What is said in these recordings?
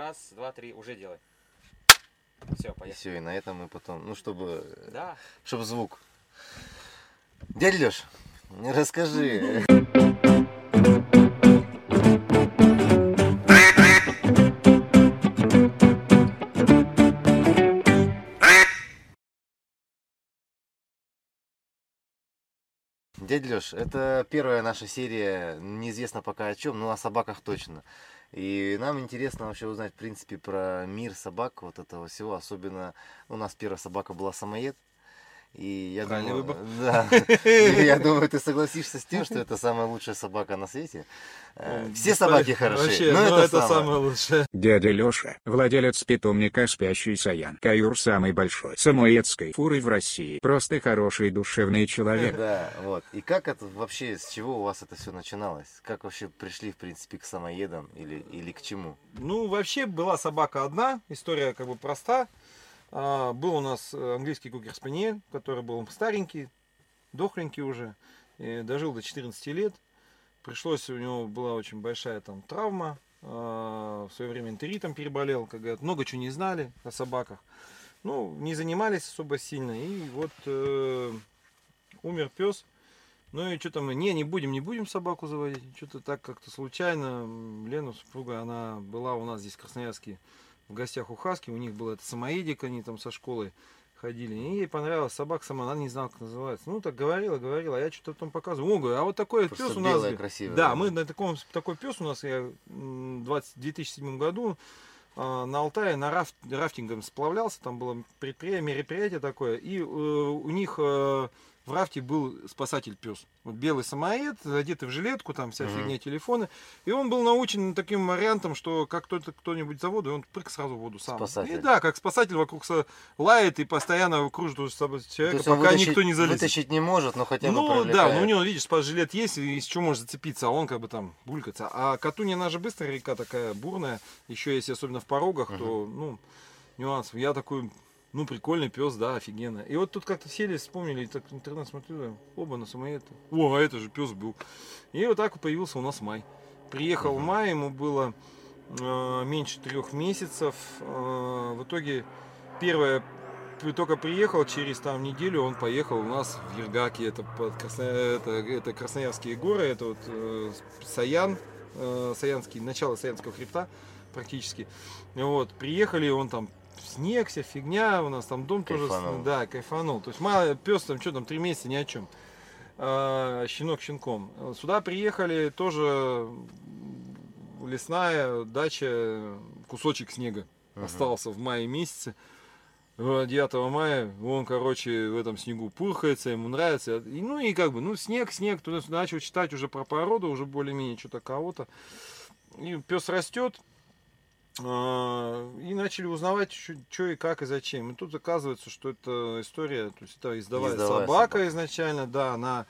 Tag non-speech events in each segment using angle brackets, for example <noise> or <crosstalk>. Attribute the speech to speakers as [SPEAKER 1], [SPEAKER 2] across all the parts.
[SPEAKER 1] Раз, два, три, уже делай. Все,
[SPEAKER 2] И
[SPEAKER 1] поехали.
[SPEAKER 2] все, и на этом мы потом, ну, чтобы,
[SPEAKER 1] Да.
[SPEAKER 2] чтобы звук. Дядя Леш, расскажи. Дядя Леш, это первая наша серия, неизвестно пока о чем, но о собаках точно. И нам интересно вообще узнать, в принципе, про мир собак, вот этого всего. Особенно у нас первая собака была самоед. И я
[SPEAKER 1] Правильный
[SPEAKER 2] думаю, <laughs> да, И я думаю, ты согласишься с тем, что это самая лучшая собака на свете. Э, Все собаки хороши,
[SPEAKER 1] Вообще,
[SPEAKER 2] но
[SPEAKER 1] ну,
[SPEAKER 2] это,
[SPEAKER 1] это
[SPEAKER 2] самое.
[SPEAKER 1] самое лучшее.
[SPEAKER 3] Дядя Лёша, владелец питомника «Спящий Саян». Каюр самый большой самоедской фуры в России. Просто хороший душевный человек.
[SPEAKER 2] Да, вот. И как это вообще, с чего у вас это все начиналось? Как вообще пришли, в принципе, к самоедам или, или к чему?
[SPEAKER 1] Ну, вообще была собака одна, история как бы проста. А, был у нас э, английский кукер спаниель, который был старенький, дохленький уже, дожил до 14 лет. Пришлось, у него была очень большая там травма, а, в свое время энтеритом переболел, как говорят, много чего не знали о собаках. Ну, не занимались особо сильно, и вот э, умер пес. Ну и что-то мы, не, не будем, не будем собаку заводить. Что-то так как-то случайно. Лена, супруга, она была у нас здесь в Красноярске в гостях у Хаски. У них было это самоедик, они там со школы ходили. И ей понравилась собака сама, она не знала, как называется. Ну так говорила, говорила, а я что-то потом показываю. О, говорю, а вот такой
[SPEAKER 2] Просто
[SPEAKER 1] пес у нас.
[SPEAKER 2] белая, красивая,
[SPEAKER 1] Да,
[SPEAKER 2] да.
[SPEAKER 1] мы на таком, такой пес у нас, я м, 20, в 2007 году а, на Алтае на рафт, рафтингом сплавлялся, там было предприятие, мероприятие такое, и э, у них э, в рафте был спасатель пес. Вот белый самоед, одетый в жилетку, там вся фигня, телефоны. И он был научен таким вариантом, что как кто-то кто-нибудь за воду, и он прыг сразу в воду сам.
[SPEAKER 2] Спасатель.
[SPEAKER 1] И да, как спасатель вокруг лает и постоянно кружит у собой
[SPEAKER 2] То
[SPEAKER 1] человека, пока
[SPEAKER 2] вытащить-
[SPEAKER 1] никто не залезет.
[SPEAKER 2] Вытащить не может, но хотя бы
[SPEAKER 1] Ну да,
[SPEAKER 2] привлекает.
[SPEAKER 1] ну у него, видишь, спас-жилет есть, и из чего может зацепиться, а он как бы там булькаться. А Катуня, она же быстрая река такая, бурная, еще если особенно в порогах, то, ну, нюанс. Я такой, ну, прикольный пес, да, офигенно. И вот тут как-то сели, вспомнили, так интернет смотрю, оба на самоед. О, а это же пес был. И вот так вот появился у нас май. Приехал
[SPEAKER 2] Мгм.
[SPEAKER 1] май, ему было э, меньше трех месяцев. Э, в итоге первое только приехал, через там неделю он поехал у нас в Ергаке, это, под Красно- это, это Красноярские горы, это вот э, Саян, э, Саянский, начало Саянского хребта практически. Вот, приехали, он там снег, вся фигня, у нас там дом тоже,
[SPEAKER 2] Кайфанул.
[SPEAKER 1] с- да, кайфанул. То есть мало, пес там, что там, три месяца, ни о чем. А, щенок щенком. Сюда приехали тоже лесная дача, кусочек снега
[SPEAKER 2] Мгм.
[SPEAKER 1] остался в мае месяце. Э, 9 мая он, короче, в этом снегу пурхается, ему нравится. И, ну и как бы, ну снег, снег, туда начал читать уже про породу, уже более-менее что-то кого-то. И пес растет. А, И начали узнавать, что и как и зачем. И тут оказывается, что это история, то есть это издовая,
[SPEAKER 2] Ездовая
[SPEAKER 1] собака,
[SPEAKER 2] собака.
[SPEAKER 1] изначально, да, она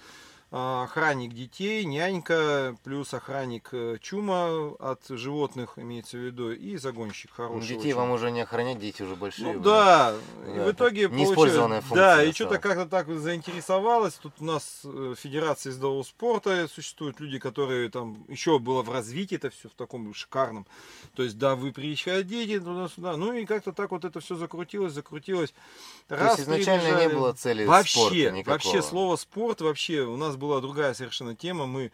[SPEAKER 1] охранник детей, нянька, плюс охранник э, чума от животных, имеется в виду, и загонщик
[SPEAKER 2] Ну,
[SPEAKER 1] хороший.
[SPEAKER 2] детей
[SPEAKER 1] очень.
[SPEAKER 2] вам уже не охранять, дети уже большие.
[SPEAKER 1] Ну
[SPEAKER 2] уже.
[SPEAKER 1] да, и
[SPEAKER 2] Да,
[SPEAKER 1] в итоге
[SPEAKER 2] неиспользованная функция
[SPEAKER 1] Да, и что-то как-то так вот заинтересовалась. Тут у нас э, Федерация издового спорта существуют люди, которые там еще было в развитии это все в таком шикарном. То есть, да, вы приезжаете туда-сюда. Ну и как-то так вот это все закрутилось, закрутилось.
[SPEAKER 2] То есть изначально не
[SPEAKER 1] прибежали.
[SPEAKER 2] было цели
[SPEAKER 1] Вообще,
[SPEAKER 2] спорта никакого.
[SPEAKER 1] вообще слово спорт вообще у нас была другая совершенно тема. Мы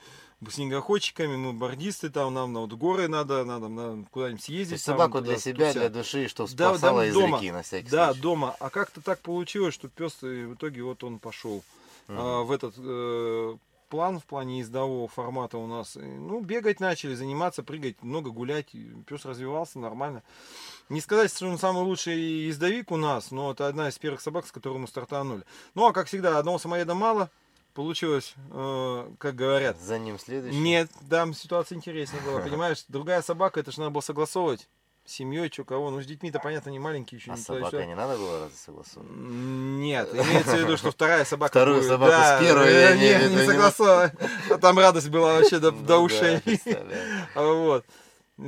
[SPEAKER 1] снегоходчиками, мы бордисты там, нам на вот горы надо, надо, надо куда-нибудь съездить. там,
[SPEAKER 2] собаку
[SPEAKER 1] туда,
[SPEAKER 2] для себя,
[SPEAKER 1] туда.
[SPEAKER 2] для души, чтобы
[SPEAKER 1] Да, да,
[SPEAKER 2] спасала из
[SPEAKER 1] дома.
[SPEAKER 2] реки на всякий
[SPEAKER 1] Да,
[SPEAKER 2] случай.
[SPEAKER 1] дома. А как-то так получилось, что пес в итоге вот он пошел
[SPEAKER 2] Мгм.
[SPEAKER 1] а, в этот э, план в плане ездового формата у нас. И, Ну, бегать начали, заниматься, прыгать, много гулять. Пес развивался нормально. Не сказать, что он самый лучший ездовик у нас, но это одна из первых собак, с которой мы стартанули. Ну, а как всегда, одного самоеда мало. Получилось, э, как говорят,
[SPEAKER 2] За ним следующий.
[SPEAKER 1] нет, там ситуация интереснее была, понимаешь? Другая собака, это же надо было согласовывать. с Семьей, что кого. Ну, с детьми-то, понятно, не маленькие еще.
[SPEAKER 2] А
[SPEAKER 1] не
[SPEAKER 2] с
[SPEAKER 1] туда
[SPEAKER 2] не надо было разве согласовывать?
[SPEAKER 1] Нет, имеется в виду, что вторая собака.
[SPEAKER 2] Вторую
[SPEAKER 1] будет,
[SPEAKER 2] собаку с первой,
[SPEAKER 1] э,
[SPEAKER 2] я в
[SPEAKER 1] не, не
[SPEAKER 2] не
[SPEAKER 1] согласовывать. А там радость была вообще до,
[SPEAKER 2] Ну
[SPEAKER 1] до
[SPEAKER 2] да,
[SPEAKER 1] ушей.
[SPEAKER 2] представляю. <laughs>
[SPEAKER 1] А Вот.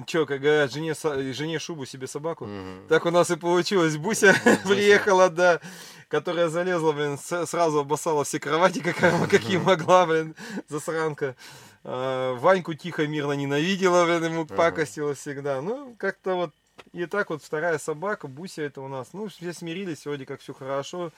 [SPEAKER 1] Че, как говорят, жене, жене шубу, себе собаку.
[SPEAKER 2] Мгм.
[SPEAKER 1] Так у нас и получилось. Буся приехала, да, которая залезла, блин, сразу обоссала все кровати, <laughs> какая, какие могла, блин, засранка. А, Ваньку тихо, мирно ненавидела, блин, ему пакостила всегда. Ну, как-то вот И так вот вторая собака, Буся это у нас. Ну, все смирились, вроде как все хорошо.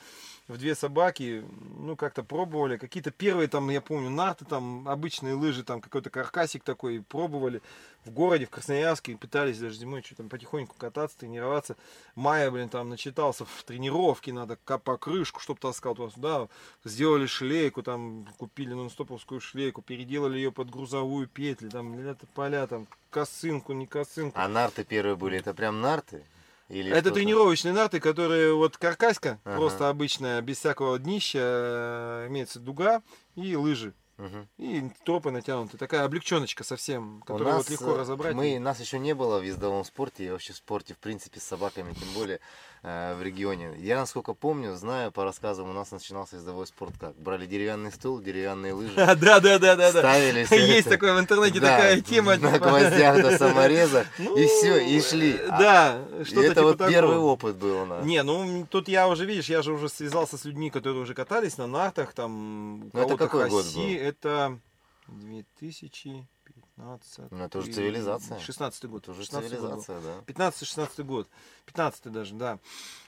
[SPEAKER 1] В две собаки, ну, как-то пробовали. Какие-то первые там, я помню, нарты там, обычные лыжи, там какой-то каркасик такой пробовали. В городе, в Красноярске пытались даже зимой что там потихоньку кататься, тренироваться. Майя, блин, там начитался в тренировке, надо по крышку, чтобы таскал туда-сюда. Сделали шлейку, там купили нон-стоповскую шлейку, переделали ее под грузовую петли, там, это поля, там, косынку, не косынку.
[SPEAKER 2] А нарты первые были, это прям нарты? Или
[SPEAKER 1] это тренировочные нарты, которые вот каркаська,
[SPEAKER 2] Ага.
[SPEAKER 1] просто обычная, без всякого днища, э, имеется дуга и лыжи.
[SPEAKER 2] Мгм.
[SPEAKER 1] И топы натянуты. Такая облегченочка совсем, которую
[SPEAKER 2] нас,
[SPEAKER 1] вот легко
[SPEAKER 2] э,
[SPEAKER 1] разобрать.
[SPEAKER 2] Мы, нас еще не было в ездовом спорте, и вообще в спорте, в принципе, с собаками, тем более в регионе. Я, насколько помню, знаю по рассказам, у нас начинался ездовой спорт как? Брали деревянный стул, деревянные лыжи, <laughs>
[SPEAKER 1] Да, да, да, да, да.
[SPEAKER 2] ставили
[SPEAKER 1] Есть
[SPEAKER 2] это.
[SPEAKER 1] такое в интернете, такая тема.
[SPEAKER 2] На
[SPEAKER 1] типа.
[SPEAKER 2] гвоздях до самореза, <laughs> и
[SPEAKER 1] Ну,
[SPEAKER 2] все, и шли.
[SPEAKER 1] э,
[SPEAKER 2] А-
[SPEAKER 1] Да,
[SPEAKER 2] И
[SPEAKER 1] что-то
[SPEAKER 2] это
[SPEAKER 1] типа
[SPEAKER 2] вот первый опыт был у нас.
[SPEAKER 1] Не, ну тут я уже, видишь, я же уже связался с людьми, которые уже катались на нартах, там,
[SPEAKER 2] Ну, это
[SPEAKER 1] кого-то
[SPEAKER 2] какой год был?
[SPEAKER 1] это 2015.
[SPEAKER 2] Ну, это уже цивилизация.
[SPEAKER 1] 16 год.
[SPEAKER 2] Это уже
[SPEAKER 1] 16 год был.
[SPEAKER 2] цивилизация, да.
[SPEAKER 1] 15-16 год. 15 даже, да.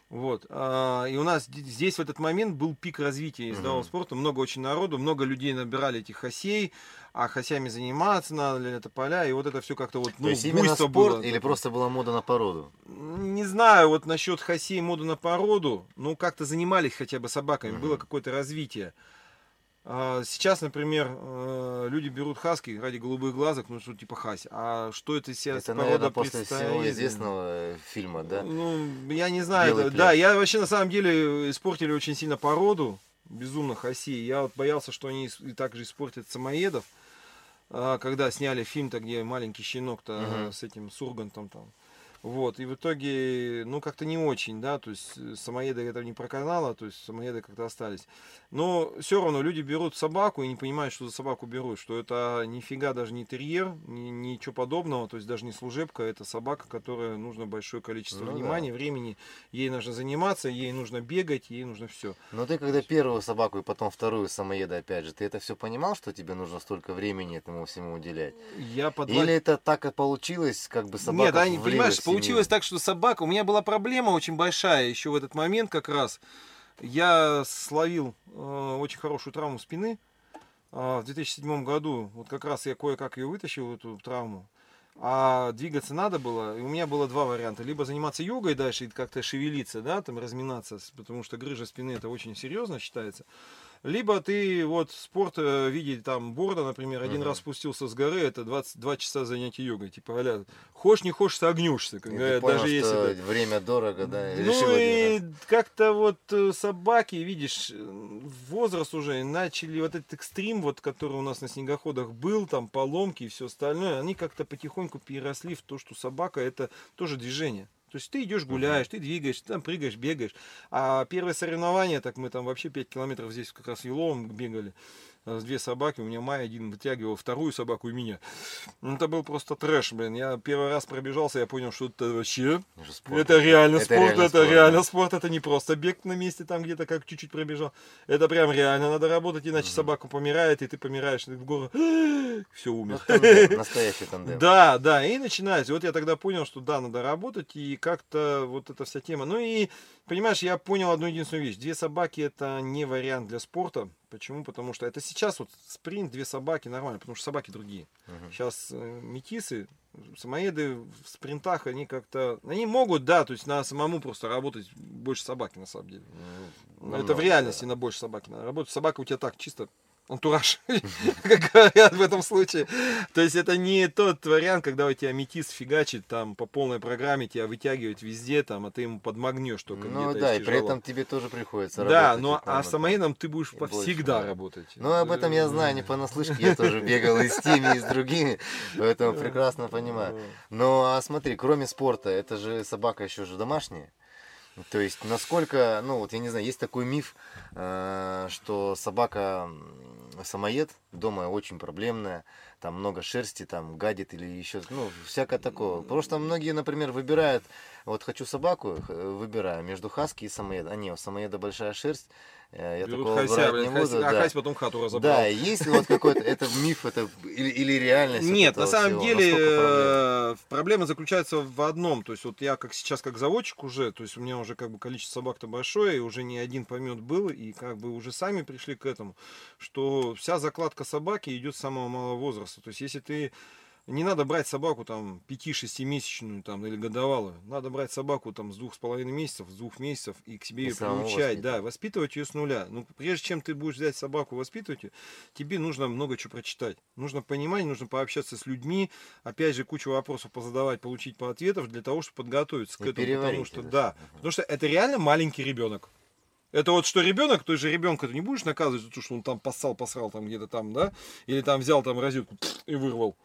[SPEAKER 1] Вот. а, И у нас здесь в этот момент был пик развития ездового
[SPEAKER 2] Мгм.
[SPEAKER 1] спорта. Много очень народу, много людей набирали этих хосей, а хосями заниматься надо, ли это поля. И вот это все как-то вот, ну,
[SPEAKER 2] То есть именно спорт
[SPEAKER 1] было.
[SPEAKER 2] или просто была мода на породу?
[SPEAKER 1] Не знаю, вот насчет хосей моду на породу, ну как-то занимались хотя бы собаками,
[SPEAKER 2] Мгм.
[SPEAKER 1] было какое-то развитие. А, Сейчас, например, э, люди берут хаски ради голубых глазок, ну что типа хаси. А что это себя
[SPEAKER 2] Это, наверное, после всего известного э, фильма, да?
[SPEAKER 1] Ну, я не знаю. Это- да, я вообще на самом деле испортили очень сильно породу. Безумно хасей. Я вот боялся, что они и так же испортят самоедов. А, Когда сняли фильм-то, где маленький щенок-то э, с этим Сургантом там. Вот, и в итоге, ну, как-то не очень, да, то есть э, самоеды это не проканало, то есть самоеды как-то остались. Но все равно люди берут собаку и не понимают, что за собаку берут, что это нифига даже не терьер, ни, ничего подобного, то есть даже не служебка, это собака, которая нужно большое количество
[SPEAKER 2] Ну да.
[SPEAKER 1] внимания, времени, ей нужно заниматься, ей нужно бегать, ей нужно все.
[SPEAKER 2] Но ты когда первую собаку и потом вторую самоеда, опять же, ты это все понимал, что тебе нужно столько времени этому всему уделять?
[SPEAKER 1] Я по два-
[SPEAKER 2] Или это так и получилось, как бы собака
[SPEAKER 1] Нет, Ань,
[SPEAKER 2] влилась
[SPEAKER 1] понимаешь? Получилось так, что собака... У меня была проблема очень большая еще в этот момент как раз. Я словил э, очень хорошую травму спины. А, в 2007 году, вот как раз я кое-как ее вытащил, эту травму. А двигаться надо было, и у меня было два варианта. Либо заниматься йогой дальше и как-то шевелиться, да, там разминаться, потому что грыжа спины это очень серьезно считается. Либо ты вот спорт э, в виде там борда, например, один
[SPEAKER 2] Мгм.
[SPEAKER 1] раз спустился с горы, это 22 часа занятий йогой. Типа, аля, хочешь не хочешь, согнешься. Как
[SPEAKER 2] ты
[SPEAKER 1] говорят,
[SPEAKER 2] понял,
[SPEAKER 1] даже если это-
[SPEAKER 2] время дорого, да,
[SPEAKER 1] ну и
[SPEAKER 2] раз.
[SPEAKER 1] как-то вот э, собаки, видишь, э, возраст уже начали вот этот экстрим, вот который у нас на снегоходах был, там поломки и все остальное, они как-то потихоньку переросли в то, что собака это тоже движение. То есть ты идешь гуляешь, ты двигаешься, там прыгаешь, бегаешь. А первое соревнование, так мы там вообще 5 километров здесь как раз в Еловом бегали. Две собаки, у меня Майя один вытягивал вторую собаку и меня. Ну, Это был просто трэш, блин. Я первый раз пробежался, я понял, что это вообще
[SPEAKER 2] Это спорт.
[SPEAKER 1] это реально
[SPEAKER 2] Это
[SPEAKER 1] спорт,
[SPEAKER 2] реально
[SPEAKER 1] это
[SPEAKER 2] спорт,
[SPEAKER 1] реально
[SPEAKER 2] да.
[SPEAKER 1] спорт, это не просто бег на месте там где-то как чуть-чуть пробежал. Это прям реально надо работать, иначе
[SPEAKER 2] Мгм.
[SPEAKER 1] собака помирает, и ты помираешь, ты в гору, <gasps> все
[SPEAKER 2] Ну,
[SPEAKER 1] умер.
[SPEAKER 2] тандем, <laughs> настоящий тандем.
[SPEAKER 1] Да, да, и начинается. Вот я тогда понял, что да, надо работать, и как-то вот эта вся тема. Ну и, понимаешь, я понял одну единственную вещь. Две собаки это не вариант для спорта. Почему? Потому что это сейчас вот спринт, две собаки нормально, потому что собаки другие.
[SPEAKER 2] Мгм.
[SPEAKER 1] Сейчас э, метисы, самоеды в спринтах, они как-то... Они могут, да, то есть надо самому просто работать больше собаки на самом деле.
[SPEAKER 2] Ну,
[SPEAKER 1] это
[SPEAKER 2] намного,
[SPEAKER 1] в реальности
[SPEAKER 2] да.
[SPEAKER 1] на больше собаки надо работать. Собака у тебя так, чисто антураж, <laughs> как говорят в этом случае. То есть это не тот вариант, когда у тебя метис фигачит там по полной программе, тебя вытягивает везде, там, а ты ему подмагнешь только
[SPEAKER 2] Ну да, и при этом тебе тоже приходится
[SPEAKER 1] Да,
[SPEAKER 2] работать.
[SPEAKER 1] но
[SPEAKER 2] вот там
[SPEAKER 1] а
[SPEAKER 2] это.
[SPEAKER 1] самоедом ты будешь
[SPEAKER 2] больше,
[SPEAKER 1] повсегда
[SPEAKER 2] да.
[SPEAKER 1] работать.
[SPEAKER 2] Ну, об этом я знаю не понаслышке, я тоже <laughs> бегал и с теми, и с другими, поэтому прекрасно понимаю. Ну, а смотри, кроме спорта, это же собака еще же домашняя. То есть, насколько, ну, вот я не знаю, есть такой миф, э, что собака самоед дома очень проблемная, там много шерсти, там гадит или еще, ну, всякое такое. Что многие, например, выбирают, вот хочу собаку, выбираю между хаски и самоеда. А не, у самоеда большая шерсть, я
[SPEAKER 1] Берут
[SPEAKER 2] такого
[SPEAKER 1] хася,
[SPEAKER 2] брать
[SPEAKER 1] блин,
[SPEAKER 2] не буду.
[SPEAKER 1] а
[SPEAKER 2] да.
[SPEAKER 1] хась потом хату разобрал.
[SPEAKER 2] Да, есть ли вот какой-то, это миф, это или, или реальность?
[SPEAKER 1] Нет, на самом
[SPEAKER 2] всего?
[SPEAKER 1] деле
[SPEAKER 2] Насколько проблема?
[SPEAKER 1] э, проблема заключается в одном. То есть вот я как сейчас как заводчик уже, то есть у меня уже как бы количество собак-то большое, и уже не один помет был, и как бы уже сами пришли к этому, что вся закладка собаки идет с самого малого возраста. То есть если ты не надо брать собаку там 5-6 месячную там или годовалую. Надо брать собаку там с двух с половиной месяцев, с двух месяцев и к себе
[SPEAKER 2] И
[SPEAKER 1] ее приучать. Да, воспитывать ее с нуля. Ну, прежде чем ты будешь взять собаку воспитывать, её, тебе нужно много чего прочитать. Нужно понимать, нужно пообщаться с людьми, опять же, кучу вопросов позадавать, получить по ответов для того, чтобы подготовиться к
[SPEAKER 2] И
[SPEAKER 1] этому. Потому что, да,
[SPEAKER 2] всё. Мгм.
[SPEAKER 1] потому что это реально маленький ребенок. Это вот что ребенок, то же ребенка ты не будешь наказывать за то, что он там поссал, посрал там где-то там, да, или там взял там розетку и вырвал.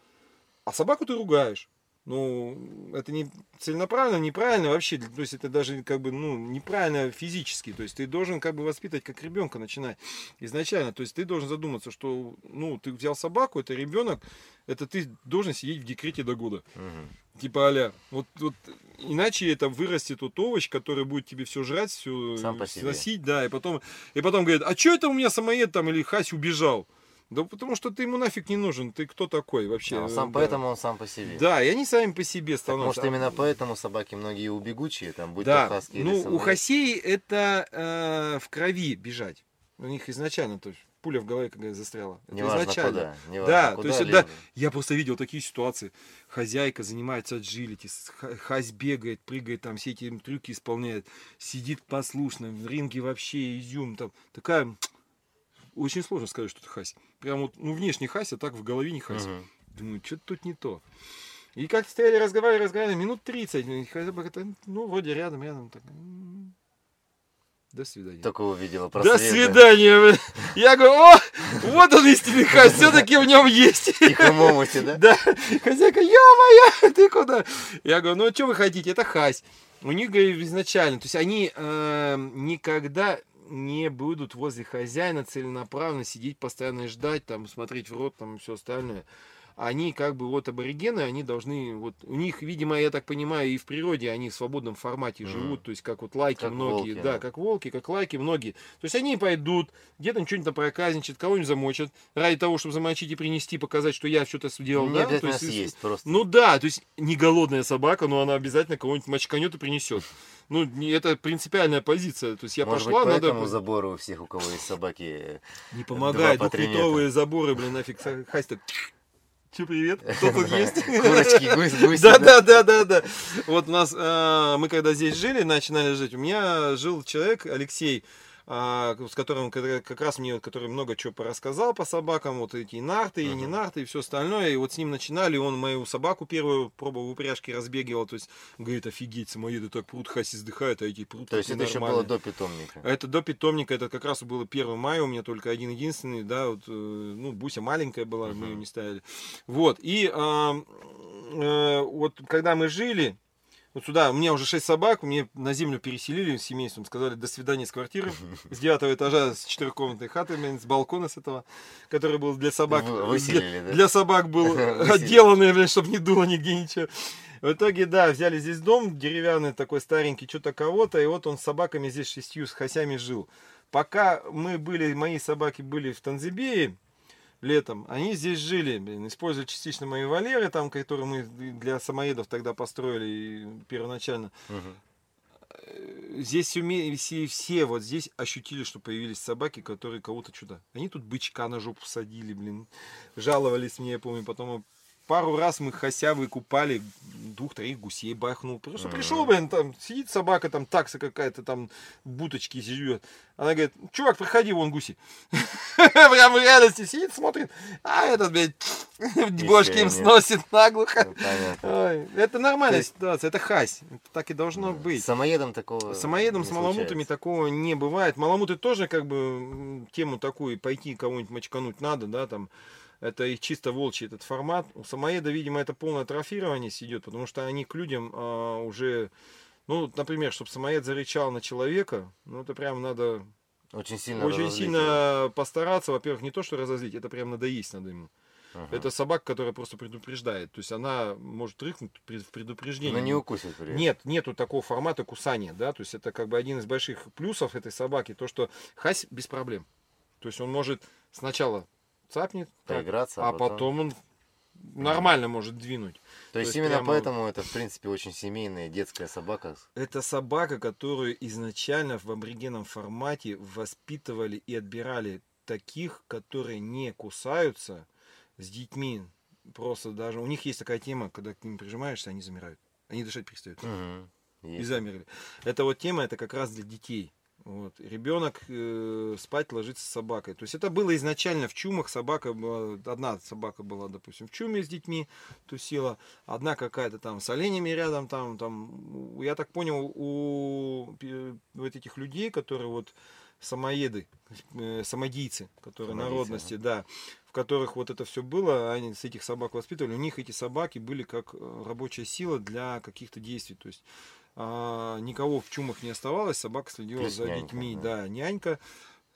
[SPEAKER 1] А собаку ты ругаешь. Ну, это не целенаправленно, неправильно вообще. То есть это даже как бы, ну, неправильно физически. То есть ты должен как бы воспитывать как ребенка начинать изначально. То есть ты должен задуматься, что, ну, ты взял собаку, это ребенок, это ты должен сидеть в декрете до года.
[SPEAKER 2] Мгм.
[SPEAKER 1] Типа аля. Вот, вот иначе это вырастет тот овощ, который будет тебе все жрать, все
[SPEAKER 2] Сам себе.
[SPEAKER 1] сносить, да, и потом, и потом говорит, а что это у меня самоед там или хась убежал? Да потому что ты ему нафиг не нужен, ты кто такой вообще?
[SPEAKER 2] А, сам,
[SPEAKER 1] Да.
[SPEAKER 2] Поэтому он сам по себе.
[SPEAKER 1] Да, и они сами по себе
[SPEAKER 2] Так,
[SPEAKER 1] становятся.
[SPEAKER 2] может именно поэтому собаки многие убегучие, там, будь
[SPEAKER 1] Да,
[SPEAKER 2] то хаски или
[SPEAKER 1] ну у хасей это э, в крови бежать. У них изначально, то есть пуля в голове, как говорят, застряла. Это
[SPEAKER 2] Неважно
[SPEAKER 1] изначально.
[SPEAKER 2] куда. Неважно
[SPEAKER 1] Да,
[SPEAKER 2] куда,
[SPEAKER 1] то есть, да, я просто видел такие ситуации. Хозяйка занимается аджилити, с- ха- хась бегает, прыгает, там все эти трюки исполняет, сидит послушно, в ринге вообще изюм. Там, такая, очень сложно сказать, что это хась. Прям вот, ну, внешне хась, а так в голове не хась.
[SPEAKER 2] Мгм.
[SPEAKER 1] Думаю, что-то тут не то. И как стояли, разговаривали, разговаривали, минут 30. и собака так, ну, вроде рядом, рядом. Так, до свидания.
[SPEAKER 2] Только увидела
[SPEAKER 1] До
[SPEAKER 2] просвет, да.
[SPEAKER 1] свидания. бля. Я говорю, о, вот он истинный хась, все-таки в нем есть.
[SPEAKER 2] В тихом омуте, да?
[SPEAKER 1] Да, хозяйка, ё-моё, ты куда? Я говорю, ну а что вы хотите, это хась. У них, говорю, изначально, то есть они э, никогда не будут возле хозяина целенаправленно сидеть, постоянно ждать, там, смотреть в рот, там, и все остальное. Они как бы вот аборигены, они должны, вот у них, видимо, я так понимаю, и в природе они в свободном формате
[SPEAKER 2] Мгм.
[SPEAKER 1] живут, то есть как вот лайки
[SPEAKER 2] Как
[SPEAKER 1] многие,
[SPEAKER 2] волки,
[SPEAKER 1] да,
[SPEAKER 2] да.
[SPEAKER 1] как волки, как лайки многие. То есть они пойдут, где-то что-нибудь там кого-нибудь замочат, ради того, чтобы замочить и принести, показать, что я что-то сделал,
[SPEAKER 2] Не
[SPEAKER 1] да, то
[SPEAKER 2] обязательно
[SPEAKER 1] есть,
[SPEAKER 2] съесть, просто.
[SPEAKER 1] ну да, то есть не голодная собака, но она обязательно кого-нибудь мочканет и принесет. Ну, это принципиальная позиция. То есть я
[SPEAKER 2] Может
[SPEAKER 1] пошла,
[SPEAKER 2] быть, поэтому
[SPEAKER 1] надо...
[SPEAKER 2] заборы у всех, у кого есть собаки.
[SPEAKER 1] Не помогает, двухлитровые заборы, блин, нафиг. Так... Че, привет? <laughs> Кто тут есть?
[SPEAKER 2] Курочки, гусь, гуси.
[SPEAKER 1] Да, да, да, да, да. Вот у нас, э, мы когда здесь жили, начинали жить, у меня жил человек, Алексей, а, с которым как раз мне, который много чего порассказал по собакам, вот эти и нарты, и не нарты, и все остальное. И вот с ним начинали, он мою собаку первую пробовал в упряжке разбегивал, то есть говорит, офигеть, самоеды так прут, хаси сдыхают, а эти прут
[SPEAKER 2] То есть это еще было
[SPEAKER 1] ненормальные».
[SPEAKER 2] до питомника.
[SPEAKER 1] Это до питомника, это как раз было 1 мая, у меня только один единственный, да, вот, э, ну, Буся маленькая была, мы ее не ставили. Вот, и а, э, вот когда мы жили, вот сюда, у меня уже 6 собак, мне на землю переселили с семейством, сказали до свидания с квартиры, <laughs> с девятого этажа, с четырехкомнатной хаты, с балкона с этого, который был для собак, для,
[SPEAKER 2] выселили, да?
[SPEAKER 1] для собак был <laughs> отделанный, чтобы не дуло нигде ничего. В итоге, да, взяли здесь дом деревянный, такой старенький, что-то кого-то, и вот он с собаками здесь шестью, с хосями жил. Пока мы были, мои собаки были в Танзибее летом, они здесь жили, блин, использовали частично мои вольеры, там, которые мы для самоедов тогда построили первоначально.
[SPEAKER 2] Мгм.
[SPEAKER 1] Здесь уме- все, все вот здесь ощутили, что появились собаки, которые кого-то что-то. Они тут бычка на жопу садили, блин. Жаловались мне, я помню. Потом пару раз мы хося выкупали, двух-троих гусей бахнул. Потому что пришел, блин, там сидит собака, там такса какая-то, там буточки живет. Она говорит, чувак, проходи, вон гуси. <laughs> Прям в реальности сидит, смотрит, а этот, блядь, <laughs> бошки им сносит наглухо.
[SPEAKER 2] Ну,
[SPEAKER 1] это нормальная ситуация, это хась. Так и должно быть.
[SPEAKER 2] Самоедом такого
[SPEAKER 1] самоедом, с маламутами такого не бывает. Маламуты тоже как бы тему такую, пойти кого-нибудь мочкануть надо, да, там. Это их чисто волчий этот формат. У самоеда, видимо, это полное атрофирование идет, потому что они к людям а, уже, ну, например, чтобы самоед зарычал на человека, ну, это прям надо
[SPEAKER 2] Очень сильно
[SPEAKER 1] очень
[SPEAKER 2] разозлить
[SPEAKER 1] сильно постараться. Во-первых, не то, что разозлить, это прям надоесть надо ему.
[SPEAKER 2] Мгм.
[SPEAKER 1] Это собака, которая просто предупреждает. То есть она может рыкнуть в предупреждении.
[SPEAKER 2] Но не укусит при этом.
[SPEAKER 1] Нет, нету такого формата кусания, да, то есть это как бы один из больших плюсов этой собаки, то что хась без проблем. То есть он может сначала цапнет, так,
[SPEAKER 2] Поиграться,
[SPEAKER 1] а потом он нормально может двинуть.
[SPEAKER 2] То есть
[SPEAKER 1] есть
[SPEAKER 2] именно
[SPEAKER 1] прямо-
[SPEAKER 2] поэтому это, в принципе, очень семейная детская собака.
[SPEAKER 1] Это собака, которую изначально в аборигенном формате воспитывали и отбирали таких, которые не кусаются с детьми. Просто даже у них есть такая тема, когда к ним прижимаешься, они замирают. Они дышать перестают.
[SPEAKER 2] Мгм.
[SPEAKER 1] и замерли. Это вот тема, это как раз для детей. Вот. Ребенок э, спать ложится с собакой. То есть это было изначально в чумах. Собака была, одна собака была, допустим, в чуме с детьми тусила, одна какая-то там с оленями рядом, там, там, я так понял, у вот этих людей, которые вот самоеды, э, самодийцы, которые
[SPEAKER 2] Самодийцы,
[SPEAKER 1] народности, да, в которых вот это все было, они с этих собак воспитывали, у них эти собаки были как э, рабочая сила для каких-то действий. То есть а, никого в чумах не оставалось, собака следила
[SPEAKER 2] Плюс
[SPEAKER 1] за
[SPEAKER 2] нянька,
[SPEAKER 1] детьми,
[SPEAKER 2] да.
[SPEAKER 1] да, нянька.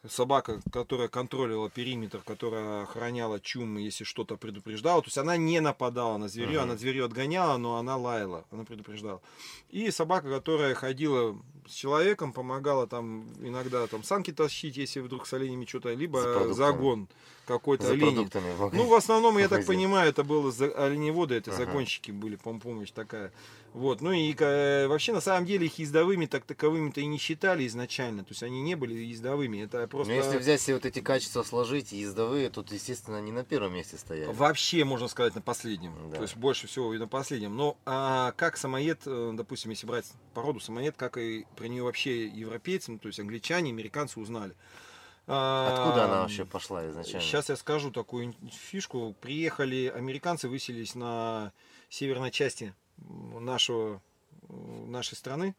[SPEAKER 1] Собака, которая контролировала периметр, которая охраняла чумы, если что-то предупреждала. То есть она не нападала на зверье,
[SPEAKER 2] Мгм.
[SPEAKER 1] она зверье отгоняла, но она лаяла, она предупреждала. И собака, которая ходила с человеком, помогала там иногда там санки тащить, если вдруг с оленями что-то,
[SPEAKER 2] За
[SPEAKER 1] либо
[SPEAKER 2] продуктами.
[SPEAKER 1] загон какой-то
[SPEAKER 2] магазин.
[SPEAKER 1] Ну, в основном, я так понимаю, это было за оленеводы, это
[SPEAKER 2] Ага.
[SPEAKER 1] загонщики были, пом- помощь такая. Вот. Ну и э, вообще, на самом деле, их ездовыми так таковыми-то и не считали изначально. То есть они не были ездовыми. Это
[SPEAKER 2] Но
[SPEAKER 1] просто...
[SPEAKER 2] Ну, если взять все вот эти качества сложить, ездовые, тут, естественно, не на первом месте стояли.
[SPEAKER 1] Вообще, можно сказать, на последнем.
[SPEAKER 2] Да.
[SPEAKER 1] То есть больше всего и на последнем. Но а, как самоед, э, допустим, если брать породу самоед, как и про нее вообще европейцы, ну, то есть англичане, американцы узнали.
[SPEAKER 2] Откуда она вообще пошла изначально?
[SPEAKER 1] Сейчас я скажу такую фишку. Приехали американцы, выселись на северной части нашего, нашей страны,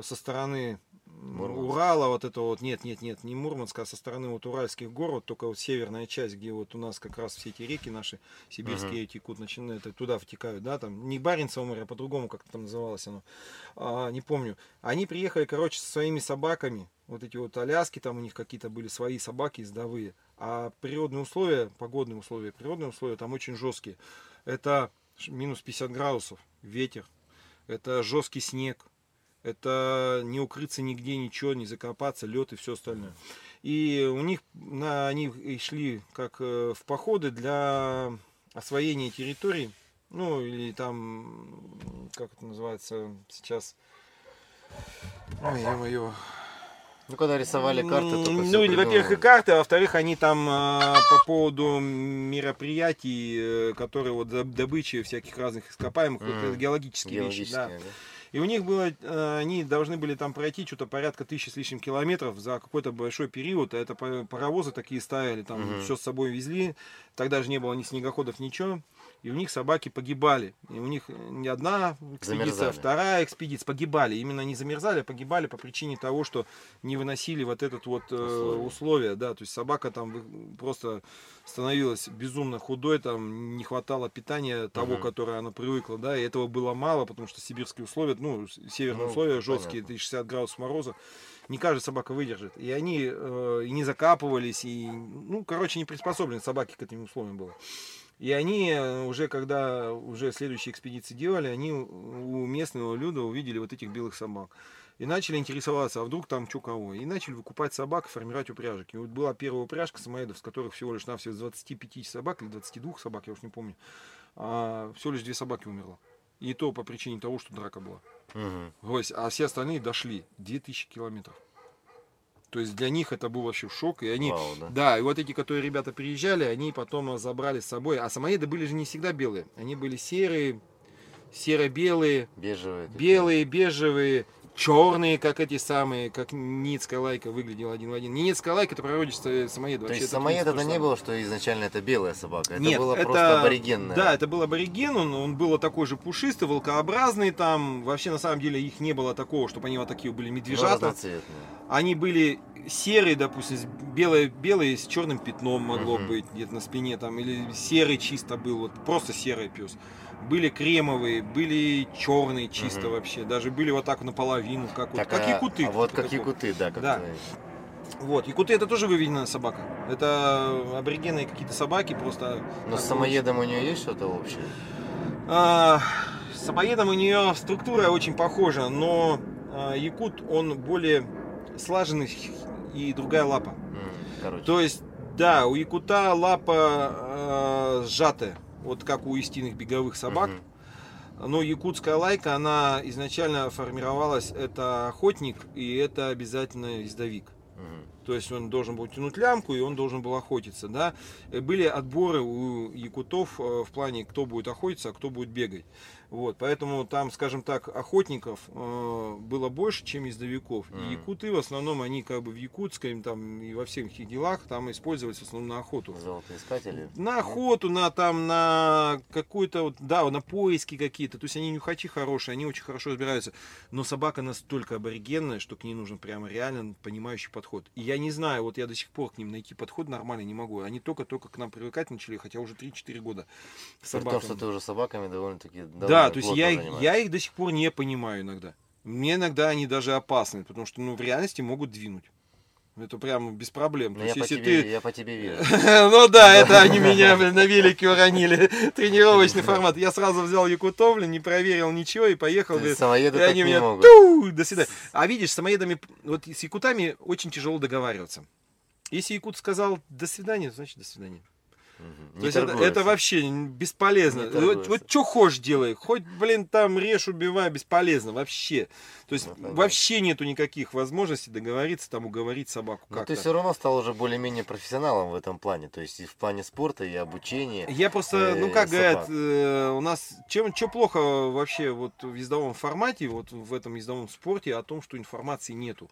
[SPEAKER 1] со стороны
[SPEAKER 2] Мурманск.
[SPEAKER 1] Урала, вот это вот, нет, нет, нет, не Мурманска, а со стороны вот Уральских гор, вот только вот северная часть, где вот у нас как раз все эти реки наши сибирские текут, начинают, это туда втекают, да, там, не Баренцево море, а по-другому как-то там называлось оно, а, не помню. Они приехали, короче, со своими собаками, вот эти вот аляски, там у них какие-то были свои собаки ездовые, а природные условия, погодные условия, природные условия там очень жесткие. Это минус 50 градусов, ветер, это жесткий снег, это не укрыться нигде, ничего, не закопаться, лед и все остальное. И у них на, они шли как э, в походы для освоения территорий, ну или там, как это называется сейчас, ой, ё-моё,
[SPEAKER 2] Ну, когда рисовали карты, только
[SPEAKER 1] Ну, или, во-первых, и карты, а во-вторых, они там а, по поводу мероприятий, э, которые вот доб- добычи всяких разных ископаемых, вот
[SPEAKER 2] Мгм.
[SPEAKER 1] это геологические вещи, да.
[SPEAKER 2] Геологические, да.
[SPEAKER 1] И у них было, э, они должны были там пройти что-то порядка тысячи с лишним километров за какой-то большой период. А Это па- паровозы такие ставили, там
[SPEAKER 2] Мгм.
[SPEAKER 1] все с собой везли. Тогда же не было ни снегоходов, ничего. И у них собаки погибали. И у них не одна экспедиция,
[SPEAKER 2] Замерзали.
[SPEAKER 1] а вторая экспедиция погибали. Именно не замерзали, а погибали по причине того, что не выносили вот этот вот э,
[SPEAKER 2] Условия.
[SPEAKER 1] условия. Да, то есть собака там просто становилась безумно худой, там не хватало питания того,
[SPEAKER 2] Мгм.
[SPEAKER 1] которое она привыкла, да, и этого было мало, потому что сибирские условия, ну, северные
[SPEAKER 2] Ну,
[SPEAKER 1] условия жесткие,
[SPEAKER 2] понятно.
[SPEAKER 1] это 60 градусов мороза, не каждая собака выдержит. И они э, и не закапывались, и, ну, короче, не приспособлены собаки к этим условиям было. И они э, уже, когда уже следующие экспедиции делали, они у местного люда увидели вот этих белых собак. И начали интересоваться, а вдруг там что кого. И начали выкупать собак, формировать упряжек. И вот была первая упряжка самоедов, с которых всего лишь навсего из 25 собак или 22 собак, я уж не помню, а, всего лишь две собаки умерло. И то по причине того, что драка была. Есть, а все остальные дошли 2000 километров. То есть для них это был вообще шок, и они
[SPEAKER 2] Вау, да.
[SPEAKER 1] да, и вот эти, которые ребята приезжали, они потом забрали с собой. А самоеды были же не всегда белые. Они были серые, серо-белые,
[SPEAKER 2] Бежевые. такие.
[SPEAKER 1] белые, бежевые, черные, как эти самые, как ницкая лайка выглядела один в один. Не ницкая лайка, это природистая самоеда.
[SPEAKER 2] То есть
[SPEAKER 1] это
[SPEAKER 2] самоеда
[SPEAKER 1] то
[SPEAKER 2] это
[SPEAKER 1] же
[SPEAKER 2] не было, что изначально это белая собака. Это
[SPEAKER 1] Нет,
[SPEAKER 2] было
[SPEAKER 1] это,
[SPEAKER 2] просто аборигенная.
[SPEAKER 1] Да, это был абориген, он, он был такой же пушистый, волкообразный там. Вообще, на самом деле, их не было такого, чтобы они вот такие были медвежата. Они были серые, допустим, белые, белые с черным пятном могло
[SPEAKER 2] Мгм.
[SPEAKER 1] быть где-то на спине там, или серый чисто был, вот просто серый пес. Были кремовые, были черные чисто
[SPEAKER 2] Мгм.
[SPEAKER 1] вообще, даже были вот так наполовину, как, вот,
[SPEAKER 2] Так,
[SPEAKER 1] как
[SPEAKER 2] а-
[SPEAKER 1] якуты.
[SPEAKER 2] а вот как
[SPEAKER 1] такого.
[SPEAKER 2] якуты, да. Как
[SPEAKER 1] Да.
[SPEAKER 2] твои.
[SPEAKER 1] Вот, якуты это тоже выведенная собака. Это аборигенные какие-то собаки, просто...
[SPEAKER 2] Но с самоедом у нее есть что-то общее?
[SPEAKER 1] А, с самоедом у нее структура очень похожа, но а, якут, он более слаженный и другая лапа.
[SPEAKER 2] Короче.
[SPEAKER 1] То есть, да, у якута лапа э, сжатая, вот как у истинных беговых собак.
[SPEAKER 2] Мгм.
[SPEAKER 1] Но якутская лайка, она изначально формировалась, это охотник и это обязательно ездовик.
[SPEAKER 2] Мгм.
[SPEAKER 1] То есть он должен был тянуть лямку и он должен был охотиться, да. Были отборы у якутов э, в плане, кто будет охотиться, а кто будет бегать. Вот, поэтому там, скажем так, охотников э, было больше, чем ездовиков. И
[SPEAKER 2] Мгм.
[SPEAKER 1] якуты в основном, они как бы в якутском там и во всех этих делах там использовались в основном на охоту.
[SPEAKER 2] Золотоискатели?
[SPEAKER 1] На охоту, на там, на какую-то вот, да, на поиски какие-то. То есть они нюхачи хорошие, они очень хорошо разбираются. Но собака настолько аборигенная, что к ней нужен прямо реально понимающий подход. И я не знаю, вот я до сих пор к ним найти подход нормально не могу. Они только-только к нам привыкать начали, хотя уже 3-4 года. к
[SPEAKER 2] При том,
[SPEAKER 1] собакам.
[SPEAKER 2] что ты уже собаками довольно-таки
[SPEAKER 1] Да, то есть я, их- я их до сих пор не понимаю иногда. Мне иногда они даже опасны, потому что ну, в реальности могут двинуть. Это прям без проблем.
[SPEAKER 2] Ну, я,
[SPEAKER 1] есть,
[SPEAKER 2] по тебе,
[SPEAKER 1] ты
[SPEAKER 2] я по тебе верю. <laughs>
[SPEAKER 1] ну да, это они меня на велике уронили. <laughs> Тренировочный формат. Я сразу взял якутов, блин, не проверил ничего и поехал.
[SPEAKER 2] Есть Самоеды
[SPEAKER 1] И
[SPEAKER 2] так
[SPEAKER 1] они
[SPEAKER 2] не
[SPEAKER 1] меня
[SPEAKER 2] могут.
[SPEAKER 1] ту, до свидания. А видишь, с самоедами, вот с якутами очень тяжело договариваться. Если якут сказал до свидания, значит до свидания.
[SPEAKER 2] Мгм.
[SPEAKER 1] То есть это, это вообще бесполезно.
[SPEAKER 2] Не
[SPEAKER 1] Вот, вот что хочешь делай. Хоть, блин, там режь, убивай, бесполезно вообще. То есть
[SPEAKER 2] Ну,
[SPEAKER 1] вообще нету никаких возможностей договориться, там уговорить собаку
[SPEAKER 2] Но
[SPEAKER 1] как-то.
[SPEAKER 2] ты все равно стал уже более-менее профессионалом в этом плане. То есть и в плане спорта, и обучения.
[SPEAKER 1] Я просто, ну
[SPEAKER 2] э,
[SPEAKER 1] как говорят, э, у нас чем что плохо вообще вот в ездовом формате, вот в этом ездовом спорте о том, что информации нету.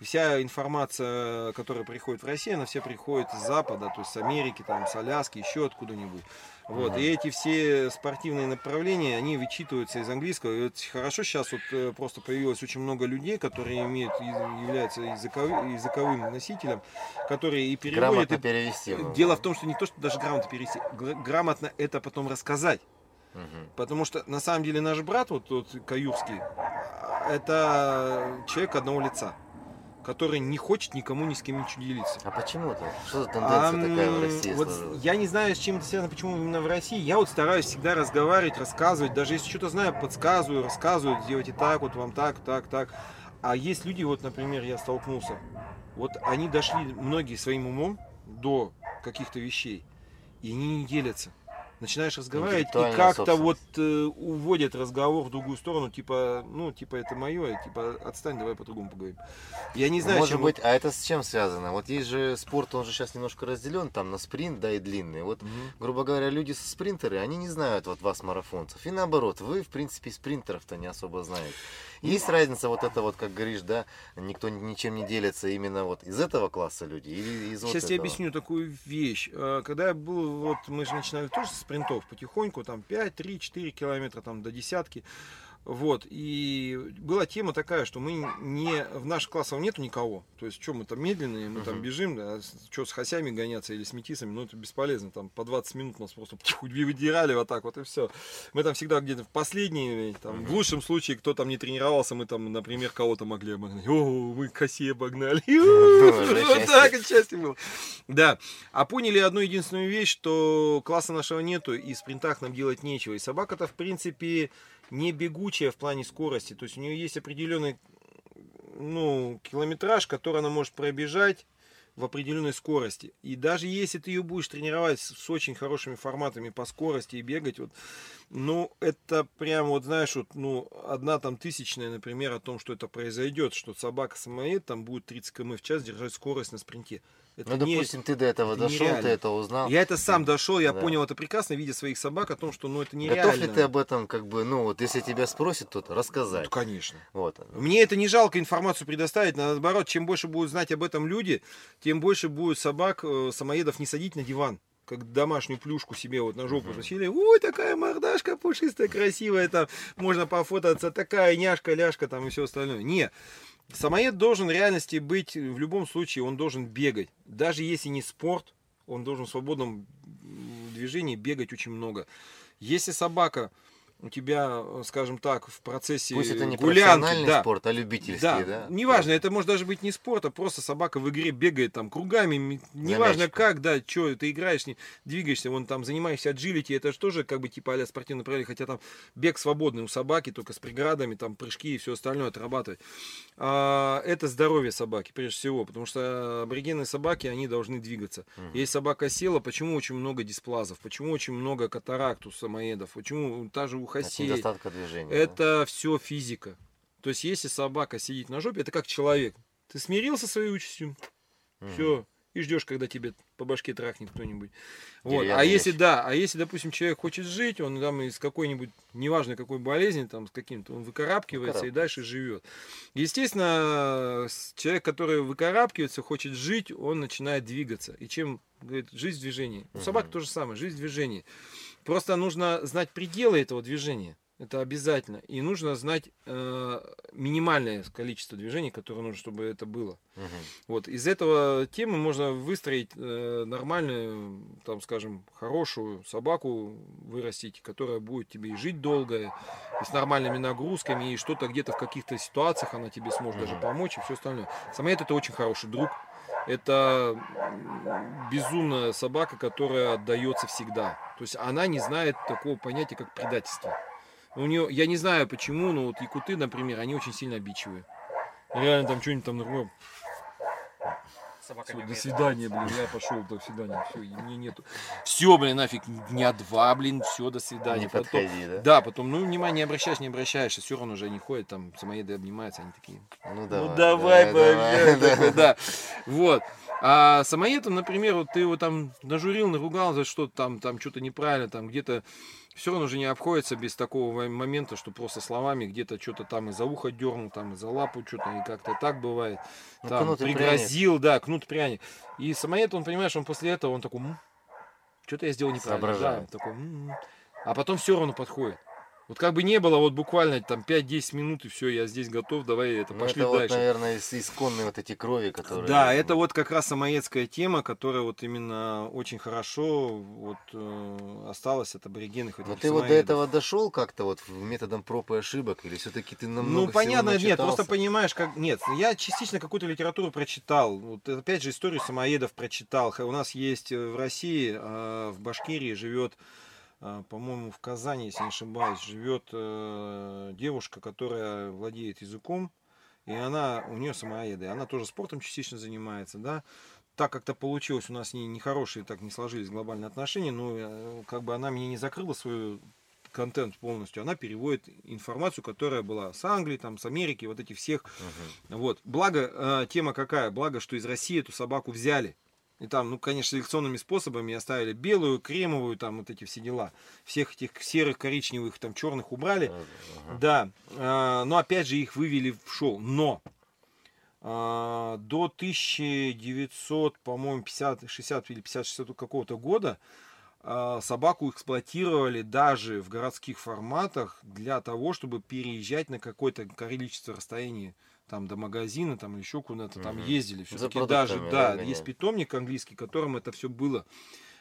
[SPEAKER 1] Вся информация, которая приходит в Россию, она все приходит с Запада, то есть с Америки, там, с Аляски, еще откуда-нибудь. Вот. И эти все спортивные направления, они вычитываются из английского. И вот хорошо сейчас вот э, просто появилось очень много людей, которые имеют, являются языковым, языковым носителем, которые и переводят,
[SPEAKER 2] Грамотно
[SPEAKER 1] и
[SPEAKER 2] перевести.
[SPEAKER 1] Дело в том, что не то, что даже грамотно перевести, гра- грамотно это потом рассказать.
[SPEAKER 2] Мгм.
[SPEAKER 1] Потому что на самом деле наш брат, вот тот Каюрский, а, это человек одного лица, который не хочет никому ни с кем ничего делиться.
[SPEAKER 2] А почему то Что за тенденция такая в России
[SPEAKER 1] вот
[SPEAKER 2] сложилась?
[SPEAKER 1] я не знаю, с чем это связано, почему именно в России. Я вот стараюсь всегда разговаривать, рассказывать. Даже если что-то знаю, подсказываю, рассказываю, делайте так, вот вам так, так, так. А есть люди, вот, например, я столкнулся, вот они дошли, многие своим умом до каких-то вещей, и они не делятся. Начинаешь разговаривать, и как-то вот э, уводят разговор в другую сторону, типа, ну, типа, это мое, типа, отстань, давай по-другому поговорим. Я не знаю,
[SPEAKER 2] Может
[SPEAKER 1] чем
[SPEAKER 2] быть, а это с чем связано? Вот есть же спорт, он же сейчас немножко разделен там на спринт, да, и длинный. Вот,
[SPEAKER 1] Мгм.
[SPEAKER 2] грубо говоря, люди спринтеры, они не знают вот вас, марафонцев. И наоборот, вы, в принципе, спринтеров-то не особо знаете. Есть разница вот это вот, как говоришь, да, никто ничем не делится именно вот из этого класса люди или из вот
[SPEAKER 1] Сейчас я
[SPEAKER 2] этого?
[SPEAKER 1] объясню такую вещь. Э, Когда я был, вот мы же начинали тоже с спринтов потихоньку, там 5, 3, 4 километра, там до десятки. Вот, и была тема такая, что мы не, в наших классах нету никого. То есть, что мы там медленные, мы там
[SPEAKER 2] Мгм.
[SPEAKER 1] бежим, да, что с хосями гоняться или с метисами, ну это бесполезно. Там по 20 минут нас просто выдирали вот так вот и все. Мы там всегда где-то в последние, там, в лучшем случае, кто там не тренировался, мы там, например, кого-то могли обогнать. О, мы косе обогнали. <laughs> <laughs> Вот так от счастья было. Да. А поняли одну единственную вещь, что класса нашего нету, и в спринтах нам делать нечего. И собака-то, в принципе, не бегучая в плане скорости. То есть у нее есть определенный ну, километраж, который она может пробежать в определенной скорости. И даже если ты ее будешь тренировать с, с очень хорошими форматами по скорости и бегать, вот, ну, это прям, вот знаешь, вот, ну, одна там тысячная, например, о том, что это произойдет, что собака самоед там будет 30 км в час держать скорость на спринте. Это
[SPEAKER 2] Ну,
[SPEAKER 1] не-
[SPEAKER 2] допустим, ты до этого
[SPEAKER 1] это
[SPEAKER 2] дошел, ты
[SPEAKER 1] нереально.
[SPEAKER 2] это узнал.
[SPEAKER 1] Я это сам дошел, я
[SPEAKER 2] Да.
[SPEAKER 1] понял это прекрасно, видя своих собак, о том, что, ну, это
[SPEAKER 2] Готов
[SPEAKER 1] нереально.
[SPEAKER 2] ли ты об этом, как бы, ну, вот если тебя спросят, то рассказать.
[SPEAKER 1] Ну, конечно.
[SPEAKER 2] Вот.
[SPEAKER 1] Мне это не жалко информацию предоставить, наоборот, чем больше будут знать об этом люди, тем больше будет собак, э, самоедов не садить на диван как домашнюю плюшку себе вот на жопу засели. Ой, такая мордашка пушистая, красивая, там можно пофотаться, такая няшка, ляшка там и все остальное. Не, самоед должен в реальности быть, в любом случае, он должен бегать. Даже если не спорт, он должен в свободном движении бегать очень много. Если собака у тебя, э, скажем так, в процессе
[SPEAKER 2] Пусть это не
[SPEAKER 1] гулянки,
[SPEAKER 2] профессиональный
[SPEAKER 1] да,
[SPEAKER 2] спорт, а любительский,
[SPEAKER 1] да,
[SPEAKER 2] да?
[SPEAKER 1] неважно, это может даже быть не спорт, а просто собака в игре бегает там кругами, неважно как, да, что ты играешь, не двигаешься, вон там занимаешься аджилити, это же тоже как бы типа а спортивное направление, хотя там бег свободный у собаки, только с преградами, там прыжки и все остальное отрабатывать. А, это здоровье собаки, прежде всего, потому что аборигенные собаки, они должны двигаться.
[SPEAKER 2] Мгм.
[SPEAKER 1] Если собака села, почему очень много дисплазов, почему очень много катаракт у самоедов, почему та же у
[SPEAKER 2] От движения. да?
[SPEAKER 1] Это все физика. То есть, если собака сидит на жопе, это как человек. Ты смирился со своей участью,
[SPEAKER 2] Мгм.
[SPEAKER 1] все, и ждешь, когда тебе по башке трахнет кто-нибудь. Вот. А если да, а если, допустим, человек хочет жить, он там из какой-нибудь, неважно какой болезни, там с каким-то, он выкарабкивается и дальше живет. Естественно, человек, который выкарабкивается, хочет жить, он начинает двигаться. И чем, говорит, жизнь в движении. У собак то же самое, жизнь в движении. Просто нужно знать пределы этого движения. Это обязательно. И нужно знать э, минимальное количество движений, которое нужно, чтобы это было.
[SPEAKER 2] Мгм.
[SPEAKER 1] Вот из этого темы можно выстроить э, нормальную, там, скажем, хорошую собаку вырастить, которая будет тебе и жить долго, и с нормальными нагрузками, и что-то где-то в каких-то ситуациях она тебе сможет даже
[SPEAKER 2] Мгм.
[SPEAKER 1] помочь, и все остальное. Самоед это очень хороший друг. Это безумная собака, которая отдается всегда. То есть она не знает такого понятия, как предательство. У нее, я не знаю почему, но вот якуты, например, они очень сильно обидчивые. Реально там что-нибудь там другое.
[SPEAKER 4] Собака
[SPEAKER 1] Всё,
[SPEAKER 4] не
[SPEAKER 1] до свидания, блин, я пошел, до свидания, все, мне нету. Все, блин, нафиг, дня два, блин, все, до свидания.
[SPEAKER 2] Не
[SPEAKER 1] Потом-
[SPEAKER 2] подходи, да?
[SPEAKER 1] Да, потом, ну, внимание, не обращаешь, не обращаешься, все равно уже они ходят, там, самоеды обнимаются, они такие,
[SPEAKER 2] Ну
[SPEAKER 1] ну
[SPEAKER 2] давай.
[SPEAKER 1] давай,
[SPEAKER 2] давай, <laughs>
[SPEAKER 1] да. <laughs> Вот. А самоедом, например, вот ты его там нажурил, наругал за что-то там, там что-то неправильно, там где-то все равно уже не обходится без такого момента, что просто словами где-то что-то там и за ухо дернул, там и за лапу что-то, и как-то так бывает.
[SPEAKER 2] Ну,
[SPEAKER 1] Там
[SPEAKER 2] кнут
[SPEAKER 1] пригрозил, да, кнут пряник. И самоед, он, понимаешь, он после этого, он такой, что-то я сделал неправильно. Да, такой, «М-м». а потом все равно подходит. Вот как бы не было, вот буквально там 5-10 минут, и все, я здесь готов, давай это,
[SPEAKER 2] Ну,
[SPEAKER 1] пошли
[SPEAKER 2] это вот,
[SPEAKER 1] дальше.
[SPEAKER 2] наверное, из- исконные вот эти крови, которые...
[SPEAKER 1] Да, это вот как раз самоедская тема, которая вот именно очень хорошо вот э, осталась от аборигенных
[SPEAKER 2] Но
[SPEAKER 1] этих
[SPEAKER 2] ты вот до
[SPEAKER 1] самоедов.
[SPEAKER 2] этого дошел как-то вот методом проб и ошибок, или все-таки ты намного
[SPEAKER 1] Ну, понятно, нет, просто понимаешь, как... Нет, я частично какую-то литературу прочитал. Вот, опять же, историю самоедов прочитал. У нас есть э, в России, э, в Башкирии живет, по-моему, в Казани, если не ошибаюсь, живет э, девушка, которая владеет языком, и она, у нее самоеды, она тоже спортом частично занимается, да. Так как-то получилось, у нас не нехорошие, так не сложились глобальные отношения, но э, как бы она мне не закрыла свою контент полностью, она переводит информацию, которая была с Англии, там, с Америки, вот этих всех.
[SPEAKER 2] Мгм.
[SPEAKER 1] Вот. Благо, э, тема какая? Благо, что из России эту собаку взяли. И там, ну, конечно, селекционными способами оставили белую, кремовую, там вот эти все дела. Всех этих серых, коричневых, там черных убрали.
[SPEAKER 2] Ага.
[SPEAKER 1] Да, а, но опять же их вывели в шоу. Но а, до 1900, по-моему, 50, 60 или 56 какого-то года а, собаку эксплуатировали даже в городских форматах для того, чтобы переезжать на какое-то количество расстояния там до магазина, там еще куда-то там
[SPEAKER 2] Мгм.
[SPEAKER 1] ездили. Все-таки даже, да,
[SPEAKER 2] да,
[SPEAKER 1] есть питомник английский, которым это все было.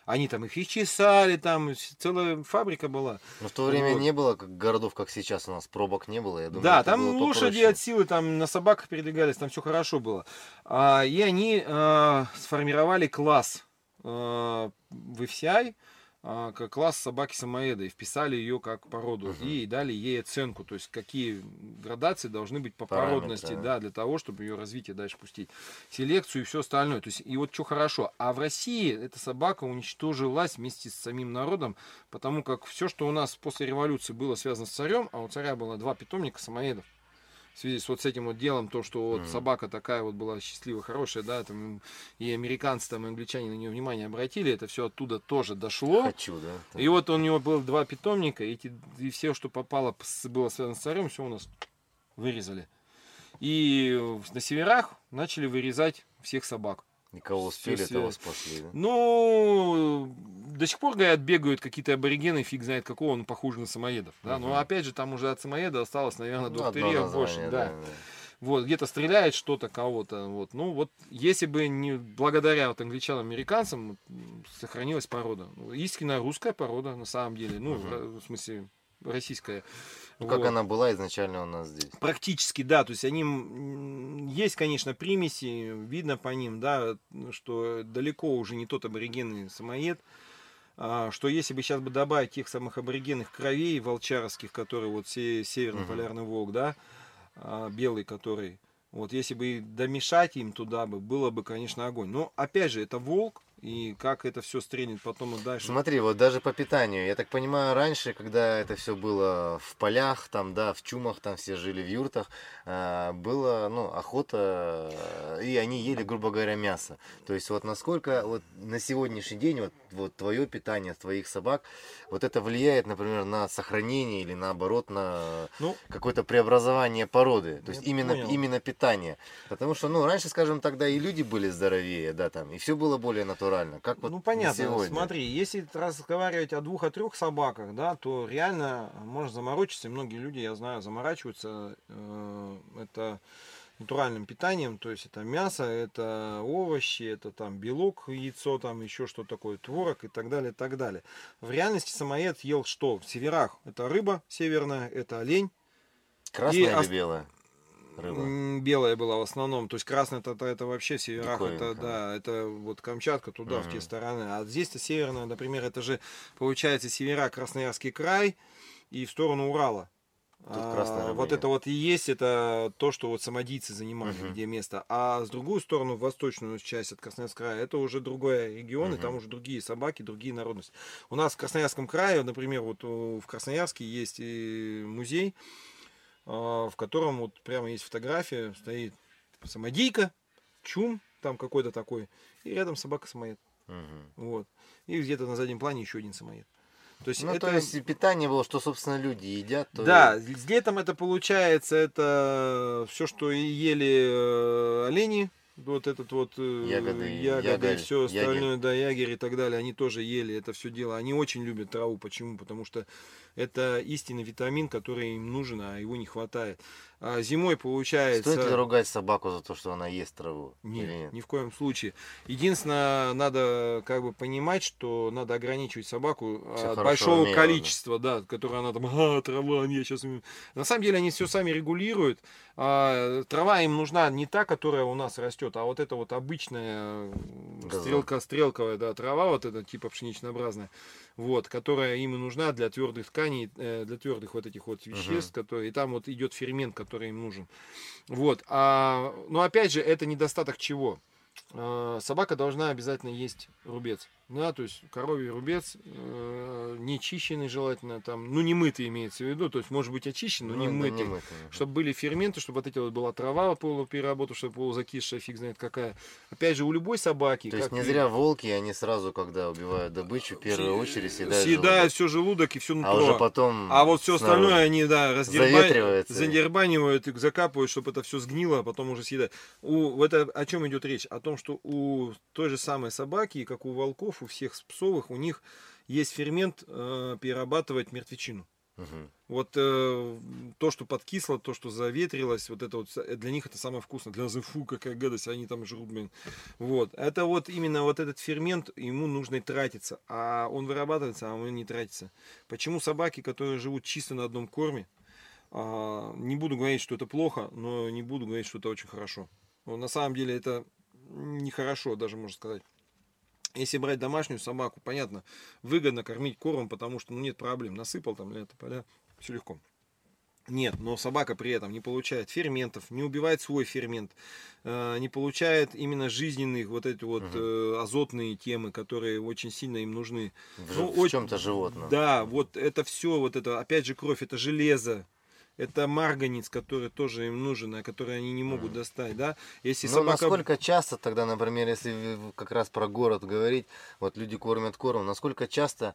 [SPEAKER 1] Они там их и чесали, там целая фабрика была.
[SPEAKER 2] Но в то время
[SPEAKER 1] Вот.
[SPEAKER 2] не было как городов, как сейчас у нас, пробок не было, я думаю,
[SPEAKER 1] да, там лошади от силы, там на собаках передвигались, там все хорошо было. А, и они а, сформировали класс а, в FCI, а, класс собаки-самоеда, и вписали ее как породу.
[SPEAKER 2] Мгм.
[SPEAKER 1] И дали ей оценку, то есть какие градации должны быть по
[SPEAKER 2] Параметры,
[SPEAKER 1] породности,
[SPEAKER 2] да.
[SPEAKER 1] да, для того, чтобы ее развитие дальше пустить. Селекцию и все остальное. То есть, и вот что хорошо. А в России эта собака уничтожилась вместе с самим народом, потому как все, что у нас после революции было связано с царем, а у царя было два питомника самоедов. В связи с вот с этим вот делом, то, что вот
[SPEAKER 2] Мгм.
[SPEAKER 1] собака такая вот была счастливая, хорошая, да, там и американцы, там, и англичане на нее внимание обратили, это все оттуда тоже дошло.
[SPEAKER 2] Хочу, да. там.
[SPEAKER 1] И вот у него было два питомника, и, эти, и все, что попало, было связано с царем, все у нас вырезали. И на северах начали вырезать всех собак.
[SPEAKER 2] Никого успели,
[SPEAKER 1] всё
[SPEAKER 2] того спасли, да?
[SPEAKER 1] Ну, до сих пор, говорят, бегают какие-то аборигены, фиг знает какого, он похож на самоедов. Да? Но
[SPEAKER 2] Мгм.
[SPEAKER 1] опять же, там уже от самоеда осталось, наверное,
[SPEAKER 2] Ну,
[SPEAKER 1] двух перьев больше. Да.
[SPEAKER 2] да.
[SPEAKER 1] Вот, где-то стреляет что-то кого-то. Вот. Ну, вот, если бы не благодаря вот англичанам, американцам сохранилась порода. Ну, Истинно русская порода, на самом деле. Ну,
[SPEAKER 2] Мгм.
[SPEAKER 1] в смысле, российская.
[SPEAKER 2] Ну, Как
[SPEAKER 1] Вот.
[SPEAKER 2] она была изначально у нас здесь.
[SPEAKER 1] Практически, да. То есть они есть, конечно, примеси, видно по ним, да, что далеко уже не тот аборигенный самоед. а, Что если бы сейчас бы добавить тех самых аборигенных кровей волчаровских, которые вот се- северный
[SPEAKER 2] Мгм.
[SPEAKER 1] полярный волк, да, а, белый который, вот если бы домешать им туда бы, было бы, конечно, огонь. Но опять же, это волк, и как это все стрельнет потом и дальше.
[SPEAKER 2] Смотри, вот даже по питанию. Я так понимаю, раньше, когда это все было в полях, там, да, в чумах, там все жили в юртах, а, было, ну, охота, э, и они ели, грубо говоря, мясо. То есть вот насколько вот на сегодняшний день вот, вот твое питание твоих собак, вот это влияет, например, на сохранение или наоборот на
[SPEAKER 1] Ну,
[SPEAKER 2] какое-то преобразование породы, то есть именно,
[SPEAKER 1] понял.
[SPEAKER 2] именно питание. Потому что, ну, раньше, скажем, тогда и люди были здоровее, да, там, и все было более натурально. Как вот
[SPEAKER 1] ну понятно,
[SPEAKER 2] сегодня.
[SPEAKER 1] смотри, если разговаривать о двух, о трех собаках, да, то реально можно заморочиться, и многие люди, я знаю, заморачиваются, э, это натуральным питанием, то есть это мясо, это овощи, это там белок, яйцо, там еще что такое, творог и так далее, и так далее. В реальности самоед ел что? В северах это рыба северная, это олень,
[SPEAKER 2] Красная
[SPEAKER 1] и
[SPEAKER 2] или
[SPEAKER 1] ос-
[SPEAKER 2] белая рыба?
[SPEAKER 1] Белая была в основном. То есть красная это, это вообще в северах. Это, да, это вот Камчатка туда, в те стороны. А здесь-то северная, например, это же получается севера Красноярский край и в сторону Урала. А, вот это вот и есть, это то, что вот самодийцы занимали,
[SPEAKER 2] Мгм.
[SPEAKER 1] где место. А с другую сторону, в восточную часть от Красноярского края, это уже другой регион, и там уже другие собаки, другие народности. У нас в Красноярском крае, например, вот у- в Красноярске есть и музей, в котором вот прямо есть фотография, стоит самодийка, чум там какой-то такой, и рядом собака самоед.
[SPEAKER 2] Мгм.
[SPEAKER 1] Вот. И где-то на заднем плане еще один самоед. То есть
[SPEAKER 2] Ну,
[SPEAKER 1] это...
[SPEAKER 2] то есть и питание было, что, собственно, люди едят, то
[SPEAKER 1] Да,
[SPEAKER 2] и-
[SPEAKER 1] с летом это получается, это все, что и ели э, олени, вот этот вот э,
[SPEAKER 2] Ягоды,
[SPEAKER 1] ягоды и
[SPEAKER 2] ягаль,
[SPEAKER 1] все
[SPEAKER 2] ягель.
[SPEAKER 1] остальное, да, ягерь и так далее, они тоже ели это все дело. Они очень любят траву. Почему? Потому что это истинный витамин, который им нужен, а его не хватает. А зимой получается...
[SPEAKER 2] Стоит ли ругать собаку за то, что она ест траву?
[SPEAKER 1] Нет,
[SPEAKER 2] нет?
[SPEAKER 1] ни в коем случае. Единственное, надо как бы понимать, что надо ограничивать собаку
[SPEAKER 2] Всё
[SPEAKER 1] от
[SPEAKER 2] хорошо
[SPEAKER 1] большого
[SPEAKER 2] да.
[SPEAKER 1] количества, да, которое она там, а, трава, я сейчас... На самом деле они все сами регулируют. А, трава им нужна не та, которая у нас растет, а вот эта вот обычная м,
[SPEAKER 2] Газон.
[SPEAKER 1] стрелка, стрелковая, да, трава, вот эта типа пшеничнообразная, вот, которая им нужна для твердых тканей, э, для твердых вот этих вот веществ, которые, и там вот идет фермент, который им нужен. Вот, а, но опять же, это недостаток чего? А, Собака должна обязательно есть рубец. Да, то есть коровий рубец, э, не чищенный желательно, там, ну не мытый имеется в виду, то есть может быть очищен, но
[SPEAKER 2] Ну,
[SPEAKER 1] не
[SPEAKER 2] да,
[SPEAKER 1] мытый.
[SPEAKER 2] мытый.
[SPEAKER 1] Чтобы были ферменты, чтобы вот эти вот была трава полупереработав, чтобы полузакисшая, фиг знает какая. Опять же, у любой собаки.
[SPEAKER 2] То есть не
[SPEAKER 1] и-
[SPEAKER 2] зря волки, они сразу, когда убивают добычу, в первую очередь съедают
[SPEAKER 1] съедают
[SPEAKER 2] желудок.
[SPEAKER 1] все желудок и все нутро.
[SPEAKER 2] А уже потом
[SPEAKER 1] А вот все остальное они, да, раздербанивают, задербанивают и закапывают, чтобы это все сгнило, а потом уже съедают. У, это о чем идет речь? О том, что у той же самой собаки, как у волков, у всех псовых, у них есть фермент э, перерабатывать мертвечину.
[SPEAKER 2] Мгм.
[SPEAKER 1] Вот э, то, что подкисло, то, что заветрилось, вот это вот с- для них это самое вкусное. Для нас фу, какая гадость, они там жрут, блин. Вот. Это вот именно вот этот фермент, ему нужно и тратиться. А он вырабатывается, а он не тратится. Почему собаки, которые живут чисто на одном корме, а, не буду говорить, что это плохо, но не буду говорить, что это очень хорошо. Но на самом деле это нехорошо, даже можно сказать. Если брать домашнюю собаку, понятно, выгодно кормить кормом, потому что ну, нет проблем. Насыпал там лето, поля, все легко. Нет, но собака при этом не получает ферментов, не убивает свой фермент, э, не получает именно жизненных вот эти вот э, азотные темы, которые очень сильно им нужны.
[SPEAKER 2] В,
[SPEAKER 1] Ну,
[SPEAKER 2] в
[SPEAKER 1] очень-
[SPEAKER 2] чем-то животном.
[SPEAKER 1] Да, вот это все, вот это, опять же, кровь, это железо, это марганец, который тоже им нужен, а который они не могут достать, да. Если
[SPEAKER 2] Ну,
[SPEAKER 1] собака...
[SPEAKER 2] насколько часто тогда, например, если в- как раз про город говорить, вот люди кормят кормом, насколько часто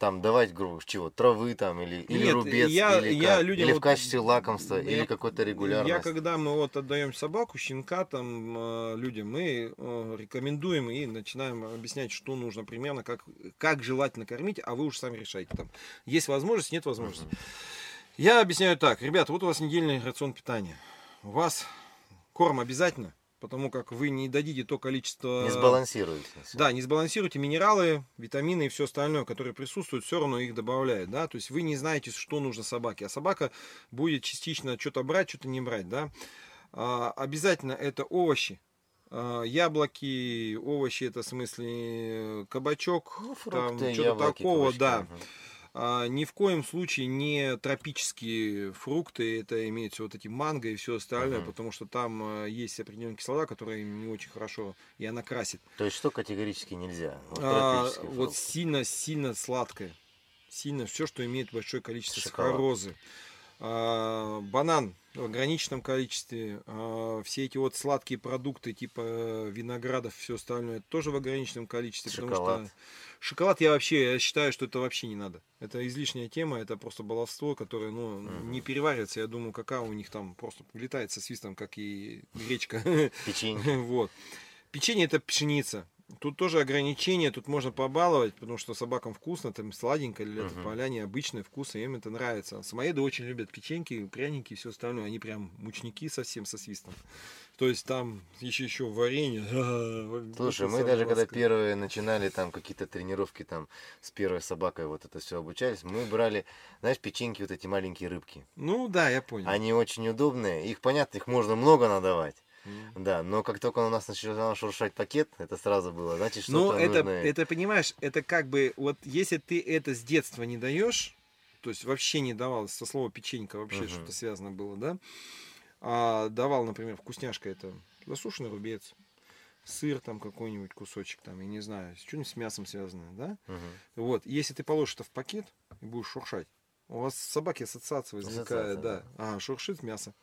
[SPEAKER 2] там давать, грубо чего, травы там или, или
[SPEAKER 1] Нет,
[SPEAKER 2] рубец,
[SPEAKER 1] я-
[SPEAKER 2] или,
[SPEAKER 1] я
[SPEAKER 2] как?
[SPEAKER 1] людям
[SPEAKER 2] или в
[SPEAKER 1] вот-
[SPEAKER 2] качестве лакомства,
[SPEAKER 1] Я-
[SPEAKER 2] или какой-то регулярности.
[SPEAKER 1] Я когда мы вот отдаем собаку, щенка там э, людям, мы э, рекомендуем и начинаем объяснять, что нужно примерно, как, как желательно кормить, а вы уже сами решайте там. Есть возможность, нет возможности. Я объясняю так, ребята, вот у вас недельный рацион питания. У вас корм обязательно, потому как вы не дадите то количество...
[SPEAKER 2] Не сбалансируете.
[SPEAKER 1] Да, не сбалансируйте минералы, витамины и все остальное, которые присутствуют, все равно их добавляют, да, то есть вы не знаете, что нужно собаке, а собака будет частично что-то брать, что-то не брать, да. А, обязательно это овощи, А, яблоки, овощи, это в смысле э, кабачок,
[SPEAKER 2] Ну,
[SPEAKER 1] там
[SPEAKER 2] фрукты,
[SPEAKER 1] что-то
[SPEAKER 2] яблоки,
[SPEAKER 1] такого,
[SPEAKER 2] кабачки,
[SPEAKER 1] да.
[SPEAKER 2] мгм.
[SPEAKER 1] А, ни в коем случае не тропические фрукты, это имеется вот эти манго и все остальное,
[SPEAKER 2] Мгм.
[SPEAKER 1] потому что там э, есть определенная кислота, которая им не очень хорошо, и она красит.
[SPEAKER 2] То есть что категорически нельзя? Вот
[SPEAKER 1] А, вот
[SPEAKER 2] фрукты.
[SPEAKER 1] сильно-сильно сладкое. Сильно все, что имеет большое количество
[SPEAKER 2] Шоколад.
[SPEAKER 1] сахарозы. А, банан в ограниченном количестве. А, все эти вот сладкие продукты типа э, виноградов, все остальное тоже в ограниченном количестве. Потому
[SPEAKER 2] Шоколад.
[SPEAKER 1] что шоколад я вообще я считаю, что это вообще не надо. Это излишняя тема, это просто баловство, которое ну,
[SPEAKER 2] Мгм.
[SPEAKER 1] не переваривается. Я думаю, какао у них там просто вылетает со свистом, как и гречка.
[SPEAKER 2] Печенье. <laughs>
[SPEAKER 1] Вот. Печенье это пшеница. Тут тоже ограничения, тут можно побаловать, потому что собакам вкусно, там сладенько, или это
[SPEAKER 2] Мгм.
[SPEAKER 1] поляне обычное, вкусно, им это нравится. Самоеды очень любят печеньки, пряники и все остальное. Они прям мучники совсем со свистом. То есть там еще еще варенье. <laughs>
[SPEAKER 2] Слушай, мы даже когда первые начинали там какие-то тренировки там с первой собакой вот это все обучались, мы брали, знаешь, печеньки вот эти маленькие рыбки.
[SPEAKER 1] Ну да, я понял.
[SPEAKER 2] Они очень удобные, их понятно, их можно много надавать. Да, но как только у нас начал шуршать пакет, это сразу было, значит,
[SPEAKER 1] Ну,
[SPEAKER 2] что-то
[SPEAKER 1] это,
[SPEAKER 2] нужно...
[SPEAKER 1] это, понимаешь, это как бы, вот если ты это с детства не даешь, то есть вообще не давал, со слова печенька вообще
[SPEAKER 2] Мгм.
[SPEAKER 1] что-то связано было, да, а давал, например, вкусняшка это засушенный рубец, сыр там какой-нибудь кусочек там, я не знаю, что-нибудь с мясом связанное, да,
[SPEAKER 2] Мгм.
[SPEAKER 1] вот, если ты положишь это в пакет и будешь шуршать, у вас собаки ассоциация возникает,
[SPEAKER 2] Ассоциация,
[SPEAKER 1] да.
[SPEAKER 2] да.
[SPEAKER 1] А, шуршит мясо.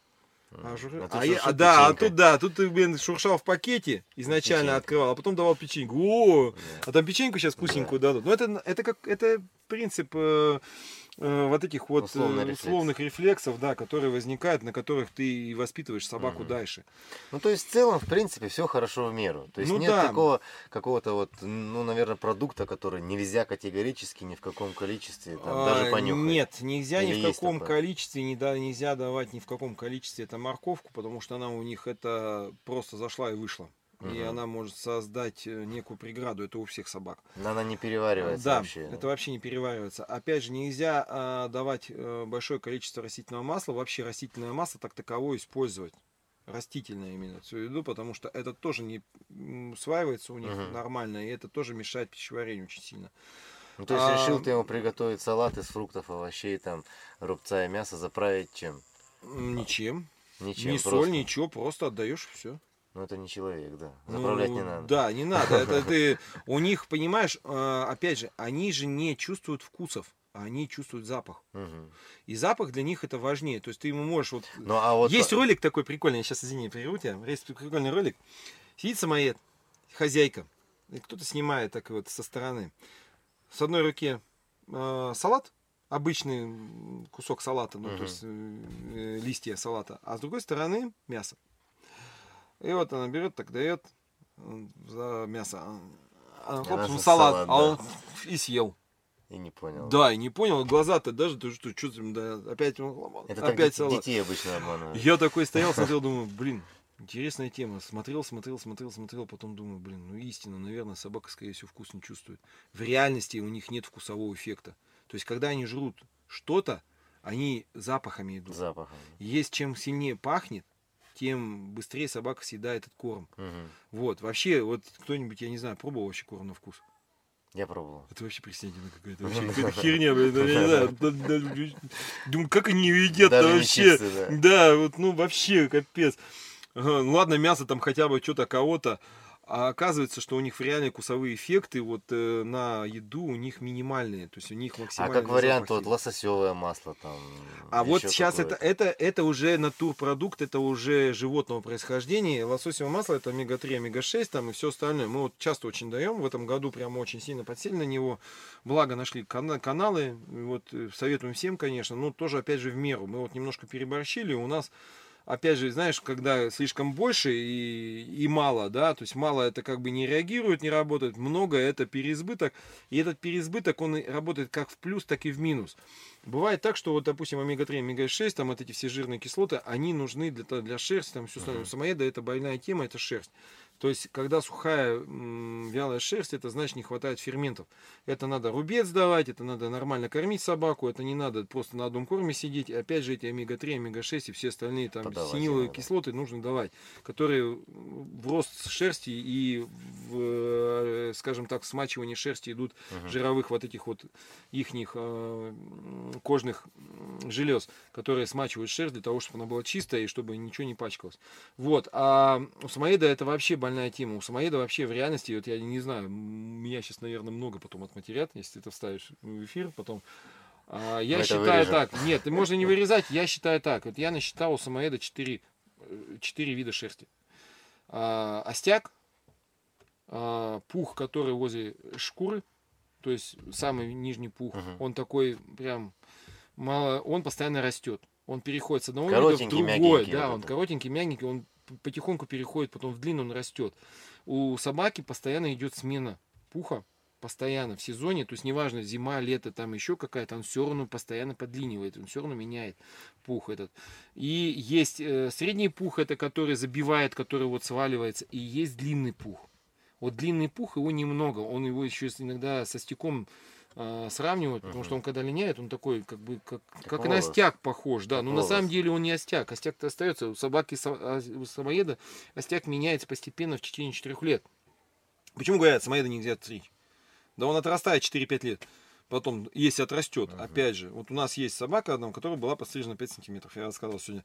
[SPEAKER 1] А, шур-
[SPEAKER 2] А
[SPEAKER 1] а
[SPEAKER 2] тут
[SPEAKER 1] я- а, да, а тут да, тут ты, блин, шуршал в пакете, изначально
[SPEAKER 2] Печенька.
[SPEAKER 1] открывал, а потом давал печеньку. О,
[SPEAKER 2] Да.
[SPEAKER 1] а там печеньку сейчас вкусненькую дадут. Ну, это, это как это принцип э, э, вот этих вот
[SPEAKER 2] Условный
[SPEAKER 1] э,
[SPEAKER 2] рефлекс.
[SPEAKER 1] условных рефлексов, да, которые возникают, на которых ты и воспитываешь собаку
[SPEAKER 2] Мгм.
[SPEAKER 1] дальше.
[SPEAKER 2] Ну, то есть, в целом, в принципе, все хорошо в меру. То есть,
[SPEAKER 1] Ну
[SPEAKER 2] нет
[SPEAKER 1] да.
[SPEAKER 2] такого какого-то вот, ну, наверное, продукта, который нельзя категорически ни в каком количестве, там,
[SPEAKER 1] А,
[SPEAKER 2] даже понюхать.
[SPEAKER 1] Нет, нельзя ни
[SPEAKER 2] Или
[SPEAKER 1] в
[SPEAKER 2] есть
[SPEAKER 1] каком
[SPEAKER 2] такое?
[SPEAKER 1] количестве, не да, нельзя давать ни в каком количестве это морковку, потому что она у них это просто зашла и вышла. И она может создать э, некую преграду, это у всех собак.
[SPEAKER 2] Но Она не переваривается
[SPEAKER 1] Да,
[SPEAKER 2] вообще.
[SPEAKER 1] это вообще не переваривается. Опять же, нельзя а, давать э, большое количество растительного масла, вообще растительное масло так таковое использовать. Растительное именно, в виду, потому что это тоже не усваивается у них
[SPEAKER 2] Мгм.
[SPEAKER 1] нормально, и это тоже мешает пищеварению очень сильно.
[SPEAKER 2] Ну, то есть,
[SPEAKER 1] а-
[SPEAKER 2] решил ты ему приготовить салат из фруктов, овощей, там, рубца и мяса, заправить чем?
[SPEAKER 1] Ничем.
[SPEAKER 2] Ничем,
[SPEAKER 1] ни
[SPEAKER 2] просто.
[SPEAKER 1] соль, ничего, просто отдаешь все.
[SPEAKER 2] Ну, это не человек, да. Заправлять не надо.
[SPEAKER 1] Ну, Да, не надо. Это ты <laughs> у них, понимаешь, э, опять же, они же не чувствуют вкусов, а они чувствуют запах.
[SPEAKER 2] Мгм.
[SPEAKER 1] И запах для них это важнее. То есть ты ему можешь вот
[SPEAKER 2] Ну, а вот...
[SPEAKER 1] Есть ролик такой прикольный, я сейчас, извини, прерву тебя. Есть прикольный ролик. Сидит самоед, хозяйка, и кто-то снимает так вот со стороны. С одной руки э, салат, обычный кусок салата, ну,
[SPEAKER 2] Мгм.
[SPEAKER 1] то есть э, э, листья салата, а с другой стороны мясо. И вот она берет, так дает за мясо. А, а,
[SPEAKER 2] она за
[SPEAKER 1] салат,
[SPEAKER 2] салат,
[SPEAKER 1] а он и съел.
[SPEAKER 2] И не понял.
[SPEAKER 1] Да, и не понял, глаза-то даже, ты что, что да, опять, он-
[SPEAKER 2] Это так
[SPEAKER 1] опять салат.
[SPEAKER 2] детей обычно обманывают.
[SPEAKER 1] Я такой <laughs> стоял, смотрел, думаю, блин, интересная тема. Смотрел, смотрел, смотрел, смотрел, потом думаю, блин, ну истина, наверное, собака, скорее всего, вкус не чувствует. В реальности у них нет вкусового эффекта. То есть, когда они жрут что-то, они запахами идут.
[SPEAKER 2] Запахом.
[SPEAKER 1] Есть чем сильнее пахнет, тем быстрее собака съедает этот корм.
[SPEAKER 2] Мгм.
[SPEAKER 1] Вот, вообще, вот кто-нибудь, я не знаю, пробовал вообще корм на вкус?
[SPEAKER 2] Я пробовал.
[SPEAKER 1] Это вообще престижная какая-то вообще <laughs> какая-то херня, блин, я не знаю. Да, <laughs> да, Думаю, как они едят
[SPEAKER 2] Даже не
[SPEAKER 1] вообще?
[SPEAKER 2] да.
[SPEAKER 1] Да, вот, ну вообще, капец. Ага, ну ладно, мясо там хотя бы что-то кого-то. А оказывается, что у них реальные вкусовые эффекты вот э, на еду у них минимальные. То есть у них
[SPEAKER 2] А
[SPEAKER 1] максимально.
[SPEAKER 2] как вариант, вот лососевое масло там.
[SPEAKER 1] А вот сейчас это, это, это уже натурпродукт, это уже животного происхождения. Лососевое масло это омега-3, омега-6 там и все остальное. Мы вот часто очень даем. В этом году прямо очень сильно подсели на него. Благо нашли кана- каналы. Вот э, советуем всем, конечно. Но тоже опять же в меру. Мы вот немножко переборщили. У нас опять же, знаешь, когда слишком больше и, и мало, да, то есть мало это как бы не реагирует, не работает, много это переизбыток, и этот переизбыток, он работает как в плюс, так и в минус. Бывает так, что вот, допустим, омега-3, омега-6, там вот эти все жирные кислоты, они нужны для, для шерсти, там все остальное. Самоеда это больная тема, это шерсть. То есть, когда сухая вялая шерсть, это значит не хватает ферментов. Это надо рубец давать, это надо нормально кормить собаку, это не надо просто на одном корме сидеть. И опять же эти омега-3, омега-6 и все остальные там Подавать синиловые кислоты нужно давать, которые в рост шерсти и в, э, скажем так, смачивание шерсти идут угу. жировых вот этих вот ихних э, кожных желез, которые смачивают шерсть для того, чтобы она была чистая и чтобы ничего не пачкалось. Вот. А у самоеда это вообще больная тема. У самоеда вообще в реальности, вот я не знаю, меня сейчас, наверное, много потом отматерят, если ты это вставишь в эфир потом. А, я Мы считаю так. Нет, можно не вырезать, я считаю так. Вот я насчитал у самоеда 4, 4 вида шерсти. А, остяк, а, пух, который возле шкуры, то есть самый нижний пух, uh-huh. он такой прям мало, он постоянно растет. Он переходит с одного вида в другой. Да, вот он это. коротенький, мягенький, он потихоньку переходит, потом в длину он растет. У собаки постоянно идет смена пуха, постоянно в сезоне, то есть неважно, зима, лето, там еще какая-то, он все равно постоянно подлинивает, он все равно меняет пух этот. И есть э, средний пух, это который забивает, который вот сваливается, и есть длинный пух. Вот длинный пух, его немного, он его еще иногда со стеком э, сравнивают, потому что он когда линяет, он такой, как бы, как, как, на остяк похож, да. Но на самом деле он не остяк. Остяк-то остается. У собаки, а, у самоеда остяк меняется постепенно в течение 4 лет. Почему говорят, самоеда нельзя стричь? Да он отрастает 4-5 лет потом, если отрастет, uh-huh. опять же, вот у нас есть собака одна, которая была пострижена 5 сантиметров, я рассказал сегодня.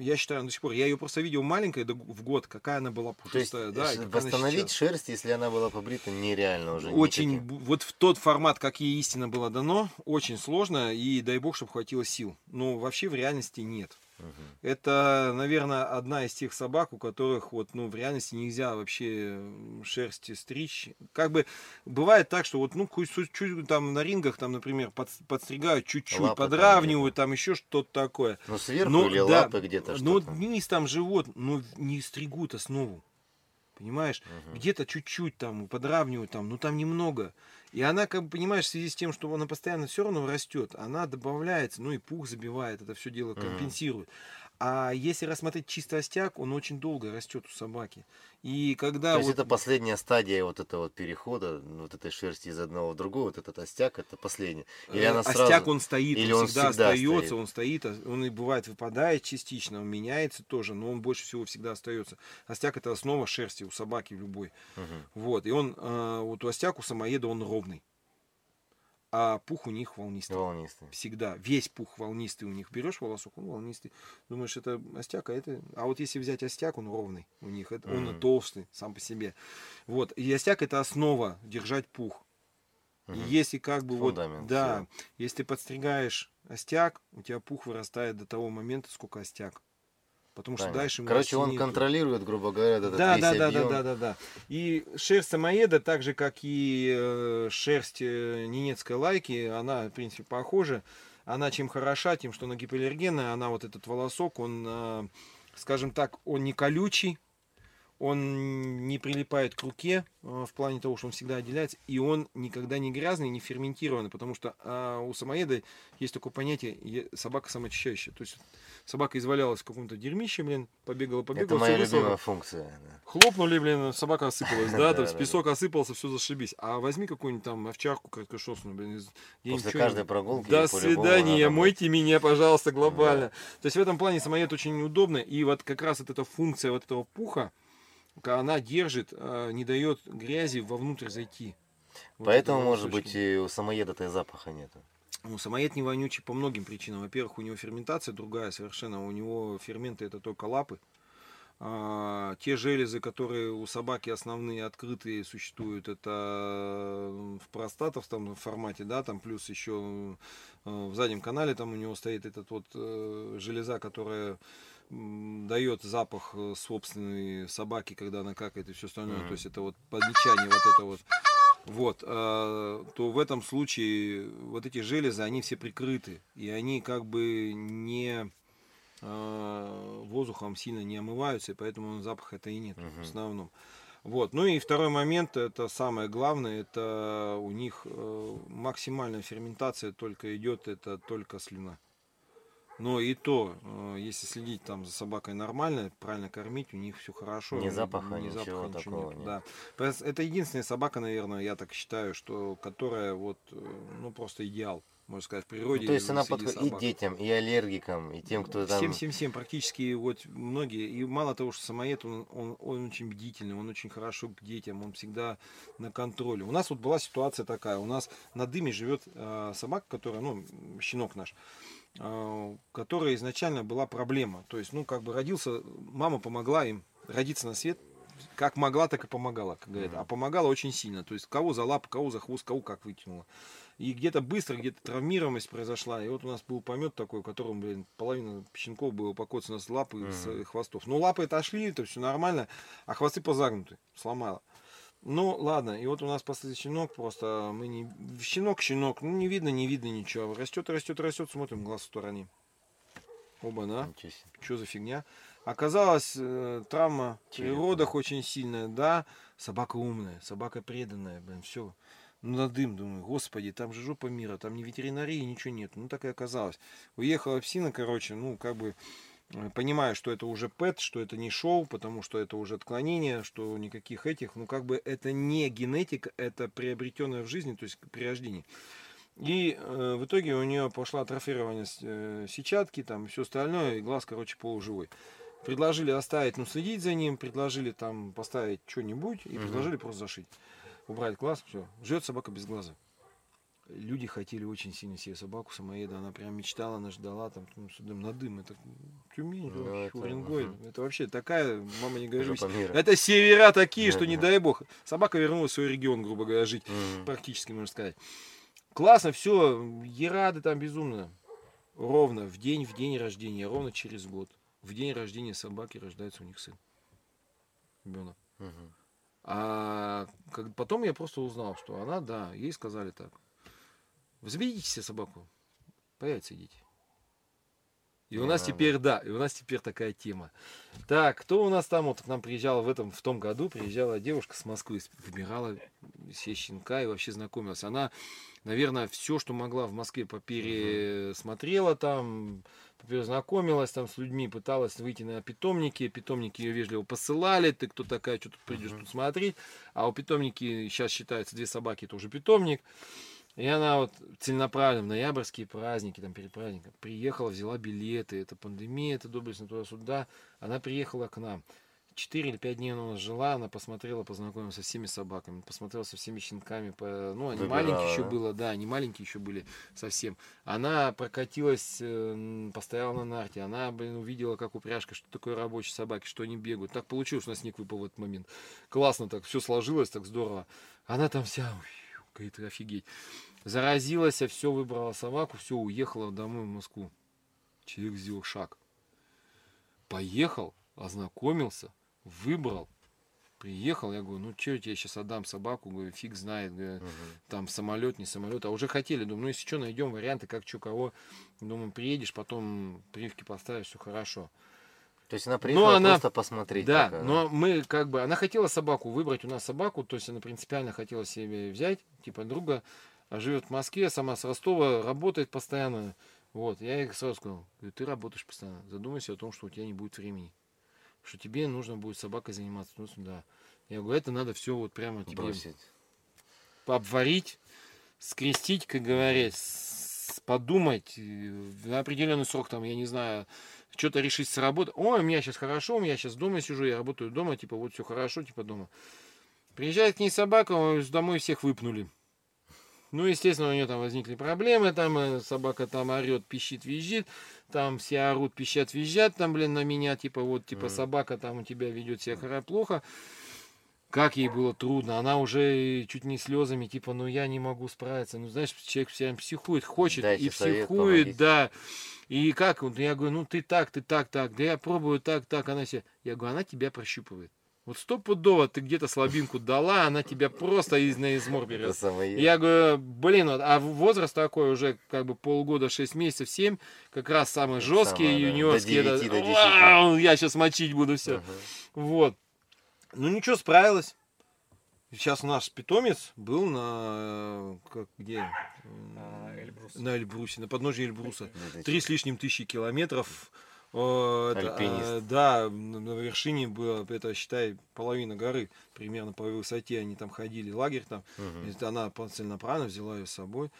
[SPEAKER 1] Я считаю, до сих пор, я ее просто видел маленькой в год, какая она была пушистая.
[SPEAKER 2] То есть, да, восстановить шерсть, если она была побрита, нереально уже.
[SPEAKER 1] Очень, никаким. вот в тот формат, как ей истинно было дано, очень сложно, и дай бог, чтобы хватило сил. Но вообще в реальности нет. Угу. Это, наверное, одна из тех собак, у которых вот, ну, в реальности нельзя вообще шерсти стричь. Как бы бывает так, что вот, ну, чуть-чуть там на рингах, там, например, под, подстригают чуть-чуть, лапы подравнивают, там, там еще что-то такое.
[SPEAKER 2] Ну, сверху но, или да, лапы где-то
[SPEAKER 1] Ну, низ там живот, но не стригут основу. Понимаешь? Угу. Где-то чуть-чуть там подравнивают, там, ну там немного. И она, как бы, понимаешь, в связи с тем, что она постоянно все равно растет, она добавляется, ну и пух забивает, это все дело компенсирует. Mm. А если рассмотреть чисто остяк, он очень долго растет у собаки. И когда
[SPEAKER 2] То есть вот... это последняя стадия вот этого вот перехода, вот этой шерсти из одного в другое, вот этот остяк, это последний.
[SPEAKER 1] Или э, она сразу... Остяк он стоит, Или он, он всегда, всегда остается, стоит. он стоит, а он и бывает выпадает частично, он меняется тоже, но он больше всего всегда остается. Остяк это основа шерсти у собаки любой. Угу. Вот, и он, э, вот у остяк у самоеда он ровный а пух у них волнистый.
[SPEAKER 2] Волнистый.
[SPEAKER 1] Всегда. Весь пух волнистый у них. Берешь волосок, он волнистый. Думаешь, это остяк, а это... А вот если взять остяк, он ровный у них. Это, mm-hmm. Он толстый сам по себе. Вот. И остяк это основа держать пух. Mm-hmm. И если как бы Фундамент, вот... Да. Все. Если ты подстригаешь остяк, у тебя пух вырастает до того момента, сколько остяк. Потому Понятно. что дальше
[SPEAKER 2] Короче, он контролирует, грубо говоря, этот
[SPEAKER 1] да, да, да, да, да, да, да. И шерсть самоеда, так же как и э, шерсть э, ненецкой лайки, она, в принципе, похожа. Она чем хороша, тем, что она гипоаллергенная, она вот этот волосок, он, э, скажем так, он не колючий, он не прилипает к руке в плане того, что он всегда отделяется, и он никогда не грязный, не ферментированный, потому что а, у самоеда есть такое понятие собака самоочищающая. То есть собака извалялась в каком-то дерьмище, блин, побегала, побегала. Это
[SPEAKER 2] моя любимая функция. Да.
[SPEAKER 1] Хлопнули, блин, собака осыпалась, да, <laughs> то есть песок осыпался, все зашибись. А возьми какую-нибудь там овчарку краткошерстную, блин,
[SPEAKER 2] После каждой прогулки.
[SPEAKER 1] До свидания, мойте меня, пожалуйста, глобально. То есть в этом плане самоед очень удобно, и вот как раз вот эта функция вот этого пуха, она держит, а, не дает грязи вовнутрь зайти.
[SPEAKER 2] Поэтому, может быть, и у самоеда-то запаха нету.
[SPEAKER 1] Ну, самоед не вонючий по многим причинам. Во-первых, у него ферментация другая совершенно. У него ферменты это только лапы. А, те железы, которые у собаки основные открытые существуют, это в простатовском формате, да, там плюс еще э, в заднем канале там у него стоит этот вот э, железа, которая дает запах э, собственной собаки, когда она какает и все остальное. Mm-hmm. То есть это вот подмечание вот это вот вот, э, то в этом случае вот эти железы, они все прикрыты, и они как бы не э, воздухом сильно не омываются, и поэтому запаха это и нет
[SPEAKER 2] Мгм.
[SPEAKER 1] в основном. Вот. Ну и второй момент, это самое главное, это у них э, максимальная ферментация только идет, это только слюна. Но и то, э, если следить там за собакой нормально, правильно кормить, у них все хорошо.
[SPEAKER 2] Ни
[SPEAKER 1] у них
[SPEAKER 2] запаха, ничего такого
[SPEAKER 1] нет,
[SPEAKER 2] нет.
[SPEAKER 1] Да. Это единственная собака, наверное, я так считаю, что которая вот, э, ну просто идеал, можно сказать, в природе.
[SPEAKER 2] Ну, то есть она подходит и
[SPEAKER 1] собак.
[SPEAKER 2] детям, и аллергикам, и тем, кто там...
[SPEAKER 1] Всем, всем, всем, практически вот многие. И мало того, что самоед, он, он, он очень бдительный, он очень хорошо к детям, он всегда на контроле. У нас вот была ситуация такая, у нас на дыме живет э, собака, которая, ну, щенок наш, э, которая изначально была проблема. То есть, ну, как бы родился, мама помогла им родиться на свет, как могла, так и помогала, как говорят. А помогала очень сильно. То есть, кого за лапу, кого за хвост, кого как вытянула. И где-то быстро, где-то травмированность произошла. И вот у нас был помет такой, в котором, блин, половина щенков было покоцано с лапы и с
[SPEAKER 2] Мгм.
[SPEAKER 1] э, хвостов. Ну, лапы отошли, это все нормально, а хвосты позагнуты, сломало. Ну, ладно, и вот у нас последний щенок, просто мы не... Щенок, щенок, ну, не видно, не видно ничего. Растет, растет, растет, смотрим, глаз в стороне. Оба, на
[SPEAKER 2] Ничего себе.
[SPEAKER 1] что за фигня. Оказалось, э, травма
[SPEAKER 2] Черепа.
[SPEAKER 1] природах очень сильная, да. Собака умная, собака преданная, блин, все. Ну, на дым, думаю, господи, там же жопа мира, там ни ветеринарии, ничего нет. Ну, так и оказалось. Уехала в Сино, короче, ну, как бы, понимаю, что это уже ПЭТ, что это не шоу, потому что это уже отклонение, что никаких этих, ну, как бы, это не генетика, это приобретенное в жизни, то есть при рождении. И э, в итоге у нее пошла атрофирование э, сетчатки, там все остальное, и глаз, короче, полуживой. Предложили оставить, ну, следить за ним, предложили там поставить что-нибудь, и
[SPEAKER 2] Мгм.
[SPEAKER 1] предложили просто зашить. Убрать глаз, все. Живет собака без глаза. Люди хотели очень сильно себе собаку самоеда, она прям мечтала, она ждала там, ну, с дым на дым, это Тюмень,
[SPEAKER 2] Ну,
[SPEAKER 1] вообще,
[SPEAKER 2] это,
[SPEAKER 1] Уренгой.
[SPEAKER 2] мгм.
[SPEAKER 1] это вообще такая, мама не
[SPEAKER 2] мира.
[SPEAKER 1] это севера такие, что не
[SPEAKER 2] Мгм.
[SPEAKER 1] дай бог. Собака вернулась в свой регион, грубо говоря, жить
[SPEAKER 2] Мгм.
[SPEAKER 1] практически, можно сказать. Классно, все, ерады там безумно. Ровно, в день, в день рождения, ровно через год. В день рождения собаки рождается у них сын. Ребенок.
[SPEAKER 2] Мгм.
[SPEAKER 1] А как, потом я просто узнал, что она, да, ей сказали так. Вы заведите себе собаку, появятся дети. И у
[SPEAKER 2] Не
[SPEAKER 1] нас
[SPEAKER 2] надо.
[SPEAKER 1] теперь, да, и у нас теперь такая тема. Так, кто у нас там вот к нам приезжал в этом, в том году, приезжала девушка с Москвы, выбирала все щенка и вообще знакомилась. Она, наверное, все, что могла в Москве попересмотрела там, поперезнакомилась там с людьми, пыталась выйти на питомники, питомники ее вежливо посылали, ты кто такая, что тут придешь
[SPEAKER 2] Мгм.
[SPEAKER 1] тут смотреть, а у питомники сейчас считается две собаки, это уже питомник. И она вот целенаправленно в ноябрьские праздники, там перед праздником, приехала, взяла билеты, это пандемия, это доблестно туда-сюда. Она приехала к нам. Четыре или пять дней она у нас жила, она посмотрела, познакомилась со всеми собаками, посмотрела со всеми щенками. По... Ну, они
[SPEAKER 2] Выбирала,
[SPEAKER 1] маленькие еще было, да, они маленькие еще были совсем. Она прокатилась, э, постояла на нарте, она, блин, увидела, как упряжка, что такое рабочие собаки, что они бегают. Так получилось, что у нас снег выпал в этот момент. Классно так, все сложилось, так здорово. Она там вся, говорит, офигеть. Заразилась, все выбрала собаку, все, уехала домой в Москву. Человек сделал шаг. Поехал, ознакомился, выбрал, приехал, я говорю, ну что я тебе сейчас отдам собаку, говорю, фиг знает, говорю,
[SPEAKER 2] Мгм.
[SPEAKER 1] там самолет, не самолет, а уже хотели, думаю, ну если что, найдем варианты, как что, кого, думаю, приедешь, потом прививки поставишь, все хорошо.
[SPEAKER 2] То есть она приехала
[SPEAKER 1] она-
[SPEAKER 2] просто посмотреть.
[SPEAKER 1] Да,
[SPEAKER 2] пока,
[SPEAKER 1] но мы как бы, она хотела собаку выбрать у нас собаку, то есть она принципиально хотела себе взять, типа друга, а живет в Москве, сама с Ростова, работает постоянно. Вот, я ей сразу сказал, ты работаешь постоянно, задумайся о том, что у тебя не будет времени, что тебе нужно будет собакой заниматься. Ну, да. Я говорю, это надо все вот прямо тебе
[SPEAKER 2] бросить.
[SPEAKER 1] обварить, скрестить, как говорят, подумать, э, на определенный срок, там, я не знаю, что-то решить с работы. Ой, у меня сейчас хорошо, у меня сейчас дома сижу, я работаю дома, типа, вот все хорошо, типа, дома. Приезжает к ней собака, ой, домой всех выпнули. Ну, естественно, у нее там возникли проблемы, там э, собака там орет, пищит, визжит, там все орут, пищат, визжат, там, блин, на меня, типа, вот, типа, собака там у тебя ведет себя плохо. Как ей было трудно, она уже чуть не слезами, типа, ну я не могу справиться. Ну, знаешь, человек прям психует, хочет
[SPEAKER 2] Дайте
[SPEAKER 1] и психует,
[SPEAKER 2] помогите.
[SPEAKER 1] да. И как, вот я говорю, ну ты так, ты так, так, да я пробую так, так, она себе, я говорю, она тебя прощупывает. Вот стопудово ты где-то слабинку дала, она тебя просто из на измор берет. Я говорю, блин, вот, а возраст такой уже как бы полгода, 6 месяцев, 7, как раз самый жесткий,
[SPEAKER 2] самое, да,
[SPEAKER 1] юниорский.
[SPEAKER 2] до
[SPEAKER 1] это,
[SPEAKER 2] 9, до 10,
[SPEAKER 1] «Вау, я сейчас мочить буду все.
[SPEAKER 2] Ага.
[SPEAKER 1] Вот. Ну ничего, справилась. Сейчас наш питомец был на... Как, где?
[SPEAKER 4] На Эльбрус.
[SPEAKER 1] На Эльбрусе, на подножье Эльбруса. Три с лишним тысячи километров. Э, это, э, да, на вершине было, это считай, половина горы, примерно по высоте они там ходили, лагерь там.
[SPEAKER 2] Мгм.
[SPEAKER 1] И она целенаправленно взяла ее с собой.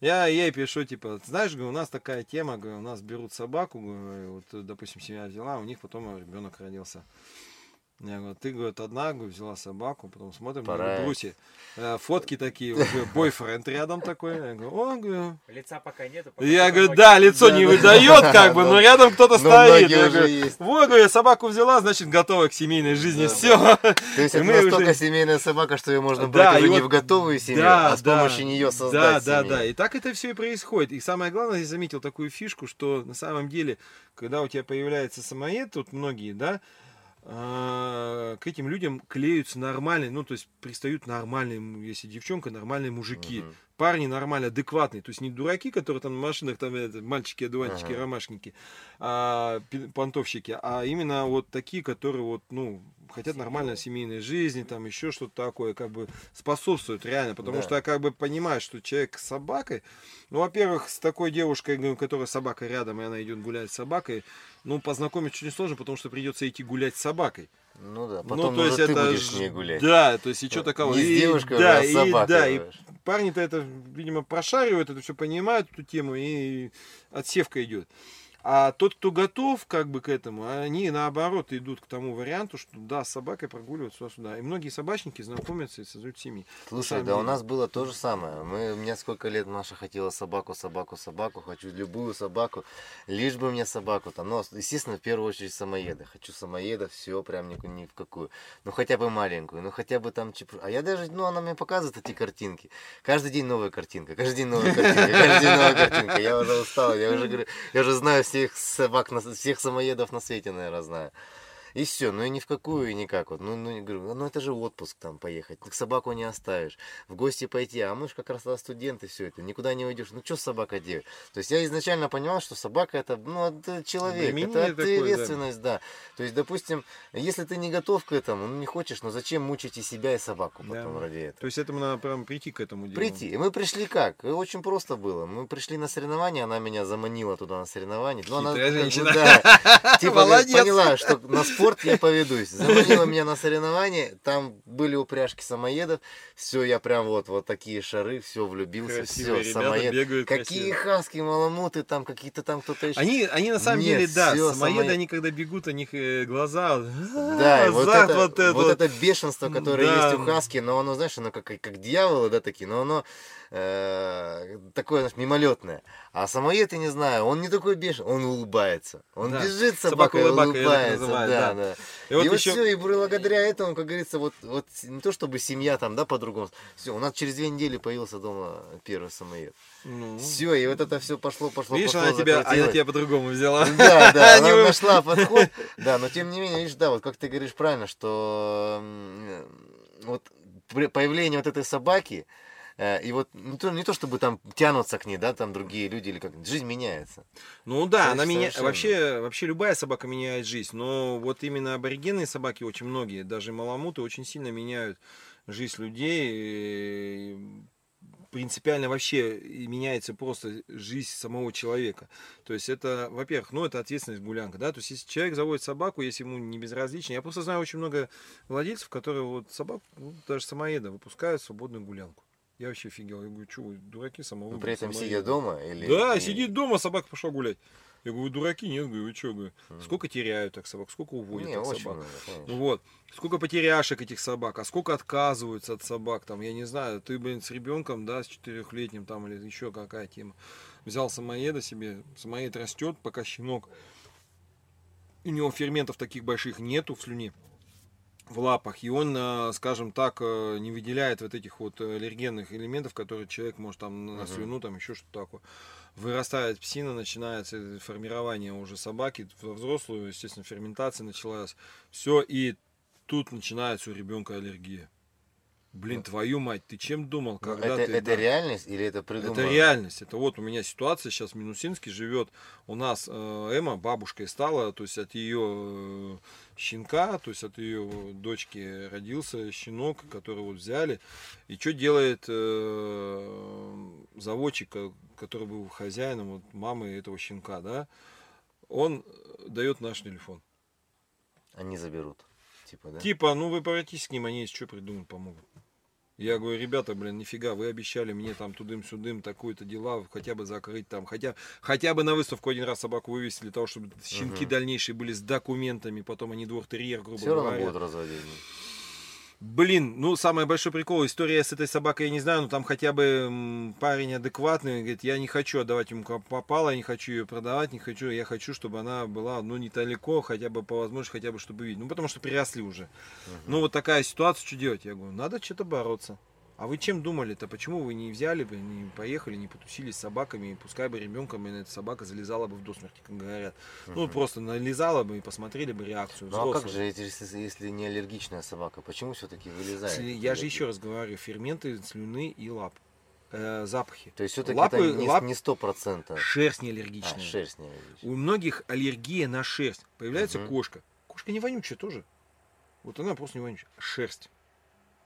[SPEAKER 1] Я ей пишу, типа, знаешь, говорю, у нас такая тема, говорю, у нас берут собаку, говорю, вот, допустим, семья взяла, у них потом ребенок родился. Я говорю, ты, говорит, одна, говорю, взяла собаку, потом смотрим
[SPEAKER 2] Пора.
[SPEAKER 1] на Брусе. Фотки такие, уже <laughs> бойфренд рядом такой. Я говорю, о, говорю.
[SPEAKER 4] Лица пока нету. пока
[SPEAKER 1] Я говорю,
[SPEAKER 4] ноги.
[SPEAKER 1] да, лицо
[SPEAKER 2] Да,
[SPEAKER 1] не
[SPEAKER 2] да.
[SPEAKER 1] выдает, как бы,
[SPEAKER 2] Но-
[SPEAKER 1] но рядом кто-то
[SPEAKER 2] но
[SPEAKER 1] стоит. Я говорю,
[SPEAKER 2] есть.
[SPEAKER 1] Вот, говорю, собаку взяла, значит, готова к семейной жизни.
[SPEAKER 2] Да,
[SPEAKER 1] Все.
[SPEAKER 2] То есть это настолько
[SPEAKER 1] уже-
[SPEAKER 2] семейная собака, что ее можно
[SPEAKER 1] Да,
[SPEAKER 2] брать уже
[SPEAKER 1] и
[SPEAKER 2] не
[SPEAKER 1] вот-
[SPEAKER 2] в готовую семью,
[SPEAKER 1] Да,
[SPEAKER 2] а с
[SPEAKER 1] да.
[SPEAKER 2] помощью нее
[SPEAKER 1] Да,
[SPEAKER 2] создать
[SPEAKER 1] да,
[SPEAKER 2] семью.
[SPEAKER 1] да. И так это все и происходит. И самое главное, я заметил такую фишку, что на самом деле, когда у тебя появляется самоед, тут многие, да, к этим людям клеются нормальные, ну, то есть пристают нормальные, если девчонка, нормальные мужики.
[SPEAKER 2] Мгм.
[SPEAKER 1] Парни нормально, адекватные. То есть не дураки, которые там на машинах, там, это, мальчики, одуванчики,
[SPEAKER 2] Ага.
[SPEAKER 1] ромашники, а, понтовщики, а именно вот такие, которые вот, ну, хотят нормальной семейной жизни, там еще что-то такое, как бы способствуют реально, потому
[SPEAKER 2] Да.
[SPEAKER 1] что я как бы понимаю, что человек с собакой, ну, во-первых, с такой девушкой, у которой собака рядом, и она идет гулять с собакой, ну, познакомиться очень сложно, потому что придется идти гулять с собакой.
[SPEAKER 2] Ну да,
[SPEAKER 1] ну,
[SPEAKER 2] потом
[SPEAKER 1] то
[SPEAKER 2] уже
[SPEAKER 1] есть
[SPEAKER 2] ты
[SPEAKER 1] это
[SPEAKER 2] будешь с ней гулять.
[SPEAKER 1] Да, то есть и что такого.
[SPEAKER 2] Не с
[SPEAKER 1] И-
[SPEAKER 2] девушкой,
[SPEAKER 1] да,
[SPEAKER 2] а с
[SPEAKER 1] и-
[SPEAKER 2] собакой.
[SPEAKER 1] да, и парни-то это, видимо, прошаривают, это все понимают, эту тему, и отсевка идет. А тот, кто готов как бы к этому, они наоборот идут к тому варианту, что да, с собакой прогуливают сюда-сюда. И многие собачники знакомятся и создают семьи.
[SPEAKER 2] Слушай, да у
[SPEAKER 1] деле.
[SPEAKER 2] нас было то же самое. Мы, у меня сколько лет Маша хотела собаку, собаку, собаку. Хочу любую собаку, лишь бы мне собаку. Там. Но, естественно, в первую очередь самоеда. Хочу самоеда, все, прям ни, ни в какую. Ну, хотя бы маленькую, ну, хотя бы там... чеп- А я даже, ну, она мне показывает эти картинки. Каждый день новая картинка, каждый день новая картинка, каждый день новая картинка. Я уже устал, я уже, говорю, я уже знаю всех собак, всех самоедов на свете, наверное, знаю. И все, ну и ни в какую, и никак. Вот. Ну, ну, говорю, ну это же отпуск там поехать. Так собаку не оставишь. В гости пойти. А мы же как раз тогда студенты, все это. Никуда не уйдешь. Ну что с собакой делать? То есть я изначально понимал, что собака это, ну, это человек.
[SPEAKER 1] Обременение
[SPEAKER 2] это
[SPEAKER 1] такое, да.
[SPEAKER 2] ответственность, да. То есть, допустим, если ты не готов к этому, ну не хочешь, ну зачем мучить и себя, и собаку
[SPEAKER 1] Да.
[SPEAKER 2] потом ради этого?
[SPEAKER 1] То есть этому надо прям прийти к этому делу.
[SPEAKER 2] Прийти. И мы пришли как? И Очень просто было. Мы пришли на соревнования, она меня заманила туда на соревнования. Ну, она,
[SPEAKER 1] женщина.
[SPEAKER 2] да, <laughs> типа поняла, что на спорт я поведусь. Заманила меня на соревнования, там были упряжки самоедов. Все, я прям вот, вот такие шары, все, влюбился,
[SPEAKER 1] Красивые
[SPEAKER 2] все, самоед.
[SPEAKER 1] бегают
[SPEAKER 2] Какие
[SPEAKER 1] красиво.
[SPEAKER 2] хаски, маламуты, там какие-то там кто-то еще.
[SPEAKER 1] Они, они на самом
[SPEAKER 2] Нет,
[SPEAKER 1] деле, да, самоеды,
[SPEAKER 2] самоед-
[SPEAKER 1] они когда бегут, у них э, глаза, <laughs>
[SPEAKER 2] Да, и вот
[SPEAKER 1] азарт
[SPEAKER 2] это,
[SPEAKER 1] вот это
[SPEAKER 2] вот. это бешенство, которое
[SPEAKER 1] Да.
[SPEAKER 2] есть у Хаски, но оно, знаешь, оно как, как дьяволы, да, такие, но оно э, такое, знаешь, мимолетное. А самоед, я не знаю, он не такой бешеный, он улыбается. Он
[SPEAKER 1] Да.
[SPEAKER 2] бежит с собакой,
[SPEAKER 1] Собака-улыбака, её так
[SPEAKER 2] улыбается,
[SPEAKER 1] называют,
[SPEAKER 2] да,
[SPEAKER 1] да.
[SPEAKER 2] да.
[SPEAKER 1] И вот
[SPEAKER 2] и вот
[SPEAKER 1] еще-
[SPEAKER 2] все, и благодаря этому, как говорится, вот, вот не то чтобы семья там, да, по-другому. Все, у нас через две недели появился дома первый самоед.
[SPEAKER 1] Ну,
[SPEAKER 2] Все, и вот это все пошло, пошло,
[SPEAKER 1] Видишь,
[SPEAKER 2] пошло,
[SPEAKER 1] она тебя, она тебя по-другому взяла.
[SPEAKER 2] Да, да, <laughs> она нашла подход. <laughs> Да, но тем не менее, видишь, да, вот как ты говоришь правильно, что вот появление вот этой собаки, и вот не то, не то чтобы там тянутся к ней, да, там другие люди или как, жизнь меняется.
[SPEAKER 1] Ну да,
[SPEAKER 2] Соверш-
[SPEAKER 1] она меня
[SPEAKER 2] совершенно.
[SPEAKER 1] вообще, вообще любая собака меняет жизнь, но вот именно аборигенные собаки очень многие, даже маламуты очень сильно меняют жизнь людей. и принципиально вообще меняется просто жизнь самого человека. То есть это, во-первых, ну это ответственность гулянка, да, то есть если человек заводит собаку, если ему не безразлично, я просто знаю очень много владельцев, которые вот собак, ну, даже самоеда, выпускают в свободную гулянку. Я вообще офигел, я говорю, что вы дураки самого
[SPEAKER 2] Но при этом сидя дома или...
[SPEAKER 1] да,
[SPEAKER 2] и-
[SPEAKER 1] сидит дома, собака пошла гулять. Я говорю, дураки, нет, говорю, вы что, говорю, сколько теряют так собак, сколько уводят
[SPEAKER 2] Не,
[SPEAKER 1] так собак.
[SPEAKER 2] много, конечно.
[SPEAKER 1] Ну вот, сколько потеряшек этих собак, а сколько отказываются от собак, там, я не знаю, ты, блин, с ребенком, да, с четырехлетним там, или еще какая тема, взял самоеда себе, самоед растет, пока щенок, у него ферментов таких больших нету в слюне, в лапах, и он, э, скажем так, э, не выделяет вот этих вот аллергенных элементов, которые человек может там на слюну, там еще что-то такое. Вырастает псина, начинается формирование уже собаки, взрослую, естественно, ферментация началась. Все, и тут начинается у ребенка аллергия. Блин, твою мать, ты чем думал,
[SPEAKER 2] Ну,
[SPEAKER 1] когда
[SPEAKER 2] это,
[SPEAKER 1] ты...
[SPEAKER 2] это
[SPEAKER 1] да.
[SPEAKER 2] реальность или это придумано?
[SPEAKER 1] Это реальность. Это вот у меня ситуация сейчас в Минусинске живет. У нас э, Эма бабушкой стала, то есть от ее щенка, то есть от ее дочки родился щенок, который вот взяли. И что делает э, заводчик, ко- который был хозяином вот, мамы этого щенка, да? Он дает наш телефон.
[SPEAKER 2] Они заберут. Типа, да?
[SPEAKER 1] Типа, ну вы обратитесь к ним, они что придумают, помогут. Я говорю, ребята, блин, нифига, вы обещали мне там тудым-сюдым такое-то дела, хотя бы закрыть там, хотя, хотя бы на выставку один раз собаку вывести для того, чтобы щенки
[SPEAKER 2] Мгм.
[SPEAKER 1] дальнейшие были с документами, потом они двор-терьер, грубо
[SPEAKER 2] Все равно
[SPEAKER 1] говоря.
[SPEAKER 2] будут разводить.
[SPEAKER 1] Блин, ну самый большой прикол, история с этой собакой, я не знаю, но там хотя бы парень адекватный, говорит, я не хочу отдавать ему попало, я не хочу ее продавать, не хочу, я хочу, чтобы она была, ну, недалеко, хотя бы по возможности, хотя бы, чтобы видеть. Ну, потому что переросли уже. Ну, вот такая ситуация, что делать? Я говорю, надо что-то бороться. А вы чем думали-то? Почему вы не взяли бы, не поехали, не потусили с собаками, и пускай бы ребенком и эта собака залезала бы в до смерти, как говорят. Ну, просто налезала бы и посмотрели бы реакцию
[SPEAKER 2] Ну а как же, если, если не аллергичная собака, почему все-таки вылезает?
[SPEAKER 1] Я же еще раз говорю, ферменты слюны и лап. Э, запахи.
[SPEAKER 2] То есть все-таки
[SPEAKER 1] Лапы-
[SPEAKER 2] это не,
[SPEAKER 1] лап-
[SPEAKER 2] не сто процентов.
[SPEAKER 1] Шерсть не
[SPEAKER 2] А,
[SPEAKER 1] аллергичная.
[SPEAKER 2] шерсть не аллергичная.
[SPEAKER 1] У многих аллергия на шерсть. Появляется
[SPEAKER 2] Мгм.
[SPEAKER 1] кошка. Кошка не вонючая тоже. Вот она просто не вонючая. Шерсть.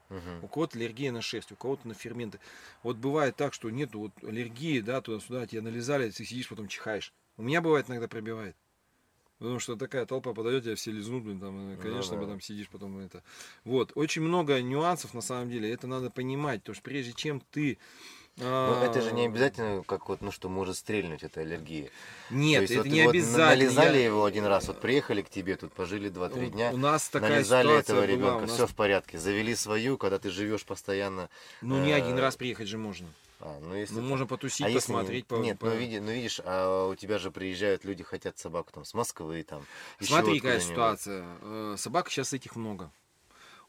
[SPEAKER 2] Мгм.
[SPEAKER 1] У кого-то аллергия на шерсть, у кого-то на ферменты. Вот бывает так, что нету вот аллергии, да, туда-сюда, тебе налезали, ты сидишь, потом чихаешь. У меня бывает иногда пробивает. Потому что такая толпа подойдет, тебя все лизнут, блин, там, э,
[SPEAKER 2] Ну
[SPEAKER 1] конечно,
[SPEAKER 2] да.
[SPEAKER 1] потом сидишь, потом это. Вот, очень много нюансов на самом деле, это надо понимать, потому что прежде чем ты...
[SPEAKER 2] Ну, это же не
[SPEAKER 1] а,
[SPEAKER 2] обязательно, как вот, ну что, может стрельнуть, это аллергия.
[SPEAKER 1] Нет,
[SPEAKER 2] есть
[SPEAKER 1] это
[SPEAKER 2] вот,
[SPEAKER 1] не
[SPEAKER 2] вот
[SPEAKER 1] обязательно.
[SPEAKER 2] нализали
[SPEAKER 1] Я-
[SPEAKER 2] его один раз, вот приехали к тебе, тут пожили 2-3
[SPEAKER 1] у,
[SPEAKER 2] дня,
[SPEAKER 1] у нас такая
[SPEAKER 2] нализали этого
[SPEAKER 1] была,
[SPEAKER 2] ребенка,
[SPEAKER 1] нас-
[SPEAKER 2] все в порядке. Завели свою, когда ты живешь постоянно.
[SPEAKER 1] Ну, не один
[SPEAKER 2] э,
[SPEAKER 1] раз приехать же можно.
[SPEAKER 2] А, ну, если
[SPEAKER 1] Ну,
[SPEAKER 2] так.
[SPEAKER 1] можно потусить,
[SPEAKER 2] А если
[SPEAKER 1] посмотреть. по-
[SPEAKER 2] Нет,
[SPEAKER 1] по-
[SPEAKER 2] ну, види- ну видишь, а у тебя же приезжают люди, хотят собаку там с Москвы, там.
[SPEAKER 1] Смотри, какая ситуация. Э, Собак сейчас этих много.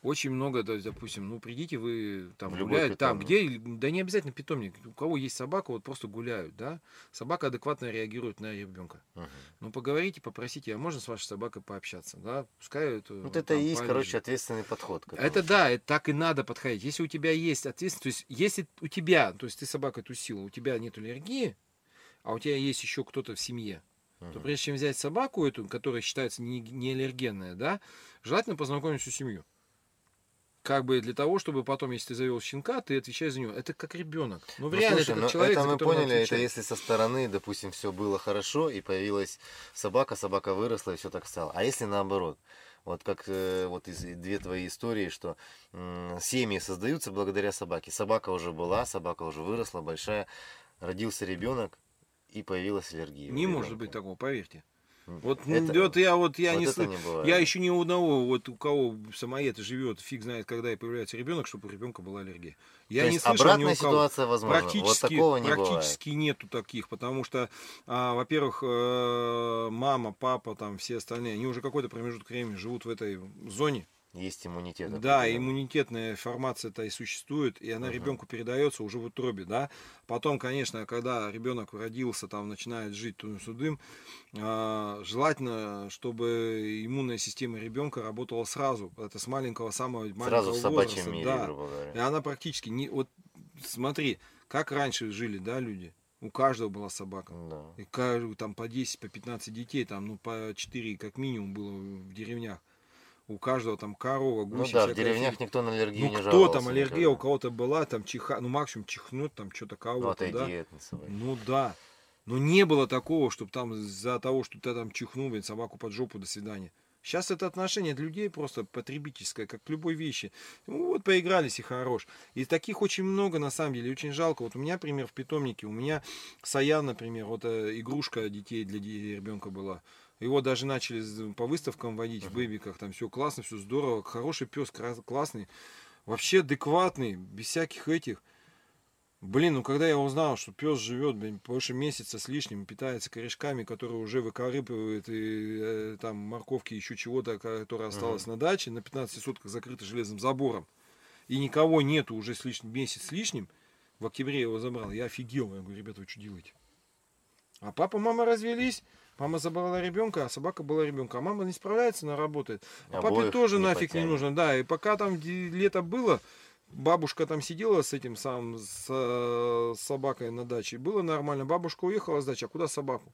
[SPEAKER 1] Очень много, то есть, допустим, ну придите вы там
[SPEAKER 2] В
[SPEAKER 1] гулять, там, где, да не обязательно питомник, у кого есть собака, вот просто гуляют, да, собака адекватно реагирует на ребенка.
[SPEAKER 2] Мгм.
[SPEAKER 1] Ну поговорите, попросите, а можно с вашей собакой пообщаться, да, пускай это.
[SPEAKER 2] Вот это
[SPEAKER 1] там
[SPEAKER 2] и есть,
[SPEAKER 1] полежит.
[SPEAKER 2] короче, ответственный подход.
[SPEAKER 1] Это да, это так и надо подходить. Если у тебя есть ответственность, то есть если у тебя, то есть ты собака тусила, у тебя нет аллергии, а у тебя есть еще кто-то в семье, то
[SPEAKER 2] Мгм.
[SPEAKER 1] прежде чем взять собаку эту, которая считается не, не аллергенная, да, желательно познакомить всю семью. Как бы для того, чтобы потом, если ты завел щенка, ты отвечаешь за него. Это как ребенок. Ну,
[SPEAKER 2] Ну,
[SPEAKER 1] реально,
[SPEAKER 2] слушай,
[SPEAKER 1] это
[SPEAKER 2] ну,
[SPEAKER 1] человек,
[SPEAKER 2] это мы поняли, это если со стороны, допустим, все было хорошо, и появилась собака, собака выросла, и все так стало. А если наоборот? Вот как э, вот из две твои истории, что м, семьи создаются благодаря собаке. Собака уже была, собака уже выросла, большая, родился ребенок, и появилась аллергия.
[SPEAKER 1] Не может быть такого, поверьте. Вот, ну,
[SPEAKER 2] это-
[SPEAKER 1] вот я вот я
[SPEAKER 2] вот
[SPEAKER 1] не
[SPEAKER 2] это
[SPEAKER 1] слы-
[SPEAKER 2] не бывает.
[SPEAKER 1] Я еще ни у одного, вот у кого самоед живет, фиг знает, когда и появляется ребенок, чтобы у ребенка была аллергия. Я
[SPEAKER 2] То
[SPEAKER 1] не слышал ни
[SPEAKER 2] обратная
[SPEAKER 1] у кого.
[SPEAKER 2] ситуация возможна. Вот
[SPEAKER 1] Практически,
[SPEAKER 2] такого не бывает.
[SPEAKER 1] практически нету таких, потому что, а, во-первых, э, мама, папа, там все остальные, они уже какой-то промежуток времени живут в этой зоне.
[SPEAKER 2] Есть иммунитет.
[SPEAKER 1] Да, иммунитетная формация-то и существует, и она
[SPEAKER 2] Мгм.
[SPEAKER 1] ребенку передается уже в утробе, да. Потом, конечно, когда ребенок родился, там начинает жить тудым-сюдым, а, желательно, чтобы иммунная система ребенка работала сразу. Это с маленького самого маленького
[SPEAKER 2] Сразу в собачьем
[SPEAKER 1] возраста,
[SPEAKER 2] мире,
[SPEAKER 1] да.
[SPEAKER 2] грубо говоря.
[SPEAKER 1] И она практически не. Вот смотри, как раньше жили, да, люди. У каждого была собака.
[SPEAKER 2] Да.
[SPEAKER 1] И каждый, там по 10, по 15 детей, там, ну, по 4 как минимум было в деревнях. У каждого там корова,
[SPEAKER 2] Ну
[SPEAKER 1] гуси.
[SPEAKER 2] да, в деревнях никто на аллергию
[SPEAKER 1] Ну,
[SPEAKER 2] не
[SPEAKER 1] кто
[SPEAKER 2] жаловался.
[SPEAKER 1] там аллергия,
[SPEAKER 2] никогда.
[SPEAKER 1] у кого-то была, там чиха, ну максимум чихнуть, там что-то
[SPEAKER 2] Ну,
[SPEAKER 1] кого-то,
[SPEAKER 2] отойди
[SPEAKER 1] да. Ну да. Но не было такого, чтобы там из-за того, что ты там чихнул, блин, собаку под жопу, до свидания. Сейчас это отношение от людей просто потребительское, как к любой вещи. Ну вот поигрались и хорош. И таких очень много на самом деле, очень жалко. Вот у меня пример в питомнике, у меня Саян, например, вот э, игрушка детей для ребенка была. Его даже начали по выставкам водить в бэбиках, там все классно, все здорово, хороший пес, классный, вообще адекватный, без всяких этих. Блин, ну когда я узнал, что пес живет, блин, больше месяца с лишним, питается корешками, которые уже выкорыпывает, и э, там морковки, еще чего-то, которое осталось на даче, на 15 сутках закрыто железным забором, и никого нету уже с лишним, месяц с лишним, в октябре я его забрал, я офигел, я говорю, ребята, вы что делаете? А папа, мама развелись, мама забрала ребенка, а собака была ребенка. А мама не справляется, она работает. А папе
[SPEAKER 2] Обоих
[SPEAKER 1] тоже
[SPEAKER 2] не
[SPEAKER 1] нафиг не
[SPEAKER 2] потянет.
[SPEAKER 1] нужно, да. И пока там лето было, бабушка там сидела с этим самым, с, э, с собакой на даче. Было нормально. Бабушка уехала с дачи, а куда собаку?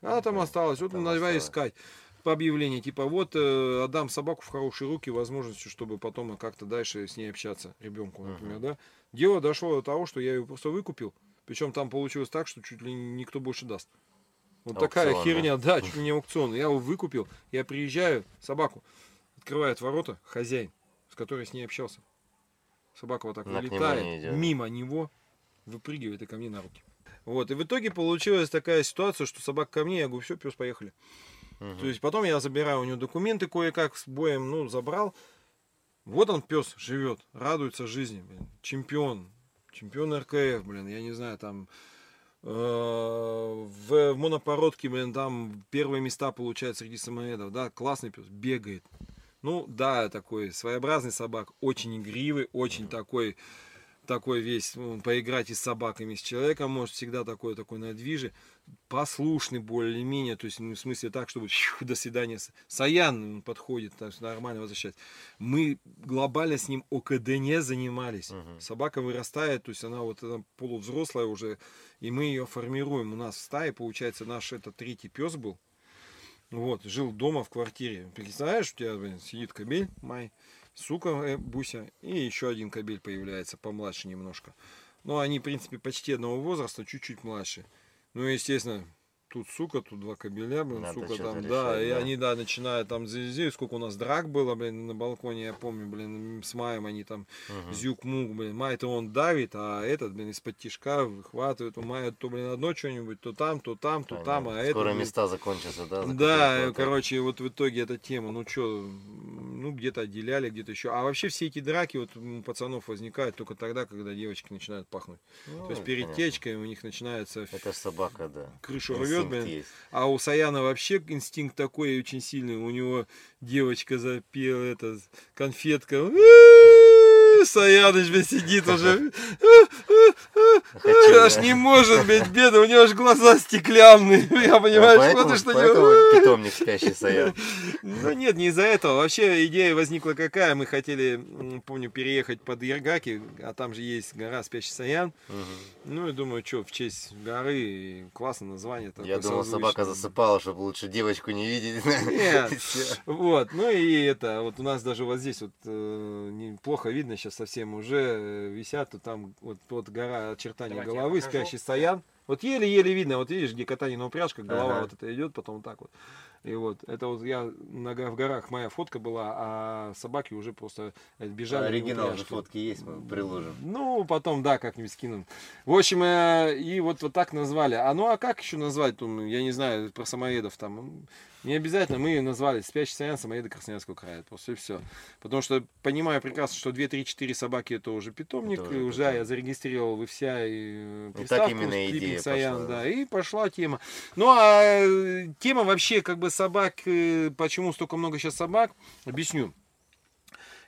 [SPEAKER 1] Она там
[SPEAKER 2] Да,
[SPEAKER 1] осталась. Вот
[SPEAKER 2] там
[SPEAKER 1] давай искать по объявлению. Типа вот э, отдам собаку в хорошие руки возможностью, чтобы потом как-то дальше с ней общаться, ребенку, например, да. Дело дошло до того, что я ее просто выкупил. Причем там получилось так, что чуть ли никто больше даст. Вот такая
[SPEAKER 2] Аукцион, да?
[SPEAKER 1] херня, да, <laughs> чуть ли не аукцион. Я его выкупил, я приезжаю, собаку, открывает ворота хозяин, с которой с ней общался. Собака вот так
[SPEAKER 2] нему
[SPEAKER 1] вылетает
[SPEAKER 2] не
[SPEAKER 1] мимо него, выпрыгивает и ко мне на руки. Вот, и в итоге получилась такая ситуация, что собака ко мне, я говорю, все, пес, поехали.
[SPEAKER 2] Мгм.
[SPEAKER 1] То есть потом я забираю у него документы кое-как с боем, ну, забрал. Вот он, пес, живет, радуется жизни, блин. Чемпион, чемпион РКФ, блин, я не знаю, там в, в монопородке, блин, там первые места получает среди самоедов, да, классный пес, бегает. Ну, да, такой своеобразный собак, очень игривый, очень такой, такой весь, ну, поиграть и с собаками, и с человеком может всегда такой, такой надвижи, послушный более-менее, то есть, ну, в смысле так, чтобы фью, до свидания. Саян он подходит, так что нормально возвращать. Мы глобально с ним ОКД не занимались.
[SPEAKER 2] Мгм.
[SPEAKER 1] Собака вырастает, то есть она вот она полувзрослая уже, и мы ее формируем. У нас в стае, получается, наш это третий пес был. Вот, жил дома в квартире. Представляешь, у тебя блин, сидит кобель, Май, сука, э, Буся, и еще один кобель появляется, помладше немножко. Ну, они, в принципе, почти одного возраста, чуть-чуть младше. Ну, естественно, тут сука, тут два кобеля, блин,
[SPEAKER 2] Надо
[SPEAKER 1] сука там, да,
[SPEAKER 2] решать,
[SPEAKER 1] и
[SPEAKER 2] да.
[SPEAKER 1] они, да, начинают там зиззи, сколько у нас драк было, блин, на балконе, я помню, блин, с Маем они там
[SPEAKER 2] Мгм.
[SPEAKER 1] зюк-мук, блин, Май-то он давит, а этот, блин, из-под тишка выхватывает, у Мая то, блин, одно что-нибудь, то там, то там, то там, а это,
[SPEAKER 2] Скоро места закончатся, да?
[SPEAKER 1] да, короче, вот в итоге эта тема, ну что, ну где-то отделяли, где-то еще. А вообще все эти драки вот у пацанов возникают только тогда, когда девочки начинают пахнуть.
[SPEAKER 2] Ну,
[SPEAKER 1] То есть перед
[SPEAKER 2] понятно.
[SPEAKER 1] течкой у них начинается
[SPEAKER 2] Это собака, да.
[SPEAKER 1] крышу рвет,
[SPEAKER 2] Инстинкт
[SPEAKER 1] блин.
[SPEAKER 2] есть.
[SPEAKER 1] А у Саяна вообще инстинкт такой очень сильный. У него девочка запела, это конфетка. Саяныч, блин, сидит <laughs> уже. Аж не может, блядь, беда, у него аж глаза стеклянные. <laughs> Я понимаю,
[SPEAKER 2] поэтому,
[SPEAKER 1] на
[SPEAKER 2] поэтому
[SPEAKER 1] него.
[SPEAKER 2] питомник спящий Саян. <laughs>
[SPEAKER 1] Ну нет, не из-за этого. Вообще идея возникла какая. Мы хотели, помню, переехать под Ергаки, а там же есть гора Спящий Саян. Ну и думаю, что, в честь горы, и классное название.
[SPEAKER 2] Я думал, собака засыпала, чтобы лучше девочку не видеть.
[SPEAKER 1] Нет. Вот, ну и это, вот у нас даже вот здесь вот э, неплохо видно сейчас совсем уже э, висят, то там вот, вот гора очертания
[SPEAKER 4] Давайте
[SPEAKER 1] головы, спящий стоян. Вот еле-еле видно, вот видишь, где катание на упряжках, голова
[SPEAKER 2] Ага.
[SPEAKER 1] вот это идет, потом вот так вот. И вот, это вот я на, в горах моя фотка была, а собаки уже просто э, бежали. на
[SPEAKER 2] Оригинал же фотки есть, мы приложим.
[SPEAKER 1] Ну, потом, да, как-нибудь скинем. В общем, э, и вот, вот так назвали. А ну, а как еще назвать? Там, я не знаю, про самоедов там. Не обязательно, мы назвали «Спящий Саян» самоеды Красноярского края. Просто и все. Потому что понимаю прекрасно, что 2, 3, 4 собаки это уже питомник.
[SPEAKER 2] Это уже питомник.
[SPEAKER 1] я зарегистрировал в вся и э,
[SPEAKER 2] так
[SPEAKER 1] приставку
[SPEAKER 2] именно идея
[SPEAKER 1] Саян,
[SPEAKER 2] пошла,
[SPEAKER 1] да. И пошла тема. Ну, а э, тема вообще как бы собак, э, почему столько много сейчас собак, объясню.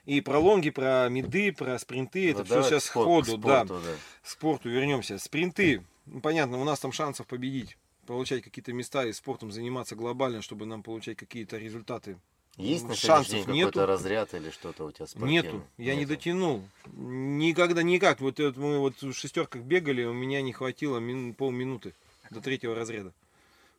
[SPEAKER 1] И про лонги, про меды, про спринты, это
[SPEAKER 2] Ну,
[SPEAKER 1] все
[SPEAKER 2] давай
[SPEAKER 1] сейчас
[SPEAKER 2] к спор-
[SPEAKER 1] ходу,
[SPEAKER 2] к
[SPEAKER 1] да
[SPEAKER 2] спорту, да.
[SPEAKER 1] к спорту вернемся. Спринты, ну, понятно, у нас там шансов победить, получать какие-то места и спортом заниматься глобально, чтобы нам получать какие-то результаты.
[SPEAKER 2] Есть на
[SPEAKER 1] Шансов нету.
[SPEAKER 2] какой-то разряд или что-то у тебя спортивное?
[SPEAKER 1] Нету, я не
[SPEAKER 2] Нету.
[SPEAKER 1] дотянул. Никогда никак. Вот это мы вот в шестерках бегали, у меня не хватило мин- полминуты до третьего разряда.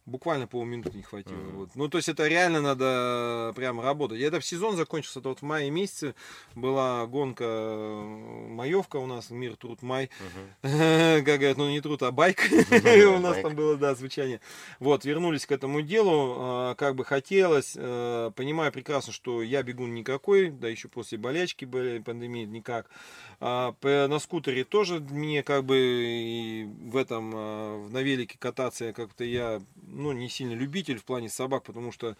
[SPEAKER 1] Буквально полминуты не хватило.
[SPEAKER 2] Мгм.
[SPEAKER 1] Вот. Ну, то есть это реально надо прям работать. И Это в сезон закончился, это вот в мае месяце была гонка э, маевка у нас, мир труд май.
[SPEAKER 2] Мгм. <laughs>
[SPEAKER 1] как говорят, ну не труд, а байк. <laughs> У нас
[SPEAKER 2] байк.
[SPEAKER 1] там было, да, звучание. Вот, вернулись к этому делу, а, как бы хотелось. э, Понимаю прекрасно, что я бегун никакой, да еще после болячки, были, пандемии никак. А, На скутере тоже мне как бы в этом, на велике кататься как-то я, ну, не сильно любитель в плане собак, потому что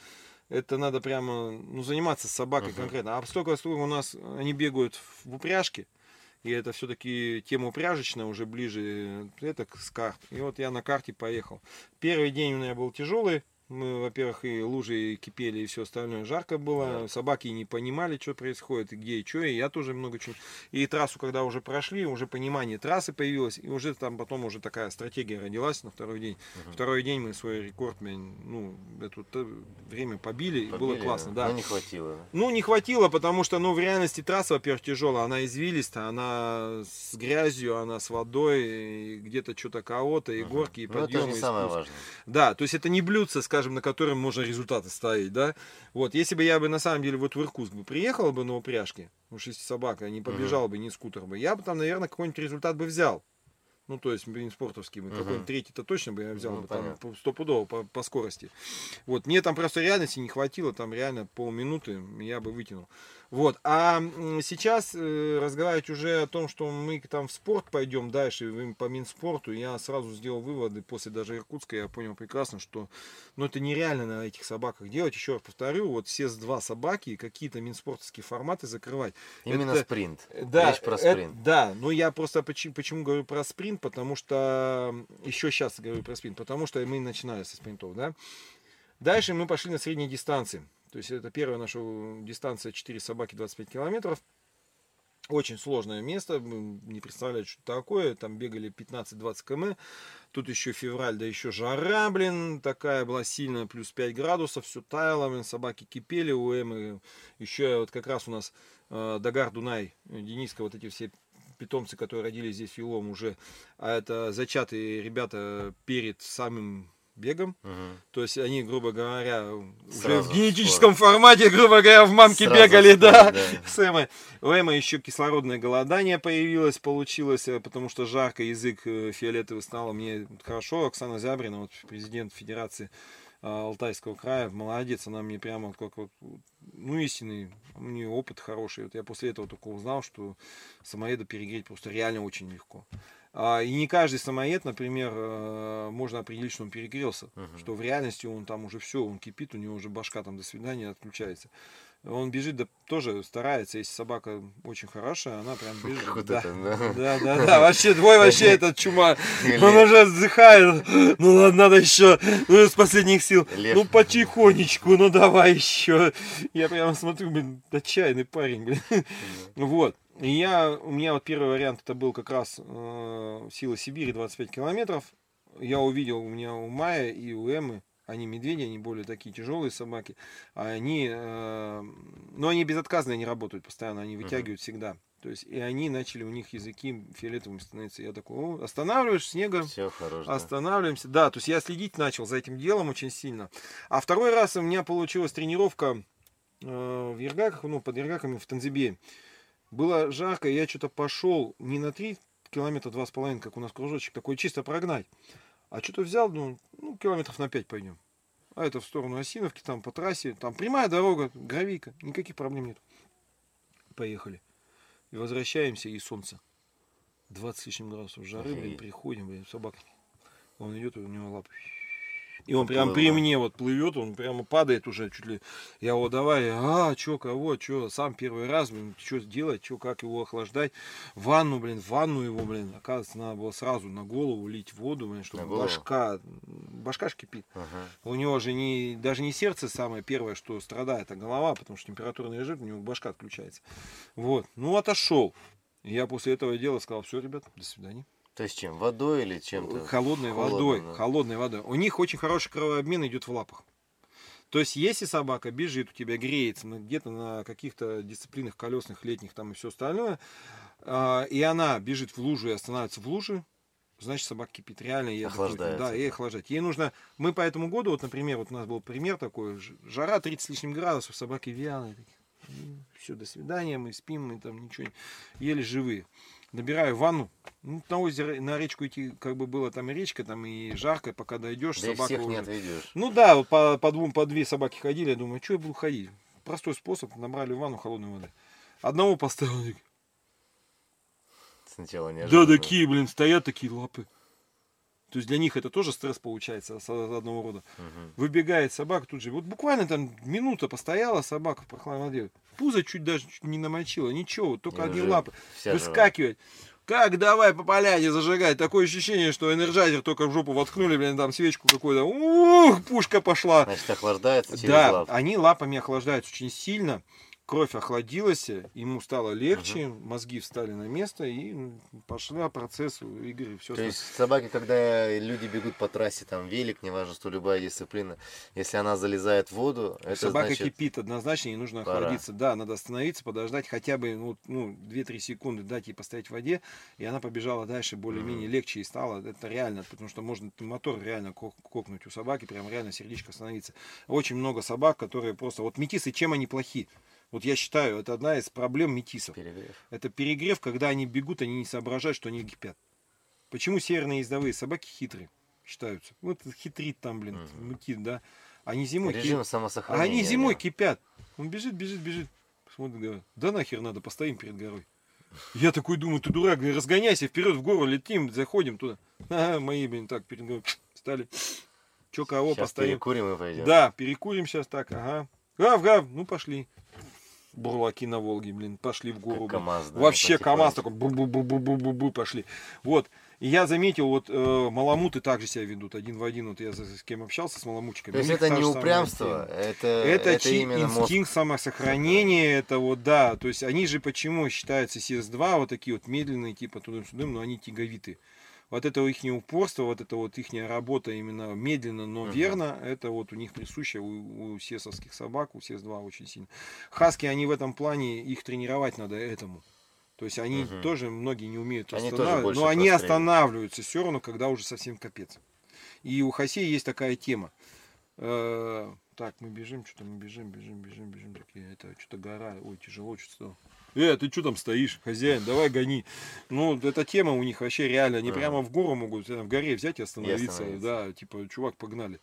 [SPEAKER 1] это надо прямо, ну, заниматься собакой
[SPEAKER 2] Мгм.
[SPEAKER 1] конкретно. А столько, столько у нас они бегают в упряжке, и это все-таки тема упряжечная, уже ближе это к карт. И вот я на карте поехал. Первый день у меня был тяжелый, Мы, во-первых, и лужи кипели, и все остальное жарко было.
[SPEAKER 2] Да.
[SPEAKER 1] Собаки не понимали, что происходит, и где и что. И я тоже много чего. И трассу, когда уже прошли, уже понимание трассы появилось. И уже там потом уже такая стратегия родилась на второй день.
[SPEAKER 2] Мгм.
[SPEAKER 1] Второй день мы свой рекорд, ну, это время побили, и было
[SPEAKER 2] Побили,
[SPEAKER 1] классно, да.
[SPEAKER 2] Но не хватило.
[SPEAKER 1] Ну, не хватило, потому что, ну, в реальности трасса, во-первых, тяжелая, она извилистая, она с грязью, она с водой, и где-то что-то кого-то, и
[SPEAKER 2] Мгм.
[SPEAKER 1] горки, и
[SPEAKER 2] Ну, это
[SPEAKER 1] подъемы.
[SPEAKER 2] не
[SPEAKER 1] и
[SPEAKER 2] самое важное.
[SPEAKER 1] Да, то есть это не блюдце, скажем, на котором можно результаты ставить, да. Вот, если бы я бы на самом деле вот в Иркутск бы приехал бы на упряжке, уж если собака не побежала бы, не скутер бы, я бы там, наверное, какой-нибудь результат бы взял. Ну, то есть, блин, спортовский.
[SPEAKER 2] Мгм.
[SPEAKER 1] Какой-нибудь третий-то точно бы я взял
[SPEAKER 2] Ну,
[SPEAKER 1] бы, там,
[SPEAKER 2] понятно.
[SPEAKER 1] по- стопудово, по, по скорости. Вот, мне там просто реальности не хватило, там реально полминуты я бы вытянул. Вот, а сейчас э, разговаривать уже о том, что мы там в спорт пойдем дальше, по Минспорту, я сразу сделал выводы после даже Иркутска, я понял прекрасно, что ну, это нереально на этих собаках делать. Еще раз повторю, вот все с два собаки, какие-то минспортовские форматы закрывать.
[SPEAKER 2] Именно
[SPEAKER 1] Это-
[SPEAKER 2] спринт.
[SPEAKER 1] Да,
[SPEAKER 2] Речь про спринт.
[SPEAKER 1] да, но я просто почему, почему говорю про спринт, потому что еще сейчас говорю про спринт, потому что мы начинали со спринтов, да. Дальше мы пошли на средние дистанции. То есть это первая наша дистанция 4 собаки 25 километров. Очень сложное место, не представляете, что такое. Там бегали 15-20 км. Тут еще февраль, да еще жара, блин, такая была сильная, плюс 5 градусов, все таяло, блин, собаки кипели у Эмы. Еще вот как раз у нас э, Дагар Дунай, Дениска, вот эти все питомцы, которые родились здесь в Елом уже, а это зачатые ребята перед самым бегом.
[SPEAKER 2] Мгм.
[SPEAKER 1] То есть они, грубо говоря, уже
[SPEAKER 2] Сразу
[SPEAKER 1] в генетическом формате, грубо говоря, в мамке
[SPEAKER 2] Сразу
[SPEAKER 1] бегали,
[SPEAKER 2] в
[SPEAKER 1] да.
[SPEAKER 2] спорт, да.
[SPEAKER 1] С Эмой. У Эмы еще кислородное голодание появилось, получилось, э, потому что жарко, язык э, фиолетовый стал. Мне хорошо, Оксана Зябрина, вот президент Федерации э, Алтайского края, молодец, она мне прямо как вот, ну, истинный, у нее опыт хороший. Вот я после этого только узнал, что самоеда перегреть просто реально очень легко. А, И не каждый самоед, например, э, можно определить, что он перегрелся.
[SPEAKER 2] Мгм.
[SPEAKER 1] Что в реальности он там уже все, он кипит, у него уже башка там до свидания отключается. Он бежит, да тоже старается, если собака очень хорошая, она прям <laughs> бежит.
[SPEAKER 2] Вот
[SPEAKER 1] да.
[SPEAKER 2] это, да.
[SPEAKER 1] Да, да, да, вообще твой <laughs> вообще этот чума. Он уже вздыхает. Ну ладно, надо еще. Ну, из последних сил.
[SPEAKER 2] Лев.
[SPEAKER 1] Ну потихонечку, ну давай еще. Я прямо смотрю, блин, отчаянный парень, блин. Вот. И я, у меня вот первый вариант это был как раз э, Сила Сибири 25 километров. Я увидел у меня у Майя и у Эмы, они медведи, они более такие тяжелые собаки. А они, э, ну они безотказно они работают постоянно, они вытягивают всегда. То есть и они начали у них языки фиолетовыми становиться. Я такой, о, останавливаешь снега,
[SPEAKER 2] Все хорош. да.
[SPEAKER 1] Останавливаемся. Да, то есть я следить начал за этим делом очень сильно. А второй раз у меня получилась тренировка э, в Ергаках, ну, под Ергаками в Танзибе. Было жарко, я что-то пошел не на 3 километра, два с половиной, как у нас кружочек, такой чисто прогнать. А что-то взял, ну, ну, километров на 5 пойдем. А это в сторону Осиновки, там по трассе, там прямая дорога, гравийка, никаких проблем нет. Поехали. И возвращаемся, и солнце. 20 с лишним градусов жары, блин, приходим, блин, собака. Он идет, у него лапы. И он прям при мне вот плывет, он прямо падает уже чуть ли. Я его давай, а, чё, кого, чё, сам первый раз, блин, что сделать, чё, как его охлаждать. Ванну, блин, ванну его, блин, оказывается, надо было сразу на голову лить воду, блин, чтобы башка, башка ж кипит.
[SPEAKER 2] Ага.
[SPEAKER 1] У него же не, даже не сердце самое первое, что страдает, а голова, потому что температурный режим, у него башка отключается. Вот, ну отошел. Я после этого дела сказал, все, ребят, до свидания.
[SPEAKER 2] То есть чем? Водой или чем-то?
[SPEAKER 1] Холодной
[SPEAKER 2] Холодно,
[SPEAKER 1] водой,
[SPEAKER 2] да.
[SPEAKER 1] холодной водой. У них очень хороший кровообмен идет в лапах. То есть, если собака бежит у тебя, греется на- где-то на каких-то дисциплинах колесных, летних там и все остальное, а, и она бежит в лужу и останавливается в луже, значит собака кипит. Реально ей.
[SPEAKER 2] Охлаждается.
[SPEAKER 1] Да, ей охлаждать. Ей нужно... Мы по этому году, вот, например, вот у нас был пример такой, жара 30 с лишним градусов, собаки вялые. Все, до свидания, мы спим, мы там ничего, не- еле живые. Набираю ванну, ну, на озеро, на речку идти, как бы было там и речка, там и жарко, пока дойдешь,
[SPEAKER 2] Да и
[SPEAKER 1] собака
[SPEAKER 2] всех не
[SPEAKER 1] уже-
[SPEAKER 2] отведешь.
[SPEAKER 1] Ну да, вот по, по двум, по две собаки ходили, я думаю, что я буду ходить? Простой способ, набрали ванну холодной воды. Одного поставил,
[SPEAKER 2] Сначала не
[SPEAKER 1] да, такие, блин, стоят такие лапы. То есть для них это тоже стресс получается с одного рода. Выбегает собака тут же. Вот буквально там минута постояла собака в прохладной воде. Пузо чуть даже чуть не намочила. Ничего, только
[SPEAKER 2] И
[SPEAKER 1] одни лапы. Выскакивает. Как давай по поляне зажигать. Такое ощущение, что Energizer только в жопу воткнули, блин, там свечку какую-то. Ух, пушка пошла.
[SPEAKER 2] Значит, охлаждается через
[SPEAKER 1] Да,
[SPEAKER 2] лап.
[SPEAKER 1] они лапами охлаждаются очень сильно. Кровь охладилась, ему стало легче, мозги встали на место и пошла процесс игры. Все
[SPEAKER 2] То есть собаки, когда люди бегут по трассе, там велик, неважно, что любая дисциплина, если она залезает в воду, это
[SPEAKER 1] Собака
[SPEAKER 2] значит...
[SPEAKER 1] кипит однозначно, ей нужно
[SPEAKER 2] пора.
[SPEAKER 1] охладиться. Да, надо остановиться, подождать хотя бы ну, ну, 2-3 секунды, дать ей постоять в воде, и она побежала дальше, более-менее легче и стало. Это реально, потому что можно мотор реально ко- кокнуть у собаки, прям реально сердечко остановиться. Очень много собак, которые просто... Вот метисы, чем они плохи? Вот я считаю, это одна из проблем метисов.
[SPEAKER 2] Перегрев.
[SPEAKER 1] Это перегрев, когда они бегут, они не соображают, что они кипят. Почему северные ездовые собаки хитрые считаются? Вот хитрит там, блин,
[SPEAKER 2] Мгм.
[SPEAKER 1] мутит, да. Они зимой
[SPEAKER 2] Режим
[SPEAKER 1] а
[SPEAKER 2] самосохранения.
[SPEAKER 1] они зимой
[SPEAKER 2] да.
[SPEAKER 1] кипят. Он бежит, бежит, бежит. Смотрит, говорит, да нахер надо, постоим перед горой. Я такой думаю, ты дурак, говорю, разгоняйся, вперед в гору летим, заходим туда. Ага, мои, блин, так, перед горой стали. Че кого
[SPEAKER 2] Сейчас
[SPEAKER 1] постоим?
[SPEAKER 2] перекурим и пойдем.
[SPEAKER 1] Да, перекурим сейчас так, ага. Гав, гав, ну пошли. Бурлаки на Волге, блин, пошли в гору.
[SPEAKER 2] Как. КамАЗ, да,
[SPEAKER 1] Вообще. КамАЗ такой бу-бу-бу-бу-бу-бу пошли. Вот. И я заметил, вот э, маламуты также себя ведут один в один. Вот я с кем общался, с маламутчиками.
[SPEAKER 2] То есть это не упрямство, это,
[SPEAKER 1] Это,
[SPEAKER 2] это
[SPEAKER 1] чи-
[SPEAKER 2] именно мозг.
[SPEAKER 1] инстинкт самосохранения, это вот, да, то есть они же почему считаются CS2, вот такие вот медленные, типа туда-сюда, но они тяговиты. Вот это их упорство, вот это вот их работа именно медленно, но
[SPEAKER 2] Мгм.
[SPEAKER 1] верно, это вот у них присуще у, у сесовских собак, у СЕС-2 очень сильно. Хаски, они в этом плане, их тренировать надо этому. То есть они
[SPEAKER 2] Мгм.
[SPEAKER 1] тоже, многие не умеют
[SPEAKER 2] Они тоже
[SPEAKER 1] останавливать,
[SPEAKER 2] больше
[SPEAKER 1] но они останавливаются все равно, когда уже совсем капец. И у Хасей есть такая тема. Э, Так, мы бежим, что-то мы бежим, бежим, бежим, бежим. Такие, это что-то гора, ой, тяжело что-то. Э, ты что там стоишь, хозяин, давай гони. Ну, эта тема у них вообще реально, они прямо в гору могут, э, в горе взять и остановиться.
[SPEAKER 2] остановиться.
[SPEAKER 1] Да, типа, чувак, погнали.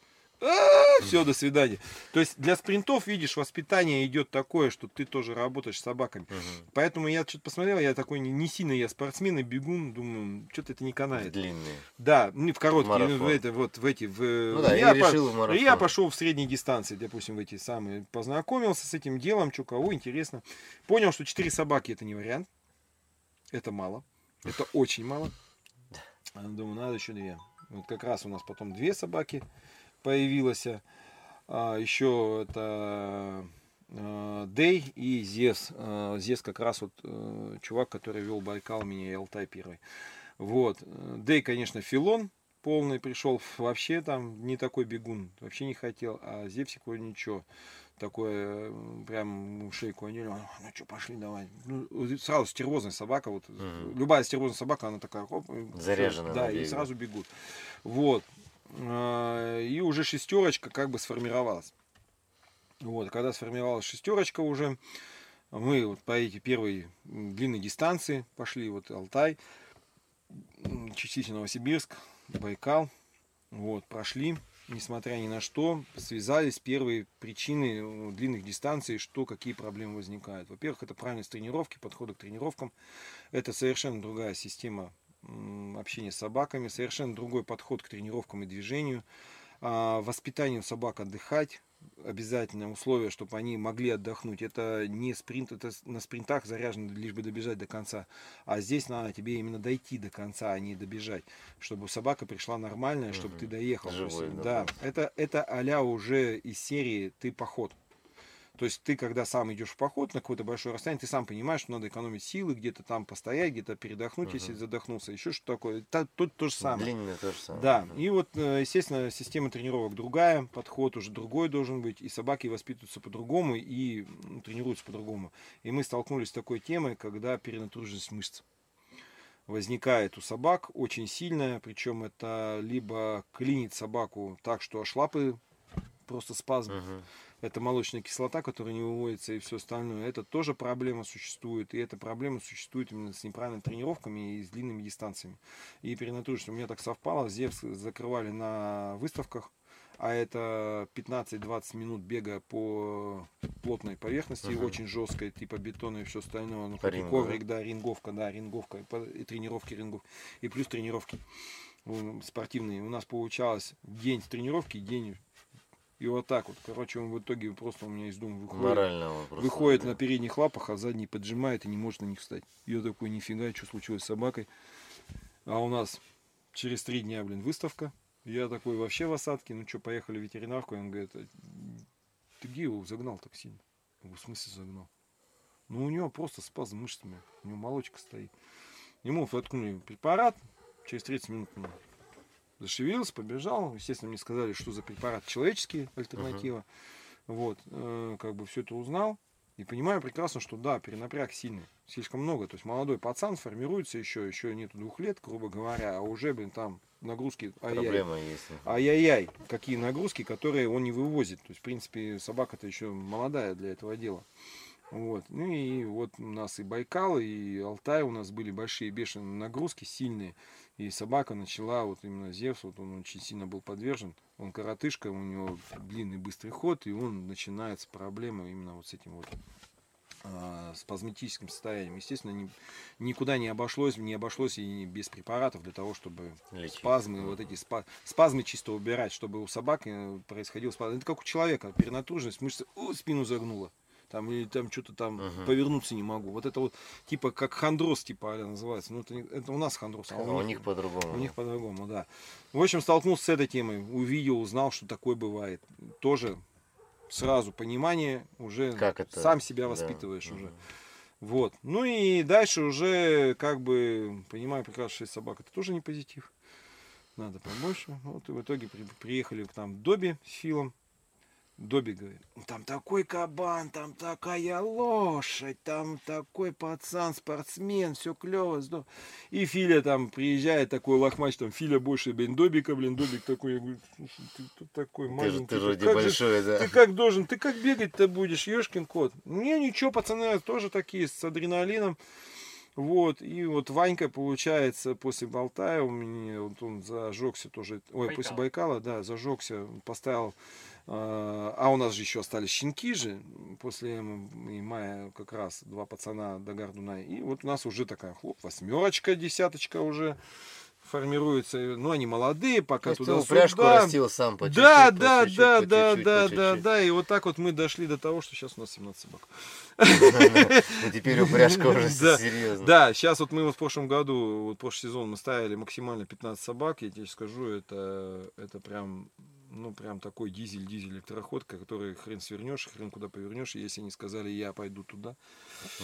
[SPEAKER 1] Все, до свидания. То есть для спринтов, видишь, воспитание идет такое, что ты тоже работаешь с собаками.
[SPEAKER 2] Мгм.
[SPEAKER 1] Поэтому я что-то посмотрел, я такой не, не сильно я спортсмен и бегун, думаю, что-то это не канает.
[SPEAKER 2] Длинные.
[SPEAKER 1] Да, ну, в короткие, ну, в, это, вот, в эти, в...
[SPEAKER 2] Ну да,
[SPEAKER 1] я,
[SPEAKER 2] и
[SPEAKER 1] по-
[SPEAKER 2] решил в марафон.
[SPEAKER 1] я пошел в средней дистанции, допустим, в эти самые, познакомился с этим делом, что кого интересно. Понял, что 4 собаки это не вариант, это мало, это очень мало. А, <laughs> Думаю, надо еще две. Вот как раз у нас потом две собаки появилось. А, еще это э, Дей и Зес. Э, Зес как раз вот э, чувак, который вел Байкал меня и Алтай первый. Вот. Э, Дей, конечно, филон полный пришел, вообще там не такой бегун, вообще не хотел, а Зевсик вроде ничего. Такое, э, прям шейку они, ну что, пошли давай. Ну, сразу стервозная собака, вот
[SPEAKER 2] Мгм.
[SPEAKER 1] любая стервозная собака, она такая, всё,
[SPEAKER 2] Заряжена
[SPEAKER 1] Да, и сразу бегут. Вот. А, И уже шестерочка как бы сформировалась. Вот, когда сформировалась шестерочка уже, мы вот по эти первые длинные дистанции пошли, вот Алтай, частично Новосибирск, Байкал, вот, прошли, несмотря ни на что, связались первые причины э, длинных дистанций, что, какие проблемы возникают. Во-первых, это правильность тренировки, подхода к тренировкам, это совершенно другая система м, общения с собаками, совершенно другой подход к тренировкам и движению, а, воспитанию собак отдыхать, обязательное условие, чтобы они могли отдохнуть. Это не спринт, это на спринтах заряжено лишь бы добежать до конца. А здесь надо тебе именно дойти до конца, а не добежать. Чтобы собака пришла нормальная, чтобы
[SPEAKER 2] Мгм.
[SPEAKER 1] ты доехал. То есть,
[SPEAKER 2] Живой,
[SPEAKER 1] да,
[SPEAKER 2] да.
[SPEAKER 1] это, это а уже из серии «ты поход». То есть ты, когда сам идешь в поход на какое-то большое расстояние, ты сам понимаешь, что надо экономить силы, где-то там постоять, где-то передохнуть, если
[SPEAKER 2] Мгм.
[SPEAKER 1] задохнулся, еще что такое. Та- Тут то же самое.
[SPEAKER 2] Длинные то же самое.
[SPEAKER 1] Да,
[SPEAKER 2] Мгм.
[SPEAKER 1] и вот, э, естественно, система тренировок другая, подход уже другой должен быть, и собаки воспитываются по-другому, и ну, тренируются по-другому. И мы столкнулись с такой темой, когда перенатуженность мышц возникает у собак очень сильная, причем это либо клинит собаку так, что аж лапы просто спазм,
[SPEAKER 2] Мгм.
[SPEAKER 1] Это молочная кислота, которая не выводится и все остальное. Это тоже проблема существует. И эта проблема существует именно с неправильными тренировками и с длинными дистанциями. И перенатуженность у меня так совпало. Зевс закрывали на выставках, а это 15-20 минут бега по плотной поверхности,
[SPEAKER 2] Мгм.
[SPEAKER 1] очень жесткой, типа бетона и все остальное. Ну,
[SPEAKER 2] рингу,
[SPEAKER 1] коврик, да, ринговка, да, ринговка, и тренировки рингов, и плюс тренировки спортивные. У нас получалось день тренировки, день И вот так вот. Короче, он в итоге просто у меня из дома выходит. Выходит
[SPEAKER 2] да.
[SPEAKER 1] на передних лапах, а задний поджимает и не может на них встать. Я такой, нифига, что случилось с собакой. А у нас через три дня, блин, выставка. Я такой вообще в осадке. Ну что, поехали в ветеринарку. И он говорит, «А ты где его загнал так сильно? Я говорю, в смысле загнал? Ну у него просто спазм мышцами. У него молочка стоит. Ему воткнули препарат. Через 30 минут зашевелился, побежал. Естественно, мне сказали, что за препарат человеческий, альтернатива. Вот, э, как бы все это узнал. И понимаю прекрасно, что да, перенапряг сильный. Слишком много. То есть молодой пацан формируется еще, еще нету двух лет, грубо говоря, а уже, блин, там нагрузки. ай-яй. Ай-яй-яй, какие нагрузки, которые он не вывозит. То есть, в принципе, собака-то еще молодая для этого дела. Вот. Ну и вот у нас и Байкал, и Алтай у нас были большие бешеные нагрузки, сильные. И собака начала, вот именно Зевс, вот он очень сильно был подвержен. Он коротышка, у него длинный быстрый ход, и он начинается проблема именно вот с этим вот а, спазматическим состоянием. Естественно, ни- никуда не обошлось, не обошлось и без препаратов для того, чтобы
[SPEAKER 2] Лечить.
[SPEAKER 1] спазмы, вот эти спа- спазмы чисто убирать, чтобы у собак э, происходил спазм. Это как у человека, перенатуженность, мышцы, о, спину загнула. Там, или там что-то там
[SPEAKER 2] Мгм.
[SPEAKER 1] повернуться не могу. Вот это вот типа как хондроз, типа а называется. Ну, это, не- это у нас хондроз, а
[SPEAKER 2] А у них по-другому.
[SPEAKER 1] у них по-другому, да. В общем, столкнулся с этой темой, увидел, узнал, что такое бывает. Тоже сразу понимание, уже
[SPEAKER 2] Как это?
[SPEAKER 1] сам себя
[SPEAKER 2] Да.
[SPEAKER 1] воспитываешь уже.
[SPEAKER 2] Мгм.
[SPEAKER 1] Вот. Ну и дальше уже, как бы, понимаю прекрасно, что собак это тоже не позитив. Надо побольше. Вот и в итоге при- приехали к нам Доби с Филом. Доби говорит, «Ну, там такой кабан, там такая лошадь, там такой пацан, спортсмен, все клево, здорово. И Филя там приезжает, такой лохмач, там Филя больше, блин, Добика, блин, Добик такой, я говорю, «Слушай, ты, кто такой
[SPEAKER 2] Ты же,
[SPEAKER 1] маленький,
[SPEAKER 2] ты же вроде
[SPEAKER 1] как же
[SPEAKER 2] большой, да.
[SPEAKER 1] ты как должен, ты как бегать-то будешь, ешкин кот. Не, ничего, пацаны тоже такие, с адреналином. Вот, и вот Ванька, получается, после Балтая у меня, вот он зажегся тоже, ой,
[SPEAKER 4] Байкал.
[SPEAKER 1] после Байкала, да, зажегся, поставил, а у нас же еще остались щенки же, после и мая как раз два пацана до Гордуна, и вот у нас уже такая, хлоп, восьмерочка, десяточка уже формируется, ну, они молодые, пока
[SPEAKER 2] есть ты
[SPEAKER 1] туда
[SPEAKER 2] упряжку растил сам по чуть-чуть,
[SPEAKER 1] да,
[SPEAKER 2] по
[SPEAKER 1] да,
[SPEAKER 2] чуть-чуть,
[SPEAKER 1] да,
[SPEAKER 2] по
[SPEAKER 1] да,
[SPEAKER 2] чуть-чуть,
[SPEAKER 1] да,
[SPEAKER 2] по
[SPEAKER 1] да,
[SPEAKER 2] чуть-чуть.
[SPEAKER 1] да. И вот так вот мы дошли до того, что сейчас у нас 17 собак. <laughs>
[SPEAKER 2] Ну теперь упряжка уже серьезно. <laughs>
[SPEAKER 1] Да, сейчас вот мы вот в прошлом году, вот прошлый сезон мы ставили максимально 15 собак, я тебе скажу, это, это прям, ну прям такой дизель-дизель электроход, который хрен свернешь, хрен куда повернешь, если они сказали, я пойду туда.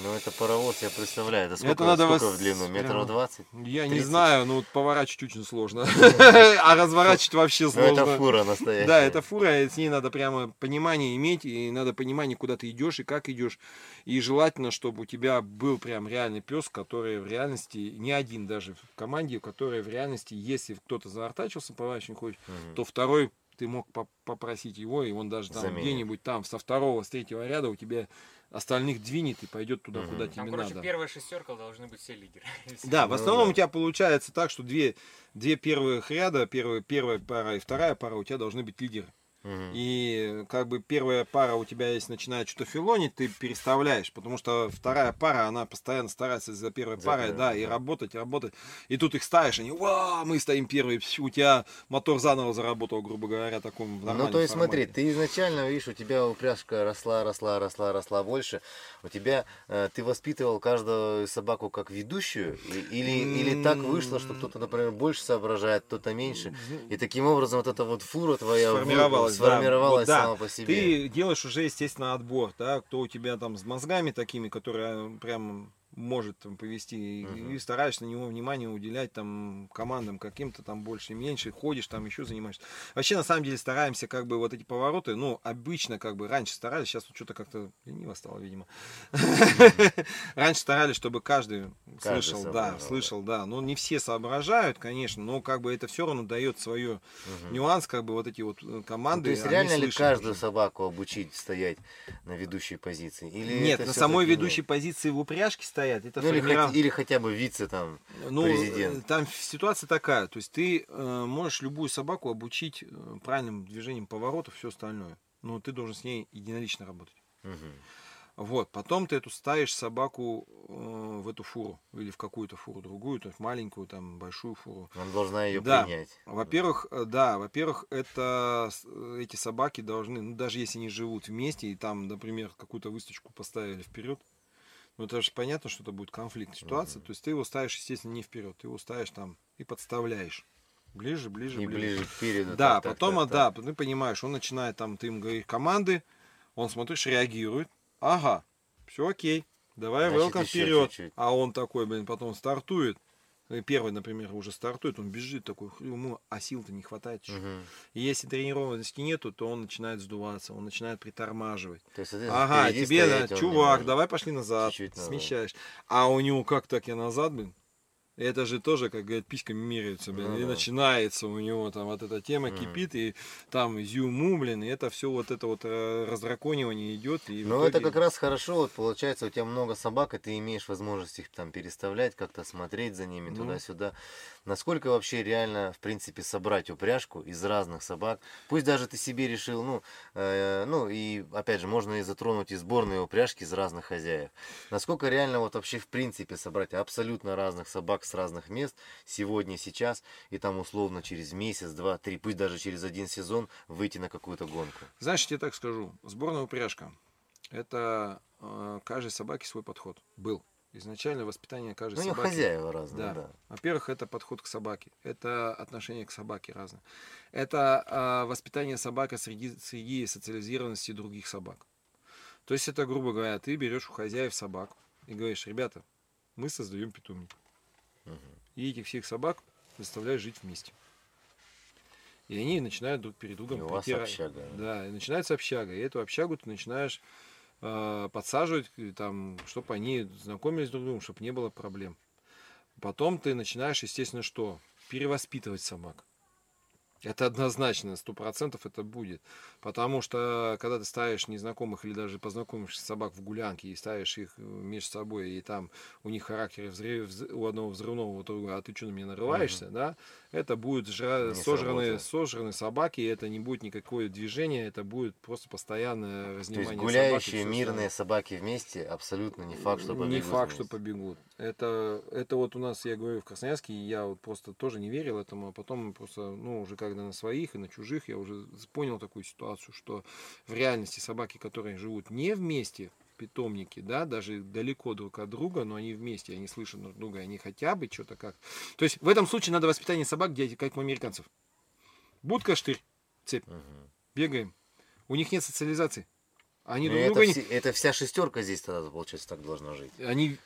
[SPEAKER 2] Ну это паровоз, я представляю. Это сколько,
[SPEAKER 1] Это надо
[SPEAKER 2] сколько
[SPEAKER 1] вас
[SPEAKER 2] в длину? Метров двадцать?
[SPEAKER 1] Я не
[SPEAKER 2] 30.
[SPEAKER 1] знаю, ну вот поворачивать очень сложно, <laughs> а разворачивать вообще
[SPEAKER 2] Ну
[SPEAKER 1] сложно.
[SPEAKER 2] это фура настоящая.
[SPEAKER 1] Да, это фура, и с ней надо прямо понимание иметь, и надо понимание, куда ты идешь и как идешь. И желательно, чтобы у тебя был прям реальный пес, который в реальности, не один даже в команде, который в реальности, если кто-то заортачился, поворачивать не хочет, то второй ты мог поп- попросить его, и он даже там где-нибудь там со второго, с третьего ряда у тебя остальных двинет и пойдет туда,
[SPEAKER 2] Мгм.
[SPEAKER 1] куда
[SPEAKER 4] Там,
[SPEAKER 1] тебе
[SPEAKER 4] короче,
[SPEAKER 1] надо.
[SPEAKER 4] первая шестерка должны быть все лидеры. <laughs>
[SPEAKER 1] Да, в
[SPEAKER 2] Ну
[SPEAKER 1] основном у тебя получается так, что две, две первых ряда, первая, первая пара и вторая пара у тебя должны быть лидеры. И как бы первая пара у тебя, если начинает что-то филонить, ты переставляешь, потому что вторая пара, она постоянно старается за первой
[SPEAKER 2] За
[SPEAKER 1] парой,
[SPEAKER 2] первой,
[SPEAKER 1] да, и
[SPEAKER 2] да.
[SPEAKER 1] работать, работать. И тут их ставишь, они, ва, мы стоим первые, у тебя мотор заново заработал, грубо говоря, таком
[SPEAKER 2] Ну, то есть, смотри,
[SPEAKER 1] формате.
[SPEAKER 2] ты изначально, видишь, у тебя упряжка росла, росла, росла, росла больше. У тебя, э, ты воспитывал каждую собаку как ведущую? И- Или, или так вышло, что кто-то, например, больше соображает, кто-то меньше? И таким образом вот эта вот фура твоя вы-
[SPEAKER 1] Сформировалась, да. Вот да.
[SPEAKER 2] сама по себе.
[SPEAKER 1] Ты делаешь уже, естественно, отбор, да, кто у тебя там с мозгами такими, которые прям может там, повести, и-
[SPEAKER 2] Мгм.
[SPEAKER 1] и стараешься на него внимание уделять там командам каким-то там больше и меньше, ходишь там еще занимаешься. Вообще, на самом деле, стараемся как бы вот эти повороты, ну, обычно как бы раньше старались, сейчас вот что-то как-то лениво стало, видимо. <laughs> Раньше старались, чтобы каждый слышал, да, слышал, да. Ну, не все соображают, конечно, но как бы это все равно дает свое нюанс, как бы вот эти вот э, команды.
[SPEAKER 2] то есть реально ли каждую собаку обучить стоять на ведущей позиции? Или
[SPEAKER 1] Нет, на самой ведущей позиции в упряжке стоят. Это
[SPEAKER 2] Ну, или, хоть- или хотя бы вице там.
[SPEAKER 1] ну,
[SPEAKER 2] президент.
[SPEAKER 1] э, там ситуация такая, то есть ты э, можешь любую собаку обучить э, правильным движением поворотов, все остальное. Но ты должен с ней единолично работать.
[SPEAKER 2] Мгм.
[SPEAKER 1] Вот, потом ты эту ставишь собаку э, в эту фуру или в какую-то фуру другую, то есть маленькую, там, большую фуру.
[SPEAKER 2] Она должна ее
[SPEAKER 1] Да.
[SPEAKER 2] принять.
[SPEAKER 1] Во-первых, э, да, во-первых, это эти собаки должны, ну, даже если они живут вместе и там, например, какую-то высточку поставили вперед, ну это же понятно, что это будет конфликт ситуация. То есть ты его ставишь, естественно, не вперед, ты его ставишь там и подставляешь. Ближе, ближе,
[SPEAKER 2] И
[SPEAKER 1] ближе.
[SPEAKER 2] ближе к переду.
[SPEAKER 1] Да,
[SPEAKER 2] так, так,
[SPEAKER 1] потом,
[SPEAKER 2] так,
[SPEAKER 1] а, да, ты понимаешь, он начинает там, ты ему говоришь команды, он смотришь, реагирует. Ага, все окей, давай
[SPEAKER 2] Значит,
[SPEAKER 1] welcome
[SPEAKER 2] еще
[SPEAKER 1] вперед.
[SPEAKER 2] чуть-чуть.
[SPEAKER 1] А он такой, блин, потом стартует. И Первый, например, уже стартует, он бежит такой, ему, а сил-то не хватает. ещё.
[SPEAKER 2] Мгм.
[SPEAKER 1] И если тренированности нету, то он начинает сдуваться, он начинает притормаживать.
[SPEAKER 2] То есть,
[SPEAKER 1] Ага, тебе,
[SPEAKER 2] стоять
[SPEAKER 1] чувак, давай пошли назад,
[SPEAKER 2] Чуть-чуть назад.
[SPEAKER 1] смещаешь. А у него как так я назад, блин? Это же тоже, как говорят, письками меряются, блин.
[SPEAKER 2] Ну
[SPEAKER 1] и
[SPEAKER 2] да.
[SPEAKER 1] начинается у него там вот эта тема
[SPEAKER 2] Мгм.
[SPEAKER 1] кипит, и там зюму, блин, и это все вот это вот э, раздраконивание идет. И
[SPEAKER 2] Ну, это
[SPEAKER 1] итоге-
[SPEAKER 2] как раз хорошо, вот получается, у тебя много собак, и ты имеешь возможность их там переставлять, как-то смотреть за ними
[SPEAKER 1] Ну.
[SPEAKER 2] туда-сюда. Насколько вообще реально, в принципе, собрать упряжку из разных собак? Пусть даже ты себе решил, ну, э, ну и опять же, можно и затронуть и сборные упряжки из разных хозяев. Насколько реально вот вообще в принципе собрать абсолютно разных собак с разных мест сегодня, сейчас, и там условно через месяц, два, три, пусть даже через один сезон выйти на какую-то гонку?
[SPEAKER 1] Знаешь, я так скажу, сборная упряжка, это э, каждой собаке свой подход был. Изначально воспитание каждой
[SPEAKER 2] Ну,
[SPEAKER 1] собаки.
[SPEAKER 2] хозяева разные,
[SPEAKER 1] Да.
[SPEAKER 2] да.
[SPEAKER 1] Во-первых, это подход к собаке, это отношение к собаке разное. Это а, воспитание собаки среди, среди социализированности других собак. То есть это, грубо говоря, ты берешь у хозяев собак и говоришь, ребята, мы создаем питомник.
[SPEAKER 2] Мгм.
[SPEAKER 1] И этих всех собак заставляешь жить вместе. И они начинают друг перед другом
[SPEAKER 2] И у вас
[SPEAKER 1] притира-
[SPEAKER 2] общага.
[SPEAKER 1] Да, и начинается общага. И эту общагу ты начинаешь э, подсаживать, и там, чтобы они знакомились друг с другом, чтобы не было проблем. Потом ты начинаешь, естественно, что? Перевоспитывать собак. Это однозначно, сто процентов это будет. Потому что, когда ты ставишь незнакомых или даже познакомившихся собак в гулянке и ставишь их э, между собой, и там у них характер взрыв, вз- у одного взрывного, у другого, а ты что на меня нарываешься, да, это будет жра- сожранные, сожранные собаки, и это не будет никакое движение, это будет просто постоянное
[SPEAKER 2] То есть
[SPEAKER 1] разнимание собак и
[SPEAKER 2] гуляющие
[SPEAKER 1] всё
[SPEAKER 2] мирные собаки вместе абсолютно не факт, что побегут
[SPEAKER 1] Не факт, что побегут. Это, это вот у нас, я говорю, в Красноярске, я вот просто тоже не верил этому, а потом просто, ну, уже когда на своих и на чужих, я уже понял такую ситуацию, что в реальности собаки, которые живут не вместе, питомники, да, даже далеко друг от друга, но они вместе, они слышат друг друга, они хотя бы что-то как. То есть в этом случае надо воспитание собак делать как у американцев. Будка, штырь, цепь, бегаем. У них нет социализации. Они друг
[SPEAKER 2] это,
[SPEAKER 1] друга
[SPEAKER 2] все- это вся шестерка здесь тогда, получается, так должна жить.
[SPEAKER 1] они,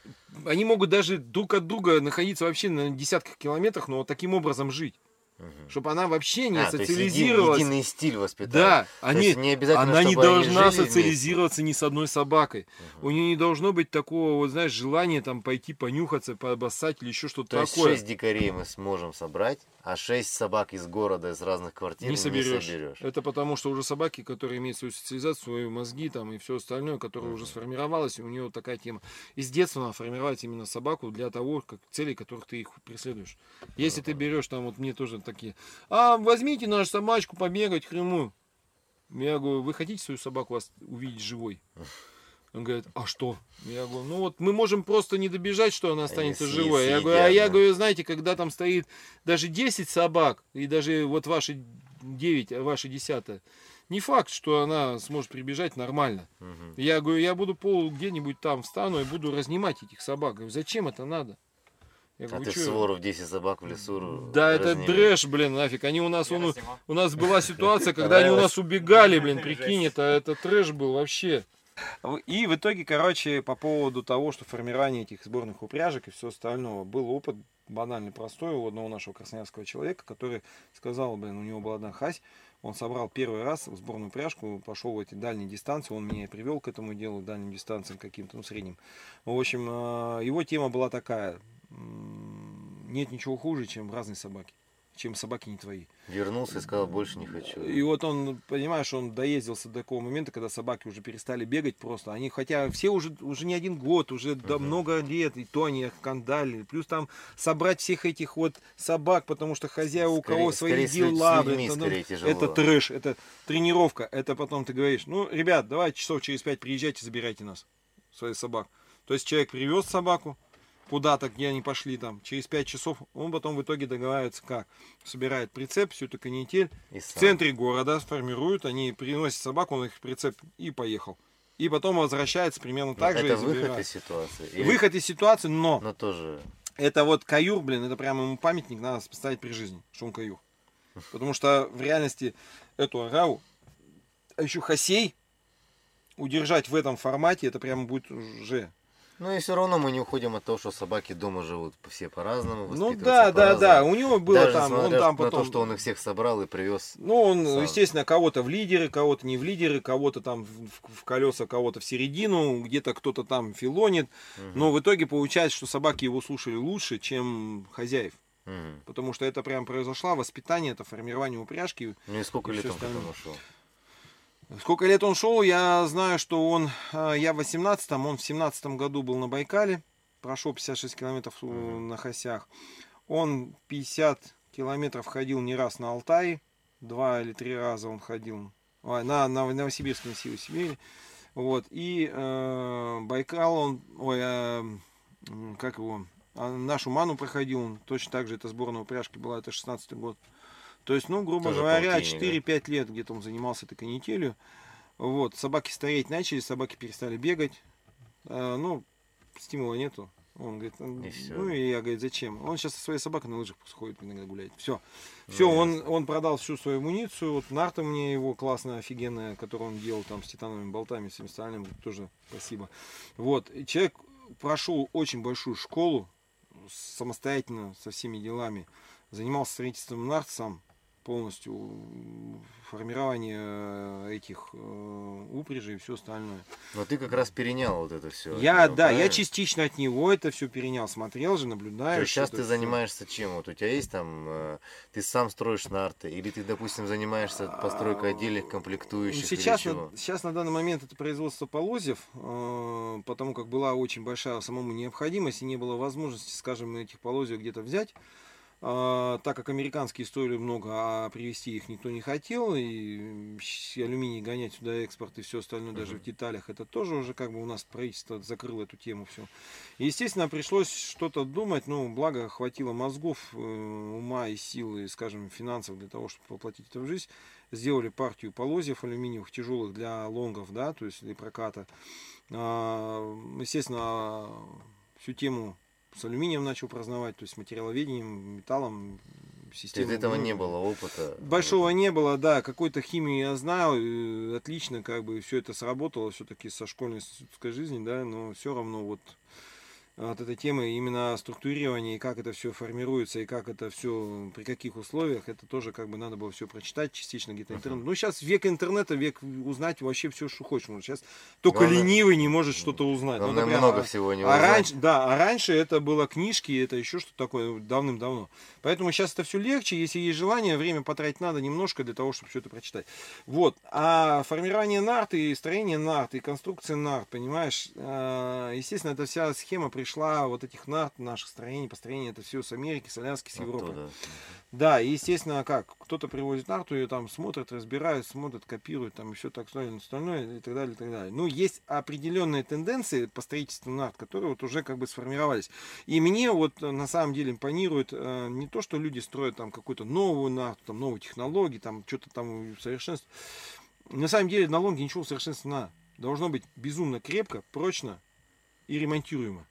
[SPEAKER 1] они могут даже друг от друга находиться вообще на десятках километрах, но вот таким образом жить.
[SPEAKER 2] Мгм.
[SPEAKER 1] Чтобы она вообще не
[SPEAKER 2] А, то есть
[SPEAKER 1] социализировалась.
[SPEAKER 2] единый стиль воспитания.
[SPEAKER 1] Да,
[SPEAKER 2] То
[SPEAKER 1] они,
[SPEAKER 2] не обязательно,
[SPEAKER 1] она не должна
[SPEAKER 2] жили вместе.
[SPEAKER 1] социализироваться ни с одной собакой.
[SPEAKER 2] Мгм.
[SPEAKER 1] У нее не должно быть такого, вот знаешь, желания там пойти понюхаться, пообоссать или еще что-то
[SPEAKER 2] То есть
[SPEAKER 1] такое.
[SPEAKER 2] шесть дикарей мы сможем собрать, а шесть собак из города, из разных квартир
[SPEAKER 1] не соберешь.
[SPEAKER 2] соберешь.
[SPEAKER 1] Это потому, что уже собаки, которые имеют свою социализацию, свои мозги там и все остальное, которое уже
[SPEAKER 2] Мгм.
[SPEAKER 1] сформировалось, у нее такая тема. И с детства надо формировать именно собаку для того, как целей, которых ты их преследуешь. Если ты берешь там, вот мне тоже такие, а возьмите нашу собачку побегать хрему. Я говорю, вы хотите свою собаку вас увидеть живой? Он говорит, а что? Я говорю, ну вот мы можем просто не добежать, что она останется
[SPEAKER 2] съ-
[SPEAKER 1] живой. Я говорю, а я
[SPEAKER 2] да.
[SPEAKER 1] говорю, знаете, когда там стоит даже 10 собак, и даже вот ваши 9, а ваши 10, не факт, что она сможет прибежать нормально.
[SPEAKER 2] Мгм.
[SPEAKER 1] Я говорю, я буду пол где-нибудь там встану и буду разнимать этих собак. Говорю, зачем это надо? Я
[SPEAKER 2] А
[SPEAKER 1] говорю,
[SPEAKER 2] ты
[SPEAKER 1] «Чё?»
[SPEAKER 2] свору в 10 собак в лесу
[SPEAKER 1] Да, это
[SPEAKER 2] разнимешь.
[SPEAKER 1] трэш, блин, нафиг. Они у нас, он, у нас была <laughs> ситуация, когда они у нас убегали, блин, прикинь, это, это трэш был вообще. И в итоге, короче, по поводу того, что формирование этих сборных упряжек и все остального, был опыт банальный, простой у одного нашего красноярского человека, который сказал, блин, у него была одна хась, он собрал первый раз в сборную упряжку, пошел в эти дальние дистанции, он меня и привел к этому делу, дальним дистанциям каким-то, ну, средним. В общем, э, его тема была такая, нет ничего хуже, чем разные собаки. чем собаки не твои.
[SPEAKER 2] Вернулся и сказал, больше не хочу.
[SPEAKER 1] И вот он, понимаешь, он доездился до такого момента, когда собаки уже перестали бегать просто. Они, хотя все уже, уже не один год, уже да, много лет, и то они кандали. Плюс там собрать всех этих вот собак, потому что хозяева у кого свои
[SPEAKER 2] скорее
[SPEAKER 1] дела.
[SPEAKER 2] людьми
[SPEAKER 1] это, ну,
[SPEAKER 2] скорее тяжело.
[SPEAKER 1] это трэш, это тренировка. Это потом ты говоришь, ну, ребят, давайте часов через пять приезжайте, забирайте нас, своих собак. То есть человек привез собаку, куда-то, где они пошли там, через 5 часов, он потом в итоге договаривается как? Собирает прицеп, всю эту канитель,
[SPEAKER 2] И
[SPEAKER 1] в центре города сформируют, они приносят собаку, он их прицеп и поехал. И потом возвращается примерно так же
[SPEAKER 2] Ну, это выход
[SPEAKER 1] забирает.
[SPEAKER 2] из ситуации. Или-
[SPEAKER 1] Выход из ситуации, но
[SPEAKER 2] Но тоже.
[SPEAKER 1] это вот каюр, блин, это прямо ему памятник надо поставить при жизни, что он каюр. <laughs> Потому что в реальности эту арау, а еще хасей, удержать в этом формате, это прямо будет уже
[SPEAKER 2] Ну и все равно мы не уходим от того, что собаки дома живут все по-разному.
[SPEAKER 1] Ну да, да, да.
[SPEAKER 2] по-разному.
[SPEAKER 1] У него было
[SPEAKER 2] Даже
[SPEAKER 1] там, он там
[SPEAKER 2] на
[SPEAKER 1] потом.
[SPEAKER 2] то, что он их всех собрал и привез.
[SPEAKER 1] Ну, он,
[SPEAKER 2] сам.
[SPEAKER 1] естественно, кого-то в лидеры, кого-то не в лидеры, кого-то там в, в колеса, кого-то в середину, где-то кто-то там филонит. Но в итоге получается, что собаки его слушали лучше, чем хозяев.
[SPEAKER 2] Мгм.
[SPEAKER 1] Потому что это прям произошло воспитание, это формирование упряжки.
[SPEAKER 2] Ну и сколько
[SPEAKER 1] И
[SPEAKER 2] лет он потом ушел?
[SPEAKER 1] Сколько лет он шел, я знаю, что он, э, я в 18-м, он в 17 году был на Байкале, прошел 56 километров на Хосях. Он 50 километров ходил не раз на Алтае, два или три раза он ходил а, на, на Новосибирском силе Сибири. Вот, и э, Байкал он, ой, э, как его, а, нашу ману проходил, он точно так же, это сборная упряжки была, это 16 год. То есть, ну, грубо
[SPEAKER 2] Тоже
[SPEAKER 1] говоря,
[SPEAKER 2] полтинник, да?
[SPEAKER 1] 4-5 лет где-то он занимался этой канителью. Вот, собаки стареть начали, собаки перестали бегать. А, ну, стимула нету. Он говорит, «М,
[SPEAKER 2] И
[SPEAKER 1] ну и я, говорит, зачем? Он сейчас со своей собакой на лыжах ходит иногда гулять. Все. Все,
[SPEAKER 2] Ну,
[SPEAKER 1] он, он продал всю свою амуницию. Вот нарта мне его классная, офигенная, которую он делал там с титановыми болтами, всем остальным. Тоже спасибо. Вот. И человек прошел очень большую школу самостоятельно со всеми делами. Занимался строительством нарт сам полностью формирование э, этих э, упряжей и все остальное.
[SPEAKER 2] Но ты как раз перенял вот это все.
[SPEAKER 1] Я, да, я частично от него это все перенял, смотрел же, наблюдаю.
[SPEAKER 2] сейчас ты
[SPEAKER 1] всё.
[SPEAKER 2] занимаешься чем? Вот у тебя есть там, э, ты сам строишь нарты, или ты, допустим, занимаешься постройкой отдельных
[SPEAKER 1] Ну,
[SPEAKER 2] комплектующих,
[SPEAKER 1] сейчас,
[SPEAKER 2] или
[SPEAKER 1] на, сейчас на данный момент это производство полозьев, потому как была очень большая самому необходимость и не было возможности, скажем, этих полозьев где-то взять. Э, так как американские стоили много, а привезти их никто не хотел, и алюминий гонять сюда экспорт и все остальное, даже в деталях, это тоже уже как бы у нас правительство закрыло эту тему все. Естественно, пришлось что-то думать, ну, благо хватило мозгов, э, ума и силы, скажем, финансов для того, чтобы воплотить это в жизнь. Сделали партию полозьев алюминиевых тяжелых для лонгов, да, то есть для проката. А, Естественно, всю тему с алюминием начал прознавать, то есть материаловедением, металлом,
[SPEAKER 2] То есть
[SPEAKER 1] системой.
[SPEAKER 2] этого
[SPEAKER 1] ну,
[SPEAKER 2] не было опыта.
[SPEAKER 1] Большого не было, да, какой-то химию я знал, и отлично, как бы все это сработало все-таки со школьной институтской жизни, да, но все равно вот от этой темы именно структурирование и как это все формируется и как это все при каких условиях это тоже как бы надо было все прочитать частично где-то интернет ну сейчас век интернета век узнать вообще все что хочешь сейчас только
[SPEAKER 2] Главное-
[SPEAKER 1] ленивый не может что-то узнать
[SPEAKER 2] Главное,
[SPEAKER 1] например,
[SPEAKER 2] много
[SPEAKER 1] а-
[SPEAKER 2] всего не
[SPEAKER 1] а
[SPEAKER 2] узнать.
[SPEAKER 1] раньше, да, а раньше это было книжки, это еще что-то такое давным-давно. Поэтому сейчас это все легче, если есть желание, время потратить надо немножко для того, чтобы все это прочитать. Вот. А формирование нарты, и строение нарт, и конструкция нарт, понимаешь, э, естественно, эта вся схема пришла вот этих нарт, наших строений, построения, это все с Америки, с Аляски, с Европы.
[SPEAKER 2] Оттуда.
[SPEAKER 1] Да, и естественно, как, кто-то привозит нарту, ее там смотрят, разбирают, смотрят, копируют, там еще так далее, остальное, и так далее, и так далее. Ну, есть определенные тенденции по строительству нарт, которые вот уже как бы сформировались. И мне вот э, на самом деле импонирует э, не то, что люди строят там какую-то новую нарту, там новые технологии, там что-то там совершенствуют. На самом деле на лонге ничего надо. Должно быть безумно крепко, прочно и ремонтируемо.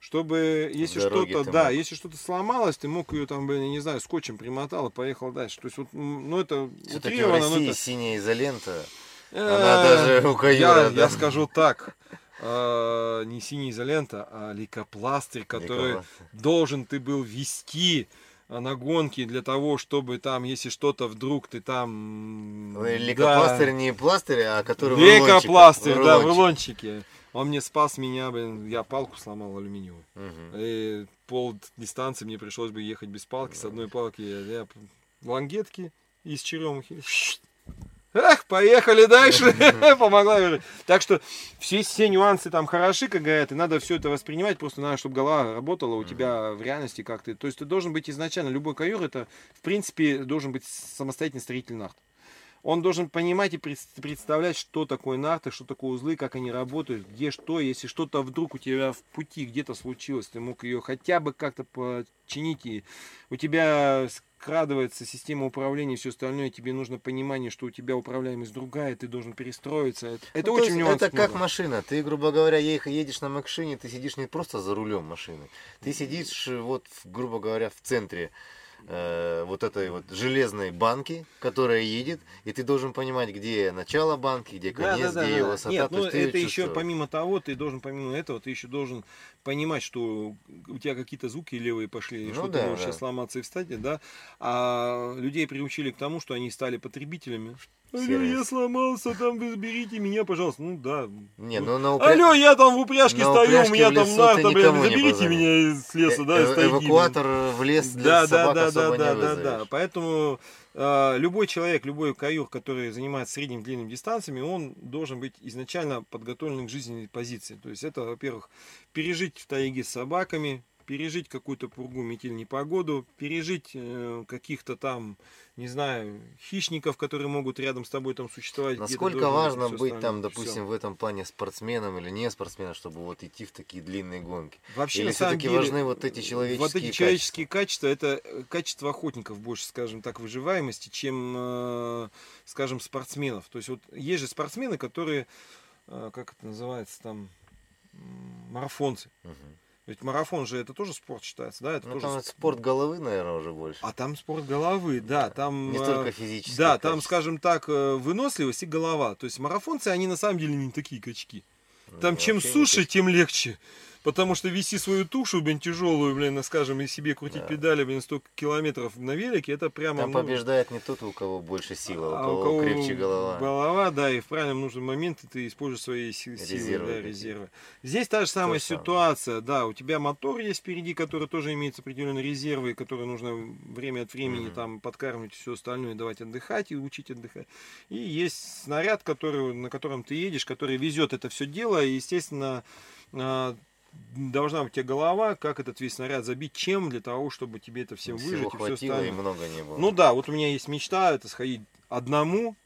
[SPEAKER 1] Чтобы, если что-то, да,
[SPEAKER 2] мог.
[SPEAKER 1] если что-то сломалось, ты мог ее там, блин, я не знаю, скотчем примотал и поехал дальше. То есть, вот, ну, это
[SPEAKER 2] Все-таки в
[SPEAKER 1] но
[SPEAKER 2] России
[SPEAKER 1] это-
[SPEAKER 2] синяя изолента.
[SPEAKER 1] Э,
[SPEAKER 2] она даже у
[SPEAKER 1] Я, я скажу так, э, не синяя изолента, а лейкопластырь, который должен ты был вести э, на гонки для того, чтобы там, если что-то вдруг ты там... м,
[SPEAKER 2] Лейкопластырь
[SPEAKER 1] да,
[SPEAKER 2] не пластырь, а который в
[SPEAKER 1] Лейкопластырь,
[SPEAKER 2] рулончиках,
[SPEAKER 1] да, в
[SPEAKER 2] рулончик.
[SPEAKER 1] рулончике. Он мне спас меня, блин, я палку сломал алюминиевую.
[SPEAKER 2] Мгм.
[SPEAKER 1] И пол дистанции мне пришлось бы ехать без палки. С одной палки я, я лангетки из черемухи. Эх, поехали дальше. <laughs> Помогла. Так что все, все нюансы там хороши, как говорят, и надо все это воспринимать, просто надо, чтобы голова работала у тебя в реальности как-то. То есть ты должен быть изначально, любой каюр, это, в принципе, должен быть самостоятельный строитель нарт. Он должен понимать и пред- представлять, что такое нарты, что такое узлы, как они работают, где что, если что-то вдруг у тебя в пути где-то случилось, ты мог ее хотя бы как-то починить, и у тебя скрадывается система управления и все остальное, тебе нужно понимание, что у тебя управляемость другая, ты должен перестроиться. Это, это
[SPEAKER 2] Ну, то
[SPEAKER 1] очень нюансов
[SPEAKER 2] Это как машина. Ты, грубо говоря, едешь на машине, ты сидишь не просто за рулем машины. Ты сидишь, вот, грубо говоря, в центре э, вот этой вот железной банки, которая едет, и ты должен понимать, где начало банки, где
[SPEAKER 1] Да,
[SPEAKER 2] конец,
[SPEAKER 1] да, да,
[SPEAKER 2] где
[SPEAKER 1] да,
[SPEAKER 2] ее
[SPEAKER 1] да.
[SPEAKER 2] высота.
[SPEAKER 1] Нет, ну это еще помимо того, ты должен помимо этого, ты еще должен понимать, что у тебя какие-то звуки левые пошли,
[SPEAKER 2] Ну
[SPEAKER 1] что
[SPEAKER 2] да,
[SPEAKER 1] ты можешь
[SPEAKER 2] да.
[SPEAKER 1] сейчас сломаться и встать, да. А людей приучили к тому, что они стали потребителями. Алло, я сломался, там вы заберите меня, пожалуйста. Ну да.
[SPEAKER 2] Не,
[SPEAKER 1] Ну,
[SPEAKER 2] ну на упря-
[SPEAKER 1] Алло, я там в упряжке
[SPEAKER 2] на
[SPEAKER 1] стою, у меня там нарта, блин, заберите меня из леса, да,
[SPEAKER 2] Э-
[SPEAKER 1] из
[SPEAKER 2] э-
[SPEAKER 1] тайги.
[SPEAKER 2] Эвакуатор в лес для
[SPEAKER 1] Да, да,
[SPEAKER 2] собак
[SPEAKER 1] да, да,
[SPEAKER 2] особо
[SPEAKER 1] да,
[SPEAKER 2] не
[SPEAKER 1] да,
[SPEAKER 2] вызовешь.
[SPEAKER 1] да. Поэтому любой человек, любой каюр, который занимается средним длинным дистанциями, он должен быть изначально подготовлен к жизненной позиции. То есть это, во-первых, пережить в тайге с собаками, пережить какую-то пургу, метель, непогоду, пережить э, каких-то там, не знаю, хищников, которые могут рядом с тобой там существовать.
[SPEAKER 2] Насколько важно быть там,
[SPEAKER 1] остальное.
[SPEAKER 2] допустим,
[SPEAKER 1] Всё.
[SPEAKER 2] в этом плане спортсменом или не спортсменом, чтобы вот идти в такие длинные гонки?
[SPEAKER 1] Вообще,
[SPEAKER 2] Или все-таки важны вот эти человеческие
[SPEAKER 1] Вот эти человеческие качества, это э, качество охотников больше, скажем так, выживаемости, чем, э, скажем, спортсменов. То есть вот есть же спортсмены, которые, э, как это называется там, марафонцы.
[SPEAKER 2] Мгм.
[SPEAKER 1] Ведь марафон же это тоже спорт считается, да? Это
[SPEAKER 2] Ну,
[SPEAKER 1] тоже
[SPEAKER 2] там
[SPEAKER 1] сп-
[SPEAKER 2] спорт головы, наверное, уже больше.
[SPEAKER 1] А там спорт головы, да, там...
[SPEAKER 2] Не
[SPEAKER 1] э,
[SPEAKER 2] столько физически.
[SPEAKER 1] Да, там, скажем так, э, выносливость и голова. То есть марафонцы, они на самом деле не такие качки.
[SPEAKER 2] Ну,
[SPEAKER 1] Там чем суше, тем легче. Потому что вести свою тушу, блин, тяжелую, блин, скажем, и себе крутить
[SPEAKER 2] Да.
[SPEAKER 1] педали, блин, столько километров на велике, это прямо...
[SPEAKER 2] Там
[SPEAKER 1] ну,
[SPEAKER 2] побеждает не тот, у кого больше силы, а у
[SPEAKER 1] а
[SPEAKER 2] кого, крепче голова.
[SPEAKER 1] Голова, да, и в правильном нужном моменте ты используешь свои си- силы,
[SPEAKER 2] Резервы
[SPEAKER 1] да, резервы. Здесь та же самая
[SPEAKER 2] самое.
[SPEAKER 1] ситуация, да, у тебя мотор есть впереди, который тоже имеет определенные резервы, которые нужно время от времени
[SPEAKER 2] Мгм.
[SPEAKER 1] там подкармливать все остальное, давать отдыхать и учить отдыхать. И есть снаряд, который, на котором ты едешь, который везет это все дело, и, естественно, а, должна быть у тебя голова, как этот весь снаряд забить, чем для того, чтобы тебе это все
[SPEAKER 2] Всего
[SPEAKER 1] выжить и все
[SPEAKER 2] хватило и
[SPEAKER 1] остальное.
[SPEAKER 2] много не было.
[SPEAKER 1] Ну да, вот у меня есть мечта, это сходить одному,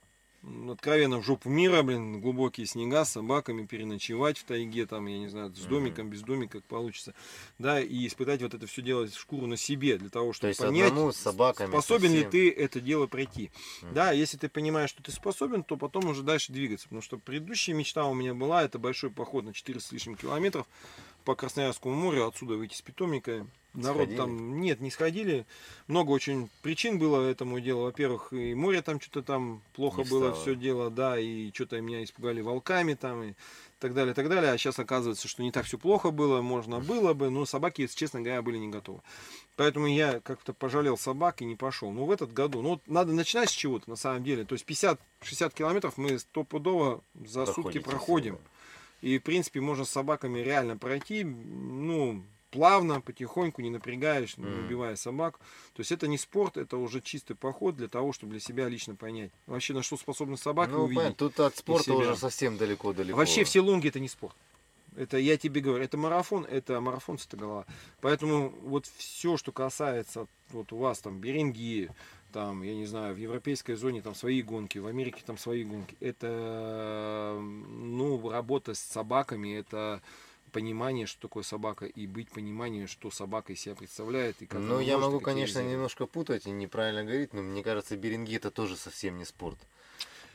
[SPEAKER 1] откровенно в жопу мира, блин, глубокие снега с собаками, переночевать в тайге, там, я не знаю, с домиком, без домика, как получится, да, и испытать вот это все делать шкуру на себе, для того,
[SPEAKER 2] То
[SPEAKER 1] чтобы
[SPEAKER 2] есть
[SPEAKER 1] понять,
[SPEAKER 2] с собаками.
[SPEAKER 1] способен ли
[SPEAKER 2] совсем.
[SPEAKER 1] ты это дело пройти. Да, если ты понимаешь, что ты способен, то потом уже дальше двигаться. Потому что предыдущая мечта у меня была, это большой поход на 400 с лишним километров по Красноярскому морю, отсюда выйти с питомника. Народ
[SPEAKER 2] Сходили?
[SPEAKER 1] там, нет, не сходили. Много очень причин было этому делу. Во-первых, и море там что-то там плохо
[SPEAKER 2] Не
[SPEAKER 1] было
[SPEAKER 2] стало.
[SPEAKER 1] все дело, да, и что-то меня испугали волками там, и так далее, так далее. А сейчас оказывается, что не так все плохо было, можно было бы, но собаки, если честно говоря, были не готовы. Поэтому я как-то пожалел собак и не пошел. Ну, в этот году, ну, вот надо начинать с чего-то, на самом деле. То есть 50-60 километров мы стопудово за сутки
[SPEAKER 2] Проходите
[SPEAKER 1] проходим.
[SPEAKER 2] всегда.
[SPEAKER 1] И, в принципе, можно с собаками реально пройти, ну, плавно, потихоньку, не напрягаясь, не убивая собак. То есть это не спорт, это уже чистый поход для того, чтобы для себя лично понять. Вообще, на что способны собаки
[SPEAKER 2] Ну,
[SPEAKER 1] увидеть.
[SPEAKER 2] понятно, тут от спорта уже совсем далеко-далеко.
[SPEAKER 1] Вообще все лонги это не спорт. Это я тебе говорю, это марафон, это марафон это голова. Поэтому вот все, что касается вот у вас там Беринги, там, я не знаю, в европейской зоне там свои гонки, в Америке там свои гонки. Это, ну, работа с собаками, это понимание, что такое собака, и быть понимание, что собака из себя представляет. И как
[SPEAKER 2] Ну, я могу, конечно,
[SPEAKER 1] резервы.
[SPEAKER 2] немножко путать и неправильно говорить, но мне кажется, беринги это тоже совсем не спорт.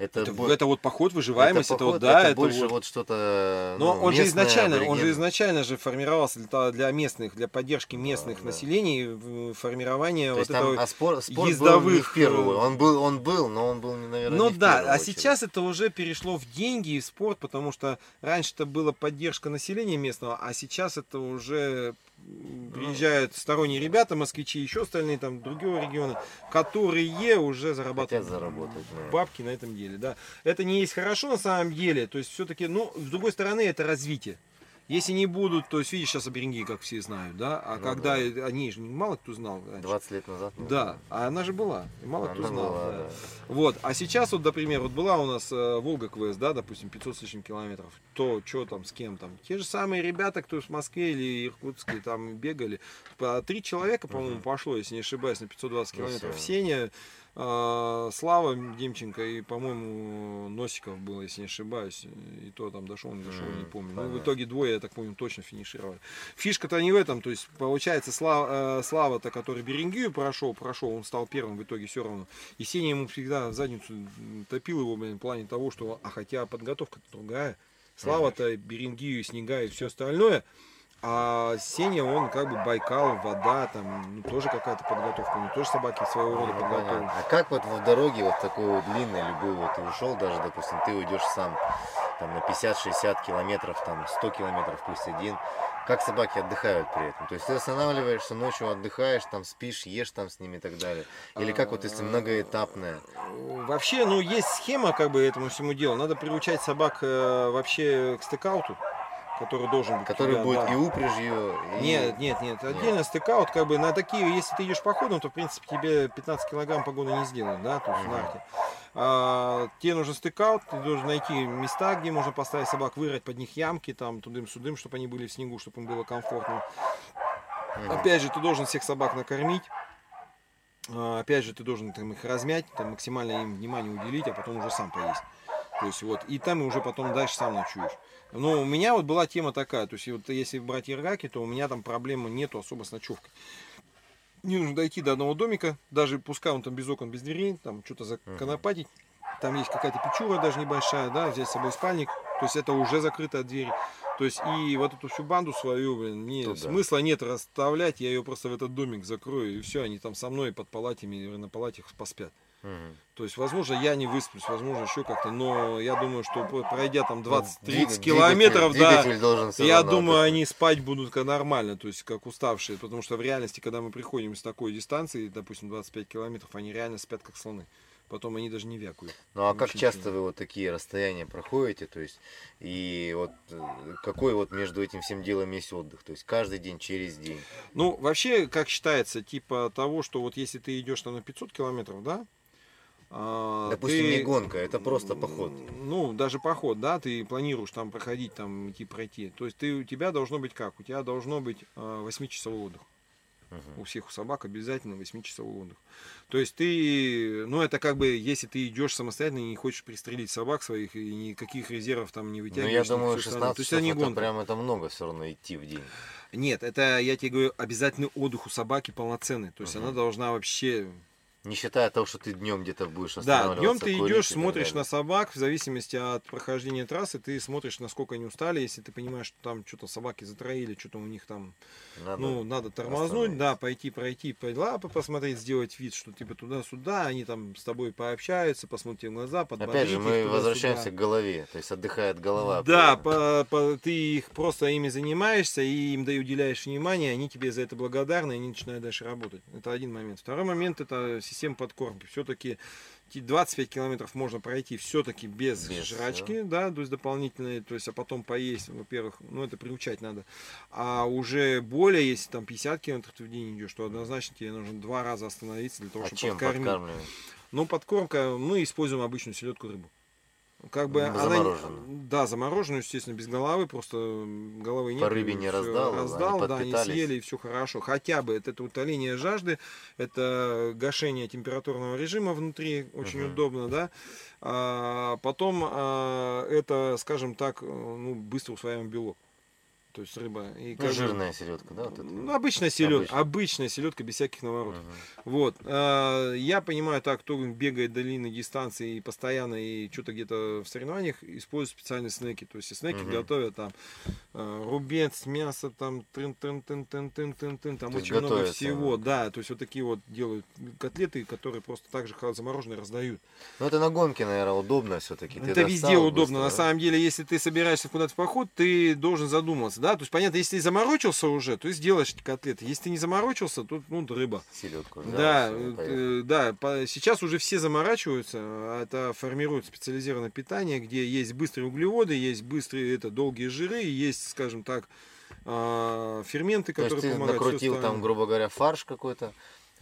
[SPEAKER 2] Это,
[SPEAKER 1] Это,
[SPEAKER 2] бо-
[SPEAKER 1] это вот поход, выживаемость, это,
[SPEAKER 2] поход,
[SPEAKER 1] вот, да,
[SPEAKER 2] это
[SPEAKER 1] это
[SPEAKER 2] больше
[SPEAKER 1] вот
[SPEAKER 2] вот что-то.
[SPEAKER 1] Но
[SPEAKER 2] ну,
[SPEAKER 1] он же изначально, он же
[SPEAKER 2] абориген-
[SPEAKER 1] изначально же формировался для, для местных, для поддержки местных
[SPEAKER 2] да.
[SPEAKER 1] населений, в- формирования
[SPEAKER 2] То
[SPEAKER 1] вот
[SPEAKER 2] там,
[SPEAKER 1] этого.
[SPEAKER 2] а спор- спорт был не
[SPEAKER 1] ездовых,
[SPEAKER 2] в первую.
[SPEAKER 1] э,
[SPEAKER 2] Он был, он был, но он был, наверное,
[SPEAKER 1] Ну
[SPEAKER 2] не
[SPEAKER 1] да, а
[SPEAKER 2] очередь.
[SPEAKER 1] сейчас это уже перешло в деньги и в спорт, потому что раньше это была поддержка населения местного, а сейчас это уже приезжают сторонние ребята, москвичи, еще остальные там другого региона, которые уже зарабатывают
[SPEAKER 2] заработать. да.
[SPEAKER 1] бабки на этом деле, да. Это не есть хорошо на самом деле, то есть все-таки, ну, с другой стороны, это развитие. Если не будут, то есть видишь сейчас Аберинги, как все знают, да, а
[SPEAKER 2] Ну
[SPEAKER 1] когда
[SPEAKER 2] да.
[SPEAKER 1] они же мало кто знал раньше.
[SPEAKER 2] 20 лет назад. ну,
[SPEAKER 1] Да, а она же была, и мало кто
[SPEAKER 2] она
[SPEAKER 1] знал.
[SPEAKER 2] была,
[SPEAKER 1] да.
[SPEAKER 2] да.
[SPEAKER 1] Вот, а сейчас вот, например, вот была у нас э, Волга КВС, да, допустим, 500 с лишним километров, то, что там, с кем там, те же самые ребята, кто в Москве или Иркутске там бегали, по три человека, по-моему,
[SPEAKER 2] Мгм.
[SPEAKER 1] пошло, если не ошибаюсь, на 520
[SPEAKER 2] Ну,
[SPEAKER 1] километров. Сеня, э, Слава Демченко и, по-моему, Носиков был, если не ошибаюсь, и то там дошел, не дошел, не помню. Ну, в итоге двое, я так помню, точно финишировали. Фишка-то не в этом, то есть получается Слава, э, Слава-то, который Берингию прошел, прошел, он стал первым в итоге все равно. И Сеня ему всегда в задницу топил его, блин, в плане того, что, а хотя подготовка другая. Слава-то Берингию, снега и все остальное. А Сеня, он как бы Байкал, вода, там, ну, тоже какая-то подготовка, у него тоже собаки своего рода
[SPEAKER 2] Ну,
[SPEAKER 1] подготовлены.
[SPEAKER 2] понятно. А как вот в дороге вот такой вот длинной, любой, вот ты ушел даже, допустим, ты уйдешь сам там на 50-60 километров, там 100 километров плюс один, как собаки отдыхают при этом? То есть ты останавливаешься, ночью отдыхаешь, там спишь, ешь там с ними и так далее? Или как вот если многоэтапная?
[SPEAKER 1] Вообще, ну, есть схема как бы этому всему делу. Надо приучать собак э, вообще к стыкауту, который должен быть.
[SPEAKER 2] Который
[SPEAKER 1] тебя,
[SPEAKER 2] будет
[SPEAKER 1] да.
[SPEAKER 2] и упряжью, и...
[SPEAKER 1] Нет, нет, нет. Отдельно стыкаут, как бы на такие, если ты идешь походом, то в принципе тебе 15 килограмм погоды не сделают, да, то есть нарте. А, тебе нужен стыкаут, ты должен найти места, где можно поставить собак, вырыть под них ямки, там, тудым-сюдым, чтобы они были в снегу, чтобы им было комфортно.
[SPEAKER 2] Мгм.
[SPEAKER 1] Опять же, ты должен всех собак накормить. А, Опять же, ты должен там, их размять, там, максимально им внимание уделить, а потом уже сам поесть. То есть вот, и там уже потом дальше сам ночуешь. Но у меня вот была тема такая, то есть вот если брать Иргаки, то у меня там проблемы нету особо с ночевкой. Не нужно дойти до одного домика, даже пускай он там без окон, без дверей, там что-то законопатить. Там есть какая-то печура даже небольшая, да, взять с собой спальник, то есть это уже закрытая дверь. То есть и вот эту всю банду свою, блин, мне
[SPEAKER 2] Туда.
[SPEAKER 1] смысла нет расставлять, я ее просто в этот домик закрою, и все, они там со мной под палатями или на палатях поспят. То есть, возможно, я не высплюсь, возможно, еще как-то, но я думаю, что пройдя там 20-30
[SPEAKER 2] Ну,
[SPEAKER 1] километров,
[SPEAKER 2] двигатель-
[SPEAKER 1] да,
[SPEAKER 2] двигатель
[SPEAKER 1] я думаю,
[SPEAKER 2] отдохнуть.
[SPEAKER 1] они спать будут как нормально, то есть как уставшие, потому что в реальности, когда мы приходим с такой дистанции, допустим, 25 километров, они реально спят как слоны. Потом они даже не вякают.
[SPEAKER 2] Ну а как часто вы вот такие расстояния проходите, то есть и вот э, какой вот между этим всем делом есть отдых, то есть каждый день через день.
[SPEAKER 1] Ну, вообще, как считается, типа того, что вот если ты идешь там на 500 километров, да? А,
[SPEAKER 2] Допустим,
[SPEAKER 1] ты-
[SPEAKER 2] не гонка, это просто поход.
[SPEAKER 1] Ну, даже поход, да, ты планируешь там проходить, там идти пройти. То есть ты, у тебя должно быть как? У тебя должно быть 8-часовой отдых.
[SPEAKER 2] Мгм.
[SPEAKER 1] У всех у собак обязательно 8-часовой отдых. То есть ты, ну это как бы, если ты идешь самостоятельно и не хочешь пристрелить собак своих и никаких резервов там не
[SPEAKER 2] Ну
[SPEAKER 1] вытягиваешь.
[SPEAKER 2] я
[SPEAKER 1] ни
[SPEAKER 2] думаю,
[SPEAKER 1] всё остальное.
[SPEAKER 2] 16
[SPEAKER 1] То есть
[SPEAKER 2] часов
[SPEAKER 1] это не
[SPEAKER 2] это
[SPEAKER 1] гонка.
[SPEAKER 2] прям это много все равно идти в день.
[SPEAKER 1] Нет, это, я тебе говорю, обязательный отдых у собаки полноценный. То есть
[SPEAKER 2] Мгм.
[SPEAKER 1] она должна вообще
[SPEAKER 2] Не считая того, что ты днем где-то будешь
[SPEAKER 1] Да,
[SPEAKER 2] останавливаться.
[SPEAKER 1] днем ты идешь, смотришь на собак, в зависимости от прохождения трассы, ты смотришь, насколько они устали, если ты понимаешь, что там что-то собаки затроили, что-то у них там,
[SPEAKER 2] Надо
[SPEAKER 1] ну, надо тормознуть, да, пойти, пройти, по лапы посмотреть, сделать вид, что типа туда-сюда, они там с тобой пообщаются, посмотрят тебе в глаза, подбодрить
[SPEAKER 2] Опять же, мы
[SPEAKER 1] туда-сюда.
[SPEAKER 2] возвращаемся к голове, то есть отдыхает голова.
[SPEAKER 1] Да, по- по- ты их просто ими занимаешься и им да и уделяешь внимание, они тебе за это благодарны, и они начинают дальше работать. Это один момент. Второй момент это система подкормки. Все-таки 25 километров можно пройти все-таки без,
[SPEAKER 2] Без,
[SPEAKER 1] жрачки, да, то есть дополнительные, то есть, а потом поесть, во-первых, ну это приучать надо. А уже более, если там 50 километров ты в день идешь, то однозначно тебе нужно два раза остановиться для того,
[SPEAKER 2] А
[SPEAKER 1] чтобы подкормить. Ну, подкормка, мы используем обычную селедку рыбу. Как бы она... Да, замороженную, естественно, без головы, просто головы нет.
[SPEAKER 2] По рыбе не
[SPEAKER 1] всё
[SPEAKER 2] раздал, они
[SPEAKER 1] раздал, да, они съели, и все хорошо. Хотя бы это, это утоление жажды, это гашение температурного режима внутри, очень
[SPEAKER 2] Мгм.
[SPEAKER 1] удобно, да. А, потом а, это, скажем так, э, ну, быстро усваиваем белок. То есть рыба. И
[SPEAKER 2] Ну,
[SPEAKER 1] бы-
[SPEAKER 2] жирная селедка, да? Вот это?
[SPEAKER 1] Ну, обычная селедка,
[SPEAKER 2] Обычная.
[SPEAKER 1] обычная селедка без всяких наворотов.
[SPEAKER 2] Мгм.
[SPEAKER 1] Вот. а, Я понимаю так, кто бегает длинные дистанции и постоянно и что-то где-то в соревнованиях используют специальные снеки. То есть снеки
[SPEAKER 2] Мгм.
[SPEAKER 1] готовят там а, рубец, мясо, там тын тын тын тын тын тын там
[SPEAKER 2] То
[SPEAKER 1] очень много всего.
[SPEAKER 2] да.
[SPEAKER 1] Да, то есть вот такие вот делают котлеты, которые просто так же замороженные раздают.
[SPEAKER 2] Ну это на гонке, наверное, удобно все-таки.
[SPEAKER 1] Это везде удобно. На самом деле, если ты собираешься куда-то в поход, ты должен задуматься. Да, то есть понятно, если ты заморочился уже, то сделаешь котлеты, если ты не заморочился, то ну рыба.
[SPEAKER 2] Селедку.
[SPEAKER 1] Да, э, э, да, по- сейчас уже все заморачиваются, а это формирует специализированное питание, где есть быстрые углеводы, есть быстрые это долгие жиры, есть, скажем так, а, ферменты,
[SPEAKER 2] То есть
[SPEAKER 1] которые
[SPEAKER 2] ты
[SPEAKER 1] помогают.
[SPEAKER 2] накрутил там, грубо говоря, фарш какой-то,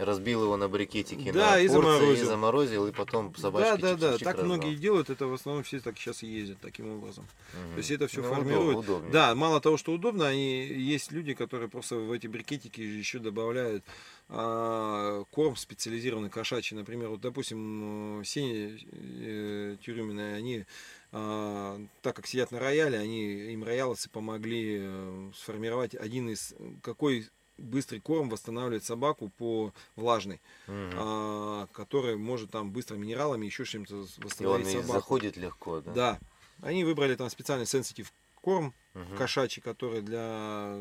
[SPEAKER 2] разбил его на брикетики,
[SPEAKER 1] Да,
[SPEAKER 2] на
[SPEAKER 1] и
[SPEAKER 2] порции,
[SPEAKER 1] заморозил.
[SPEAKER 2] и заморозил, и потом
[SPEAKER 1] Да,
[SPEAKER 2] собачки
[SPEAKER 1] да, да,
[SPEAKER 2] чик-чик-чик
[SPEAKER 1] так
[SPEAKER 2] раздал.
[SPEAKER 1] многие делают, это в основном все так сейчас ездят таким образом.
[SPEAKER 2] Мгм.
[SPEAKER 1] То есть это все
[SPEAKER 2] Ну,
[SPEAKER 1] формирует.
[SPEAKER 2] удобнее.
[SPEAKER 1] Да, мало того, что удобно, они есть люди, которые просто в эти брикетики еще добавляют а, корм специализированный кошачий, например, вот, допустим, э, сени э, тюрюминые, они а, так как сидят на рояле, они им рояловцы помогли э, сформировать один из какой быстрый корм восстанавливает собаку по влажной,
[SPEAKER 2] Мгм.
[SPEAKER 1] а, который может там быстро минералами еще чем-то
[SPEAKER 2] И он
[SPEAKER 1] восстановить
[SPEAKER 2] и
[SPEAKER 1] собаку.
[SPEAKER 2] заходит легко, да?
[SPEAKER 1] Да. Они выбрали там специальный сенситив корм
[SPEAKER 2] Мгм.
[SPEAKER 1] кошачий, который для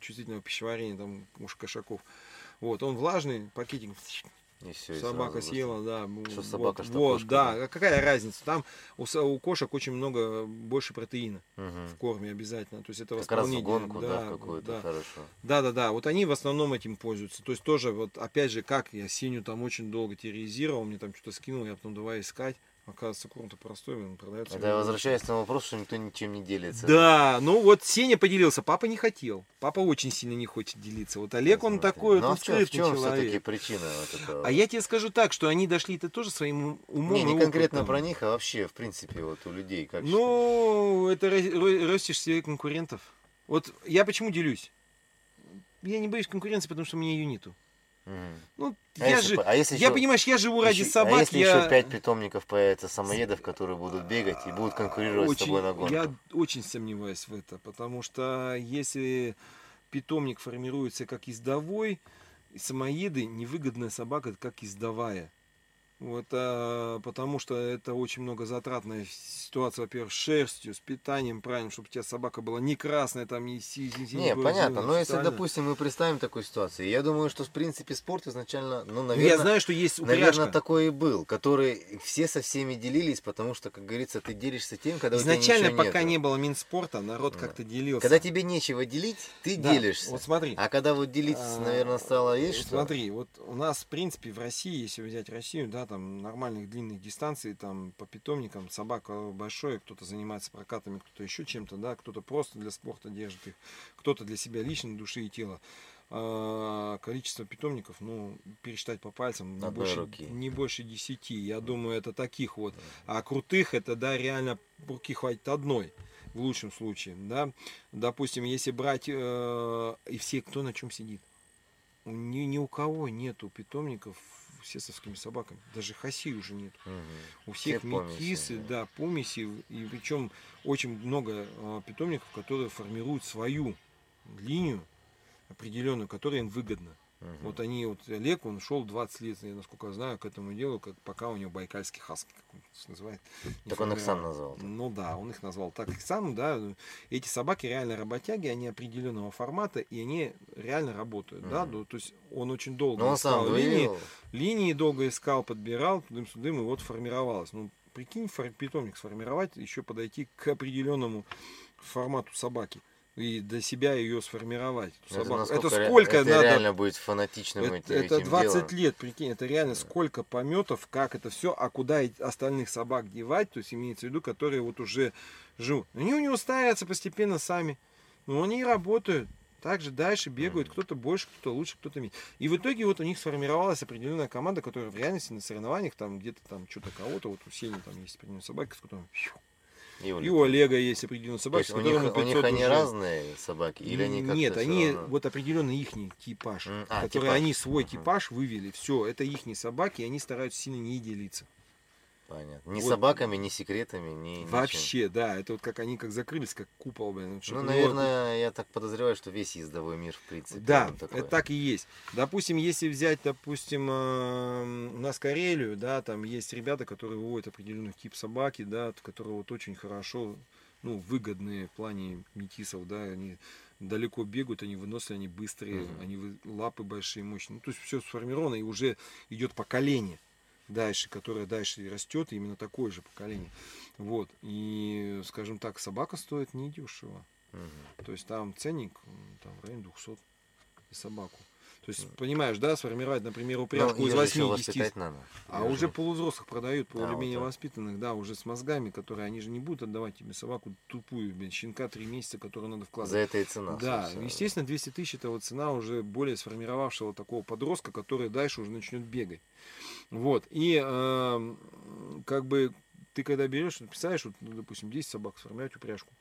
[SPEAKER 1] чувствительного пищеварения, там, уж кошаков. Вот, он влажный, пакетик,
[SPEAKER 2] И и
[SPEAKER 1] собака съела, да.
[SPEAKER 2] Что
[SPEAKER 1] вот,
[SPEAKER 2] собака, что
[SPEAKER 1] вот,
[SPEAKER 2] кошка,
[SPEAKER 1] да. А Какая разница? Там у, у кошек очень много больше протеина
[SPEAKER 2] Мгм.
[SPEAKER 1] в корме обязательно. То есть это
[SPEAKER 2] Как раз в
[SPEAKER 1] восполнение.
[SPEAKER 2] гонку, да,
[SPEAKER 1] да,
[SPEAKER 2] какую-то,
[SPEAKER 1] да.
[SPEAKER 2] хорошо.
[SPEAKER 1] Да, да, да. Вот они в основном этим пользуются. То есть тоже, вот опять же, как я синю там очень долго терроризировал, мне там что-то скинул, я потом давай искать. Оказывается, корм-то простой, он продается.
[SPEAKER 2] Это я возвращаюсь к тому вопросу, что никто ничем не делится.
[SPEAKER 1] Да, ну вот Сеня поделился, папа не хотел. Папа очень сильно не хочет делиться. Вот Олег, он
[SPEAKER 2] Смотри.
[SPEAKER 1] такой,
[SPEAKER 2] Ну,
[SPEAKER 1] вот
[SPEAKER 2] а в чем,
[SPEAKER 1] скрытный
[SPEAKER 2] все-таки
[SPEAKER 1] человек.
[SPEAKER 2] причина вот этого?
[SPEAKER 1] А я тебе скажу так, что они дошли-то тоже своим умом
[SPEAKER 2] Не, не конкретно
[SPEAKER 1] опытом.
[SPEAKER 2] про них, а вообще, в принципе, вот у людей. Как
[SPEAKER 1] Ну, это ростишь себе конкурентов. Вот я почему делюсь? Я не боюсь конкуренции, потому что у меня ее нету. Ну,
[SPEAKER 2] А
[SPEAKER 1] я
[SPEAKER 2] если
[SPEAKER 1] же,
[SPEAKER 2] а если
[SPEAKER 1] я
[SPEAKER 2] еще-
[SPEAKER 1] понимаешь, я живу ради
[SPEAKER 2] Еще-
[SPEAKER 1] собак.
[SPEAKER 2] А если
[SPEAKER 1] я...
[SPEAKER 2] еще пять питомников появится самоедов, которые будут бегать и будут конкурировать с
[SPEAKER 1] очень,
[SPEAKER 2] тобой на гонках?
[SPEAKER 1] Я очень сомневаюсь в это, потому что если питомник формируется как ездовой, самоеды невыгодная собака как ездовая. Вот, а, потому что это очень много затратная ситуация, во-первых, с шерстью, с питанием правильно, чтобы у тебя собака была не красная, там не си- си- си-
[SPEAKER 2] Не,
[SPEAKER 1] была
[SPEAKER 2] понятно, но если, допустим, мы представим такую ситуацию, я думаю, что, в принципе, спорт изначально, ну, наверное,
[SPEAKER 1] я знаю, что есть
[SPEAKER 2] наверное,
[SPEAKER 1] упряжка.
[SPEAKER 2] такой и был, который все со всеми делились, потому что, как говорится, ты делишься тем, когда у тебя
[SPEAKER 1] Изначально, пока
[SPEAKER 2] нету.
[SPEAKER 1] не было Минспорта, народ
[SPEAKER 2] Да.
[SPEAKER 1] как-то делился.
[SPEAKER 2] Когда тебе нечего делить, ты
[SPEAKER 1] Да,
[SPEAKER 2] делишься.
[SPEAKER 1] Вот смотри.
[SPEAKER 2] А когда вот делиться,
[SPEAKER 1] А,
[SPEAKER 2] наверное, стало есть
[SPEAKER 1] вот
[SPEAKER 2] что?
[SPEAKER 1] Смотри, вот у нас, в принципе, в России, если взять Россию, да, там нормальных длинных дистанций, там по питомникам собака большое, кто-то занимается прокатами, кто-то еще чем-то, да, кто-то просто для спорта держит их, кто-то для себя личной души и тела. А, количество питомников, ну, пересчитать по пальцам, не больше,
[SPEAKER 2] руки.
[SPEAKER 1] не больше десяти. Я думаю, это таких вот. А крутых, это, да, реально руки хватит одной в лучшем случае, да. Допустим, если брать э, и все, кто на чем сидит. Ни, ни у кого нету питомников сесовскими собаками. Даже хаси уже нет.
[SPEAKER 2] Мгм.
[SPEAKER 1] У всех
[SPEAKER 2] Все помеси,
[SPEAKER 1] метисы,
[SPEAKER 2] да.
[SPEAKER 1] да, помеси. И причем очень много э, питомников, которые формируют свою линию определенную, которая им выгодна.
[SPEAKER 2] Мгм.
[SPEAKER 1] Вот они, вот Олег, он шел 20 лет, я насколько знаю, к этому делу, как пока у него байкальский хаски, как он это называет.
[SPEAKER 2] Так он их сам назвал. так.
[SPEAKER 1] Ну да, он их назвал так и сам, да. Эти собаки реально работяги, они определенного формата, и они реально работают, да.
[SPEAKER 2] Мгм.
[SPEAKER 1] Ну, То есть он очень долго
[SPEAKER 2] Но
[SPEAKER 1] искал
[SPEAKER 2] сам
[SPEAKER 1] линии,
[SPEAKER 2] выявил.
[SPEAKER 1] линии долго искал, подбирал, тудым-сюдым, и вот формировалось. Ну, прикинь, питомник сформировать, еще подойти к определенному формату собаки и для себя ее сформировать.
[SPEAKER 2] Это,
[SPEAKER 1] собаку. это сколько
[SPEAKER 2] это
[SPEAKER 1] надо
[SPEAKER 2] реально быть фанатичным
[SPEAKER 1] это,
[SPEAKER 2] этим,
[SPEAKER 1] это
[SPEAKER 2] этим
[SPEAKER 1] 20
[SPEAKER 2] делом.
[SPEAKER 1] лет, прикинь, это реально сколько пометов, как это все, а куда остальных собак девать, то есть имеется в виду, которые вот уже живут. Они у него старятся постепенно сами, но они и работают. Также дальше бегают,
[SPEAKER 2] Мгм.
[SPEAKER 1] кто-то больше, кто-то лучше, кто-то меньше. И в итоге вот у них сформировалась определенная команда, которая в реальности на соревнованиях там где-то там что-то кого-то, вот у Сени там есть определенная собака, с которой
[SPEAKER 2] И
[SPEAKER 1] и
[SPEAKER 2] улетел.
[SPEAKER 1] у Олега есть определенная
[SPEAKER 2] То
[SPEAKER 1] собака,
[SPEAKER 2] есть у них, у них они
[SPEAKER 1] уже-
[SPEAKER 2] разные собаки? Или они
[SPEAKER 1] нет, они
[SPEAKER 2] равно?
[SPEAKER 1] вот определенный их типаж,
[SPEAKER 2] а,
[SPEAKER 1] который
[SPEAKER 2] типаж.
[SPEAKER 1] они свой типаж вывели. Все, это их собаки, и они стараются сильно не делиться.
[SPEAKER 2] Понятно. Ни
[SPEAKER 1] Вот.
[SPEAKER 2] собаками, ни секретами, ни ничем.
[SPEAKER 1] Вообще, да, это вот как они как закрылись, как купол, блин.
[SPEAKER 2] Ну, наверное, я так подозреваю, что весь ездовой мир, в принципе,
[SPEAKER 1] Да, это так и есть. Допустим, если взять, допустим, э, у нас Карелию, да, там есть ребята, которые выводят определенный тип собаки, да, которые вот очень хорошо, ну, выгодные в плане метисов, да, они далеко бегают, они выносливые, они быстрые,
[SPEAKER 2] Мгм.
[SPEAKER 1] они лапы большие, мощные. Ну, то есть все сформировано и уже идет поколение дальше, которое дальше и растет, именно такое же поколение. Вот. И, скажем так, собака стоит недешево.
[SPEAKER 2] Мгм.
[SPEAKER 1] То есть там ценник там, в районе 200 за собаку. То есть, понимаешь, да, сформировать, например,
[SPEAKER 2] Ну,
[SPEAKER 1] упряжку
[SPEAKER 2] их
[SPEAKER 1] из
[SPEAKER 2] же еще
[SPEAKER 1] 80
[SPEAKER 2] воспитать надо.
[SPEAKER 1] а
[SPEAKER 2] Её
[SPEAKER 1] уже
[SPEAKER 2] же-
[SPEAKER 1] полувзрослых продают,
[SPEAKER 2] А, вот
[SPEAKER 1] более-менее воспитанных, да, уже с мозгами, которые они же не будут отдавать тебе собаку тупую, блин, щенка три месяца, которую надо
[SPEAKER 2] За
[SPEAKER 1] вкладывать.
[SPEAKER 2] это и цена.
[SPEAKER 1] Да,
[SPEAKER 2] собственно.
[SPEAKER 1] естественно, 200 тысяч это вот цена уже более сформировавшего такого подростка, который дальше уже начнет бегать. Вот. И эм, как бы ты когда берешь, представляешь, вот, ну, допустим, 10 собак сформировать упряжку,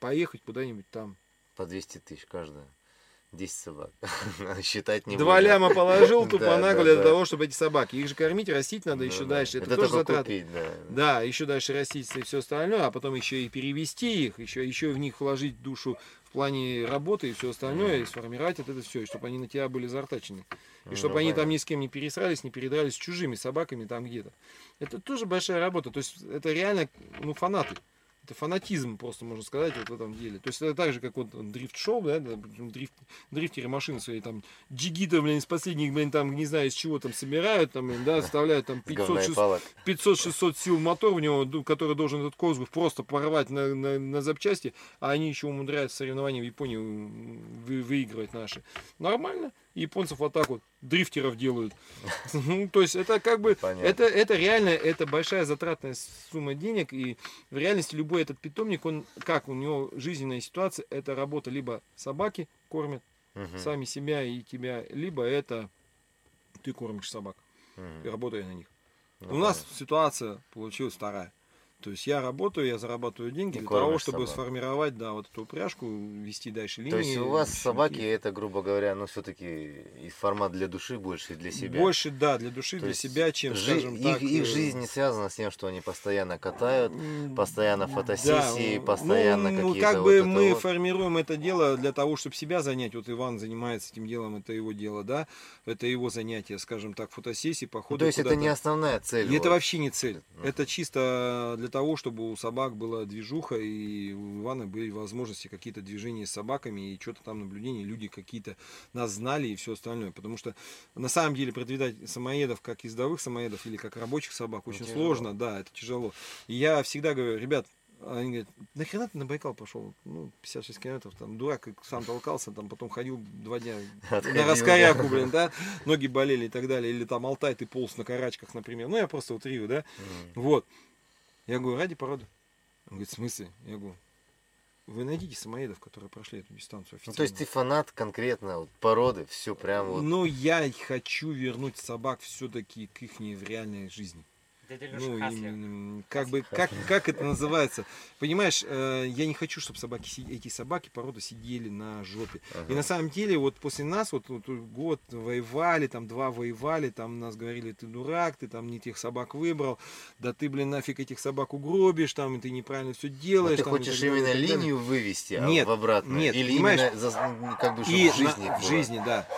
[SPEAKER 1] поехать куда-нибудь там.
[SPEAKER 2] По 200 тысяч каждая. 10 собак. <laughs> Считать не
[SPEAKER 1] Два ляма положил тупо
[SPEAKER 2] Да,
[SPEAKER 1] нагло
[SPEAKER 2] да,
[SPEAKER 1] для
[SPEAKER 2] да.
[SPEAKER 1] того, чтобы эти собаки. Их же кормить, растить надо
[SPEAKER 2] Ну
[SPEAKER 1] еще
[SPEAKER 2] да.
[SPEAKER 1] дальше. Это,
[SPEAKER 2] Это
[SPEAKER 1] тоже затраты.
[SPEAKER 2] да.
[SPEAKER 1] Еще дальше растить и все остальное, а потом еще и перевести их, еще, еще в них вложить душу в плане работы и все остальное, и сформировать это все, чтобы они на тебя были зартачены. И
[SPEAKER 2] Ну,
[SPEAKER 1] чтобы они там ни с кем не пересрались, не передрались с чужими собаками там где-то. Это тоже большая работа. То есть это реально, ну, фанаты. Это фанатизм, просто можно сказать, вот в этом деле. То есть это так же, как вот дрифт-шоу, да, дрифт, дрифтеры машины свои там джигита, блин, из последних, блин, там, не знаю, из чего там собирают, там, блин, да, вставляют там
[SPEAKER 2] С говна и
[SPEAKER 1] 500
[SPEAKER 2] палок.
[SPEAKER 1] 500-600 сил мотор в него, который должен этот козлов просто порвать на, на, на запчасти, а они еще умудряются соревнования в Японии вы- выигрывать наши. Нормально. Японцев вот так вот дрифтеров делают. <laughs> Ну, То есть это как бы,
[SPEAKER 2] Понятно.
[SPEAKER 1] это, это реально, это большая затратная сумма денег, и в реальности любой этот питомник, он, как у него жизненная ситуация, это работа либо собаки кормят сами себя и тебя, либо это ты кормишь собак, и работая на них.
[SPEAKER 2] Ну,
[SPEAKER 1] У нас ситуация получилась вторая. То есть я работаю, я зарабатываю деньги
[SPEAKER 2] И
[SPEAKER 1] для того, чтобы
[SPEAKER 2] собак.
[SPEAKER 1] сформировать, да, вот эту упряжку, вести дальше линии.
[SPEAKER 2] То есть у вас
[SPEAKER 1] щенки.
[SPEAKER 2] собаки это, грубо говоря, ну все-таки и формат для души больше для себя.
[SPEAKER 1] Больше, да, для души,
[SPEAKER 2] То
[SPEAKER 1] для себя, чем,
[SPEAKER 2] Жи-
[SPEAKER 1] скажем
[SPEAKER 2] их,
[SPEAKER 1] так...
[SPEAKER 2] их
[SPEAKER 1] э,
[SPEAKER 2] жизнь не связана с тем, что они постоянно катают, постоянно
[SPEAKER 1] да,
[SPEAKER 2] фотосессии,
[SPEAKER 1] ну,
[SPEAKER 2] постоянно
[SPEAKER 1] ну,
[SPEAKER 2] какие-то
[SPEAKER 1] как
[SPEAKER 2] вот
[SPEAKER 1] бы
[SPEAKER 2] это
[SPEAKER 1] мы
[SPEAKER 2] вот.
[SPEAKER 1] формируем это дело для того, чтобы себя занять. Вот Иван занимается этим делом, это его дело, да, это его занятие, скажем так, фотосессии,
[SPEAKER 2] Ну,
[SPEAKER 1] походы
[SPEAKER 2] то есть это
[SPEAKER 1] куда-то.
[SPEAKER 2] не основная цель.
[SPEAKER 1] И это
[SPEAKER 2] вот.
[SPEAKER 1] вообще не цель. Это чисто для того, чтобы у собак была движуха, и у Ивана были возможности какие-то движения с собаками, и что-то там наблюдения, люди какие-то нас знали и все остальное. Потому что на самом деле продвигать самоедов как ездовых самоедов или как рабочих собак очень
[SPEAKER 2] тяжело.
[SPEAKER 1] сложно, да, это тяжело. И я всегда говорю, ребят, они говорят, нахрена ты на Байкал пошел? Ну, 56 километров, там, дурак, сам толкался, там, потом ходил два дня
[SPEAKER 2] Отходил,
[SPEAKER 1] на раскоряку, блин, да, ноги болели и так далее, или там Алтай, ты полз на карачках, например, ну, я просто утрирую, да,
[SPEAKER 2] Мгм.
[SPEAKER 1] вот. Я говорю, ради породы. Он говорит, в смысле? Я говорю, вы найдите самоедов, которые прошли эту дистанцию
[SPEAKER 2] Ну, то есть ты фанат конкретно вот, породы, все прям вот.
[SPEAKER 1] Ну, я хочу вернуть собак все-таки к их в реальной жизни. Ну, как бы, как, как это называется? Понимаешь, э, я не хочу, чтобы собаки, эти собаки породы сидели на жопе.
[SPEAKER 2] Ага.
[SPEAKER 1] И на самом деле, вот после нас, вот, вот год воевали, там два воевали, там нас говорили, ты дурак, ты там не тех собак выбрал, да ты, блин, нафиг этих собак угробишь, там, и ты неправильно все делаешь.
[SPEAKER 2] ты
[SPEAKER 1] там,
[SPEAKER 2] хочешь
[SPEAKER 1] так
[SPEAKER 2] именно
[SPEAKER 1] так
[SPEAKER 2] линию вывести, а
[SPEAKER 1] Нет,
[SPEAKER 2] в обратную?
[SPEAKER 1] нет,
[SPEAKER 2] Или
[SPEAKER 1] понимаешь?
[SPEAKER 2] именно за- ну, как бы, чтобы
[SPEAKER 1] И
[SPEAKER 2] в жизни
[SPEAKER 1] на- в жизни, да.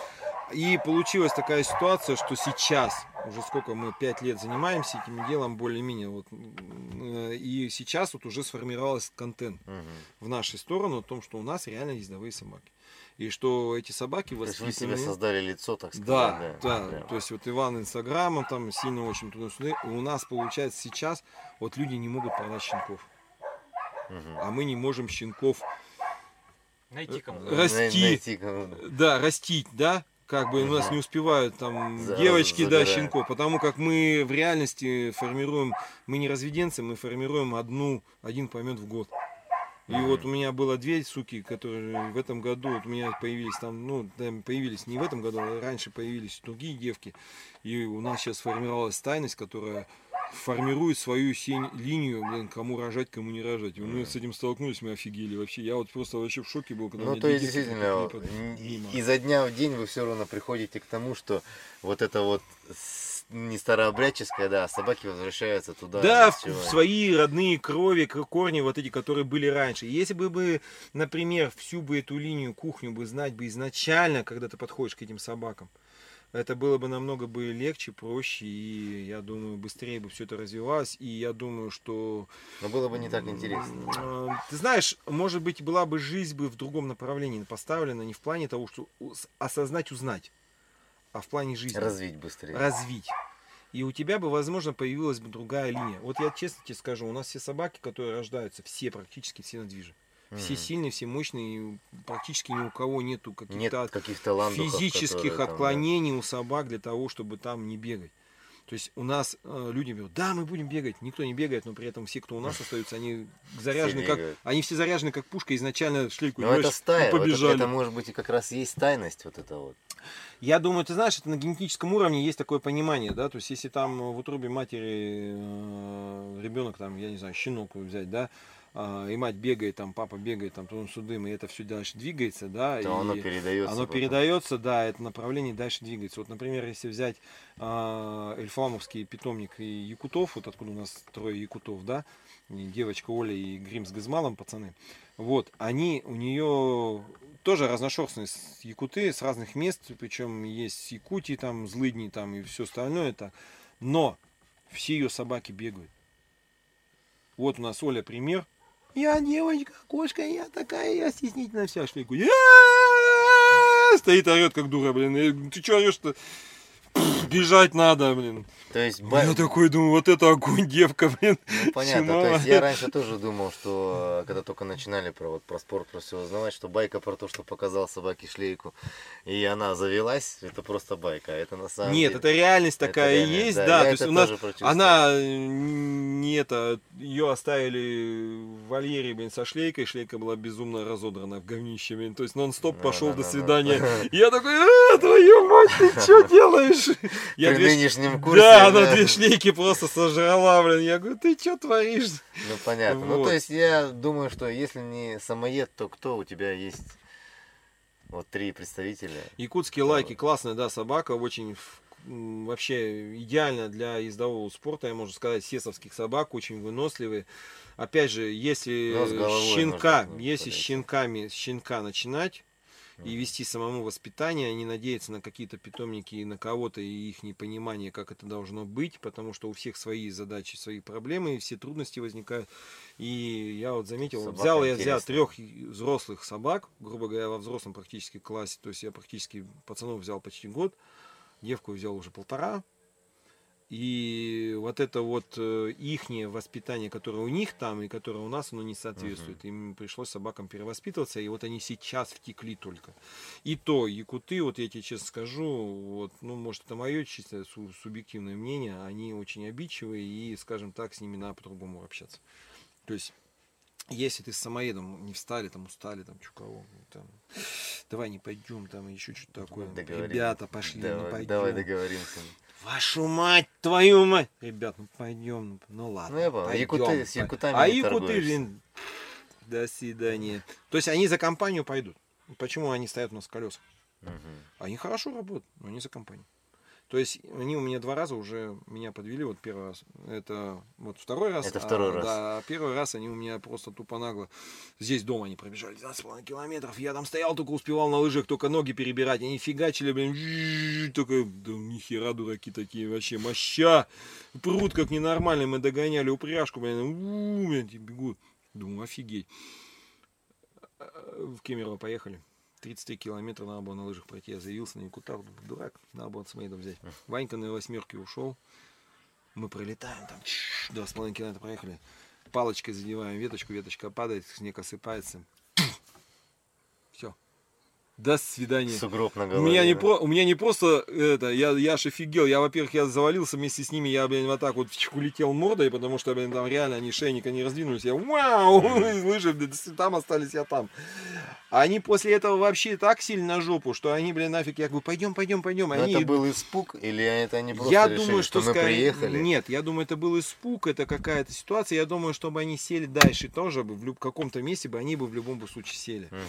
[SPEAKER 1] И получилась такая ситуация, что сейчас, уже сколько мы, пять лет занимаемся этим делом, более-менее, вот, э, и сейчас вот уже сформировался контент
[SPEAKER 2] Мгм.
[SPEAKER 1] в нашу сторону о том, что у нас реально ездовые собаки. И что эти собаки
[SPEAKER 2] То есть вы себе создали лицо, так сказать.
[SPEAKER 1] Да, да,
[SPEAKER 2] прям.
[SPEAKER 1] то есть вот Иван инстаграмом там сильно очень туда-сюда. И у нас получается сейчас, вот люди не могут продать щенков,
[SPEAKER 2] Мгм.
[SPEAKER 1] а мы не можем щенков
[SPEAKER 4] Найти.
[SPEAKER 1] Э, расти.
[SPEAKER 2] Най- найти кому-то.
[SPEAKER 1] да, растить, да, как бы у нас не успевают там
[SPEAKER 2] За-
[SPEAKER 1] девочки, да,
[SPEAKER 2] забирают.
[SPEAKER 1] щенков, потому как мы в реальности формируем, мы не разведенцы, мы формируем одну, один помет в год. И вот у меня было две суки, которые в этом году, вот у меня появились там, ну, да, появились не в этом году, а раньше появились другие девки. И у нас сейчас сформировалась тайность, которая формирует свою сень- линию, блин, кому рожать, кому не рожать. И мы с этим столкнулись, мы офигели вообще. Я вот просто вообще в шоке был, когда
[SPEAKER 2] Ну, то есть, действительно, изо дня в день вы все равно приходите к тому, что вот это вот не старообрядческое, да, а собаки возвращаются туда.
[SPEAKER 1] Да, в, свои родные крови, корни, вот эти, которые были раньше. Если бы, бы, например, всю бы эту линию, кухню бы знать бы изначально, когда ты подходишь к этим собакам, это было бы намного бы легче, проще, и я думаю, быстрее бы все это развивалось. И я думаю, что
[SPEAKER 2] Но было бы не так интересно.
[SPEAKER 1] Э, Ты знаешь, может быть, была бы жизнь бы в другом направлении поставлена, не в плане того, что осознать, узнать, а в плане жизни.
[SPEAKER 2] Развить быстрее.
[SPEAKER 1] Развить. И у тебя бы, возможно, появилась бы другая линия. Вот я честно тебе скажу, у нас все собаки, которые рождаются, все, практически все на Все сильные, все мощные, практически ни у кого нету
[SPEAKER 2] Нет
[SPEAKER 1] каких-то
[SPEAKER 2] каких-то ландухов,
[SPEAKER 1] физических
[SPEAKER 2] там, да.
[SPEAKER 1] отклонений у собак для того, чтобы там не бегать. То есть у нас э, люди говорят, да, мы будем бегать, никто не бегает, но при этом все, кто у нас <laughs> остаются, они заряжены как,
[SPEAKER 2] бегают.
[SPEAKER 1] они все заряжены как пушка, изначально шлейку
[SPEAKER 2] Но это
[SPEAKER 1] делаешь, и
[SPEAKER 2] стая, вот это,
[SPEAKER 1] побежали.
[SPEAKER 2] это может быть и как раз есть тайность вот это вот.
[SPEAKER 1] Я думаю, ты знаешь, это на генетическом уровне есть такое понимание, да, то есть если там в утробе матери ребенок там, я не знаю, щенок взять, да, и мать бегает, там папа бегает, там тун судым, и это все дальше двигается, да,
[SPEAKER 2] То
[SPEAKER 1] и
[SPEAKER 2] оно передается.
[SPEAKER 1] оно
[SPEAKER 2] потом.
[SPEAKER 1] передается, да, это направление дальше двигается. Вот, например, если взять а, Эльфламовский питомник и якутов, вот откуда у нас трое якутов, да, девочка Оля и Грим с Газмалом, пацаны, вот, они, у нее тоже разношерстные якуты с разных мест, причем есть Якутии, там, злыдни, там, и все остальное, так, но все ее собаки бегают. Вот у нас Оля пример. Я девочка, кошка, я такая, я стеснительная вся шлейку. Стоит, орет, как дура, блин. Ты что орешь-то? Бежать надо, блин.
[SPEAKER 2] То есть, ба-
[SPEAKER 1] Я такой думаю, вот это огонь, девка, блин.
[SPEAKER 2] ну, понятно.
[SPEAKER 1] Чума.
[SPEAKER 2] То есть я раньше тоже думал, что э, когда только начинали про вот про спорт, про все узнавать, что байка про то, что показал собаке шлейку, и она завелась, это просто байка. а Это на самом
[SPEAKER 1] Нет,
[SPEAKER 2] деле.
[SPEAKER 1] это реальность
[SPEAKER 2] это
[SPEAKER 1] такая
[SPEAKER 2] реально,
[SPEAKER 1] есть,
[SPEAKER 2] да,
[SPEAKER 1] да. То есть
[SPEAKER 2] это
[SPEAKER 1] у нас она э, не это, ее оставили в вольере, блин, со шлейкой, шлейка была безумно разодрана в говнище, блин. То есть нон-стоп
[SPEAKER 2] Да,
[SPEAKER 1] пошел, до
[SPEAKER 2] да,
[SPEAKER 1] свидания. <laughs>
[SPEAKER 2] да.
[SPEAKER 1] Я такой, а, твою мать, ты что <laughs> делаешь? Я
[SPEAKER 2] При
[SPEAKER 1] две
[SPEAKER 2] нынешнем курсе.
[SPEAKER 1] Да, она две шлейки просто сожрала, блин. Я говорю, ты что творишь?
[SPEAKER 2] Ну понятно. Ну
[SPEAKER 1] Вот.
[SPEAKER 2] то есть я думаю, что если не самоед, то кто у тебя есть? Вот три представителя.
[SPEAKER 1] Якутские лайки, классная, да, собака, очень вообще идеально для ездового спорта, я могу сказать, сесовских собак, очень выносливые. Опять же, если
[SPEAKER 2] головой
[SPEAKER 1] щенка, если с
[SPEAKER 2] подойти.
[SPEAKER 1] щенками, с щенка начинать и вести самому воспитание, а не надеяться на какие-то питомники и на кого-то и их непонимание, как это должно быть, потому что у всех свои задачи, свои проблемы, и все трудности возникают. И я вот заметил,
[SPEAKER 2] Собака
[SPEAKER 1] взял я взял трех взрослых собак, грубо говоря, во взрослом практически классе, то есть я практически пацанов взял почти год, девку взял уже полтора, и вот это вот ихнее воспитание, которое у них там и которое у нас, оно не соответствует. Им пришлось собакам перевоспитываться, и вот они сейчас втекли только. И то, якуты, вот я тебе честно скажу, вот, ну, может, это мое чисто су- субъективное мнение, они очень обидчивые, и, скажем так, с ними надо по-другому общаться. То есть, если ты с самоедом не встали, там устали, там, чё кого, там, давай не пойдем, там, еще что-то такое. Ребята, пошли, не
[SPEAKER 2] Давай,
[SPEAKER 1] пойдем.
[SPEAKER 2] давай договоримся.
[SPEAKER 1] Вашу мать, твою мать! Ребят, ну пойдем, ну, ну ладно.
[SPEAKER 2] Ну, я
[SPEAKER 1] пойдем.
[SPEAKER 2] Якуты- с якутами
[SPEAKER 1] А
[SPEAKER 2] не
[SPEAKER 1] якуты, блин, до свидания. То есть они за компанию пойдут. Почему они стоят у нас в колесах?
[SPEAKER 2] Мгм.
[SPEAKER 1] Они хорошо работают, но они за компанию. То есть они у меня два раза уже меня подвели, вот первый раз. Это вот второй раз.
[SPEAKER 2] Это
[SPEAKER 1] а,
[SPEAKER 2] второй раз.
[SPEAKER 1] Да, первый раз они у меня просто тупо нагло. Здесь дома они пробежали 12,5 километров. Я там стоял, только успевал на лыжах, только ноги перебирать. Они фигачили, блин, только, да нихера дураки такие вообще, моща. Прут как ненормальные, мы догоняли упряжку, блин, блин, бегут. Думаю, офигеть. В Кемерово поехали. 33 километра надо было на лыжах пройти. Я заявился на. Думаю, дурак, надо было с Мейдом взять. Ванька на восьмерке ушел. Мы пролетаем там. Два с половиной километра проехали. Палочкой задеваем веточку, веточка падает, снег осыпается. Все. До свидания.
[SPEAKER 2] Сугроб на
[SPEAKER 1] У
[SPEAKER 2] голове.
[SPEAKER 1] меня не
[SPEAKER 2] да.
[SPEAKER 1] про, у меня не просто это, я, я аж офигел. Я, во-первых, я завалился вместе с ними, я, блин, вот так вот улетел мордой, потому что, блин, там реально они шейника не раздвинулись. Я вау, <laughs> блин, там остались, я там. Они после этого вообще так сильно на жопу, что они, блин, нафиг, я говорю, пойдем, пойдем, пойдем. Они
[SPEAKER 2] это был испуг или это они просто
[SPEAKER 1] я
[SPEAKER 2] решили,
[SPEAKER 1] думаю, что,
[SPEAKER 2] мы
[SPEAKER 1] скорее-
[SPEAKER 2] приехали?
[SPEAKER 1] Нет, я думаю, это был испуг, это какая-то ситуация. Я думаю, чтобы они сели дальше тоже бы в люб- каком-то месте бы они бы в любом случае сели.
[SPEAKER 2] Мгм.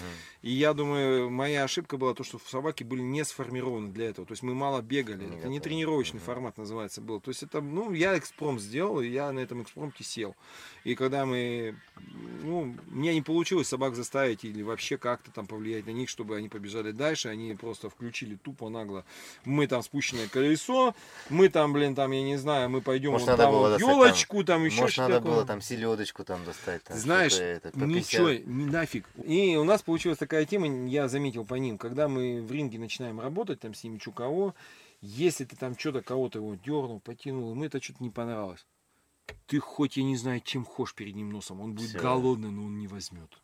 [SPEAKER 1] И я думаю, моя ошибка была то, что собаки были не сформированы для этого. То есть мы мало бегали.
[SPEAKER 2] Не
[SPEAKER 1] это не тренировочный
[SPEAKER 2] Мгм.
[SPEAKER 1] формат называется был. То есть это, ну, я экспром сделал, и я на этом экспромте сел. И когда мы, ну, мне не получилось собак заставить или вообще как-то там повлиять на них, чтобы они побежали дальше, они просто включили тупо нагло. Мы там спущенное колесо, мы там, блин, там, я не знаю, мы пойдем
[SPEAKER 2] Может,
[SPEAKER 1] вот там вот
[SPEAKER 2] достать там-
[SPEAKER 1] елочку, там, еще
[SPEAKER 2] Может,
[SPEAKER 1] что-то
[SPEAKER 2] надо
[SPEAKER 1] такое.
[SPEAKER 2] было там селедочку там достать. Там,
[SPEAKER 1] Знаешь,
[SPEAKER 2] это,
[SPEAKER 1] Ничего,
[SPEAKER 2] 50.
[SPEAKER 1] не нафиг. И у нас получилась такая тема, я заметил по ним, когда мы в ринге начинаем работать, там с ними чу кого, если ты там что-то кого-то его дернул, потянул, ему это что-то не понравилось. Ты хоть, я не знаю, чем хошь перед ним носом, он будет
[SPEAKER 2] Всё.
[SPEAKER 1] голодный, но он не возьмет.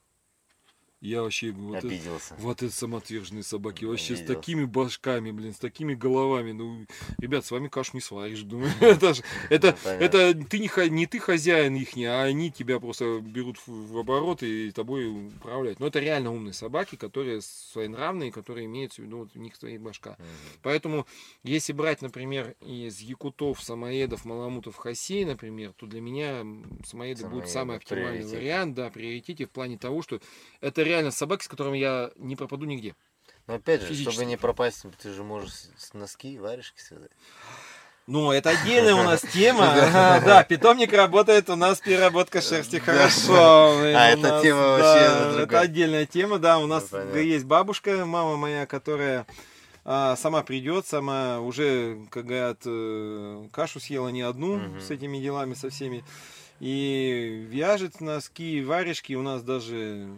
[SPEAKER 1] Я вообще вот это-
[SPEAKER 2] Обиделся.
[SPEAKER 1] вот это самоотверженные собаки. Вообще с такими башками, блин, с такими головами. Ну, ребят, с вами кашу не сваришь, думаю. <laughs> Это ж, это,
[SPEAKER 2] Ну,
[SPEAKER 1] это ты не, не ты хозяин их, а они тебя просто берут в, в оборот и тобой управляют. Но это реально умные собаки, которые своенравные, которые имеют в виду, вот у них стоит башка.
[SPEAKER 2] Мгм.
[SPEAKER 1] Поэтому, если брать, например, из якутов, самоедов, маламутов, хасей, например, то для меня м, самоеды будут
[SPEAKER 2] Самоеды
[SPEAKER 1] самый оптимальный вариант, да, приоритете в плане того, что это реально собаки, с которыми я не пропаду нигде.
[SPEAKER 2] Но опять же,
[SPEAKER 1] Физически.
[SPEAKER 2] чтобы не пропасть, ты же можешь с- носки, варежки связать.
[SPEAKER 1] Ну, это отдельная у нас <laughs> тема. Да, питомник работает, у нас переработка шерсти <laughs> хорошо.
[SPEAKER 2] А,
[SPEAKER 1] нас,
[SPEAKER 2] тема вообще.
[SPEAKER 1] Это отдельная тема, да. У нас есть бабушка, мама моя, которая а, сама придет, сама уже, как говорят, э, кашу съела не одну с этими делами, со всеми. И вяжет носки, варежки. У нас даже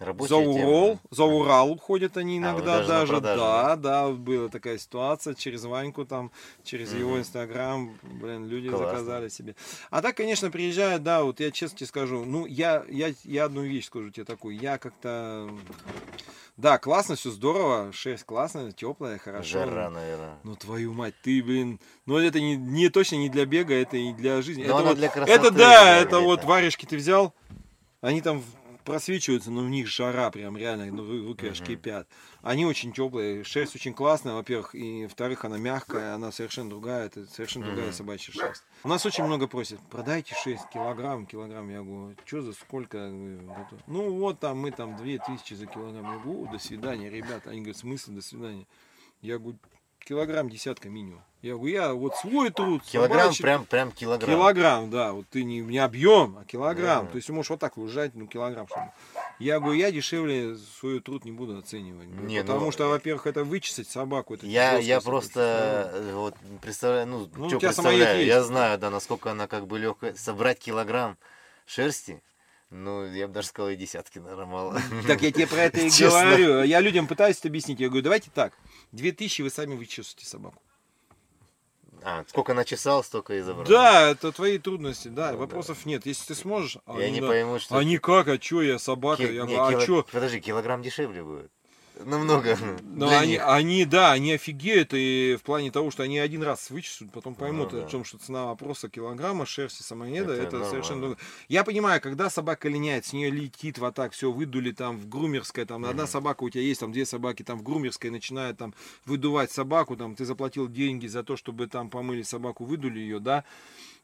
[SPEAKER 2] Рабочая
[SPEAKER 1] за Урал,
[SPEAKER 2] тема.
[SPEAKER 1] за Урал уходят они
[SPEAKER 2] А,
[SPEAKER 1] иногда
[SPEAKER 2] даже на
[SPEAKER 1] даже,
[SPEAKER 2] продажу,
[SPEAKER 1] да, да, была такая ситуация через Ваньку там, через его
[SPEAKER 2] Мгм.
[SPEAKER 1] инстаграм, блин, люди
[SPEAKER 2] Классно.
[SPEAKER 1] заказали себе. А так, конечно, приезжают, да, вот я честно тебе скажу, ну, я, я, я одну вещь скажу тебе такую, я как-то, да, классно, все здорово, шерсть классная, теплая, хорошо.
[SPEAKER 2] Жара, наверное.
[SPEAKER 1] Ну твою мать, ты, блин, ну это не, не точно не для бега, это и для жизни.
[SPEAKER 2] Но
[SPEAKER 1] это вот,
[SPEAKER 2] для красоты,
[SPEAKER 1] это да,
[SPEAKER 2] да,
[SPEAKER 1] это вот варежки ты взял, они там просвечиваются, но в них жара прям реально, ну, ру- руки аж кипят. Они очень теплые, шерсть очень классная, во-первых, и во-вторых, она мягкая, она совершенно другая, это совершенно другая собачья шерсть. У нас очень много просят, продайте 6 килограмм, килограмм, я говорю, что за сколько? Я говорю, «Это- Ну вот там мы там 2000 за килограмм, я говорю, «О, до свидания, ребята. Они говорят, в смысле до свидания? Я говорю, килограмм десятка минимум. Я говорю, я вот свой труд,
[SPEAKER 2] Килограмм,
[SPEAKER 1] собачий
[SPEAKER 2] прям, прям килограмм.
[SPEAKER 1] Килограмм, да, вот ты не, не объем, а килограмм.
[SPEAKER 2] Да.
[SPEAKER 1] То есть ты можешь вот так выжать, ну, килограмм. Чтобы... Я говорю, я дешевле свой труд не буду оценивать.
[SPEAKER 2] Не,
[SPEAKER 1] потому
[SPEAKER 2] ну,
[SPEAKER 1] что, во-первых, это вычесать собаку. Это
[SPEAKER 2] Я, я просто э, вот представляю, ну,
[SPEAKER 1] Ну,
[SPEAKER 2] что представляю, я знаю, да, насколько она как бы легкая. Собрать килограмм шерсти, ну, я бы даже сказал, и десятки, наверное, мало.
[SPEAKER 1] Так я тебе про это и <laughs> говорю. Я людям пытаюсь это объяснить. Я говорю, давайте так. 2000 вы сами вычесываете собаку.
[SPEAKER 2] А, сколько начесал, столько и забрал.
[SPEAKER 1] Да, это твои трудности, да,
[SPEAKER 2] Ну,
[SPEAKER 1] вопросов нет. Если ты сможешь,
[SPEAKER 2] Я
[SPEAKER 1] они,
[SPEAKER 2] не
[SPEAKER 1] да.
[SPEAKER 2] пойму, что...
[SPEAKER 1] Они как, а чё, я собака?
[SPEAKER 2] Ки-
[SPEAKER 1] Я
[SPEAKER 2] не,
[SPEAKER 1] а
[SPEAKER 2] кило-
[SPEAKER 1] чё?
[SPEAKER 2] Подожди, килограмм дешевле будет. Намного.
[SPEAKER 1] Но они,
[SPEAKER 2] них.
[SPEAKER 1] они, да, они офигеют и в плане того, что они один раз вычислят, потом поймут,
[SPEAKER 2] Ну да.
[SPEAKER 1] о чем что цена вопроса килограмма шерсти самоеда,
[SPEAKER 2] Это
[SPEAKER 1] это,
[SPEAKER 2] нормально.
[SPEAKER 1] совершенно другое. Я понимаю, когда собака линяет, с нее летит вот так, все, выдули там в грумерской, там одна
[SPEAKER 2] Мгм.
[SPEAKER 1] собака у тебя есть, там две собаки, там в грумерской начинает там выдувать собаку, там ты заплатил деньги за то, чтобы там помыли собаку, выдули ее, да,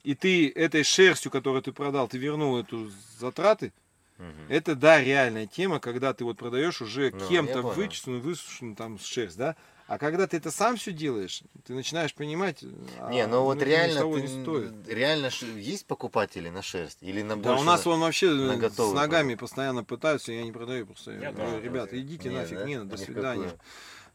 [SPEAKER 1] и ты этой шерстью, которую ты продал, ты вернул эту затраты,
[SPEAKER 2] Мгм.
[SPEAKER 1] это, да, реальная тема, когда ты вот продаешь уже
[SPEAKER 2] Ну,
[SPEAKER 1] кем-то
[SPEAKER 2] понял.
[SPEAKER 1] вычищенную, высушенную там шерсть, да? А когда ты это сам все делаешь, ты начинаешь понимать, а,
[SPEAKER 2] Не, ну вот
[SPEAKER 1] это
[SPEAKER 2] реально,
[SPEAKER 1] того
[SPEAKER 2] ты-
[SPEAKER 1] не стоит.
[SPEAKER 2] реально есть покупатели на шерсть? Или на
[SPEAKER 1] Да,
[SPEAKER 2] больше
[SPEAKER 1] у нас
[SPEAKER 2] на-
[SPEAKER 1] он вообще
[SPEAKER 2] на
[SPEAKER 1] э,
[SPEAKER 2] готовый
[SPEAKER 1] с ногами постоянно пытаются, я не продаю просто. Я говорю,
[SPEAKER 4] тоже.
[SPEAKER 1] ребята, идите
[SPEAKER 2] Не,
[SPEAKER 1] нафиг,
[SPEAKER 2] да?
[SPEAKER 1] нет, до свидания.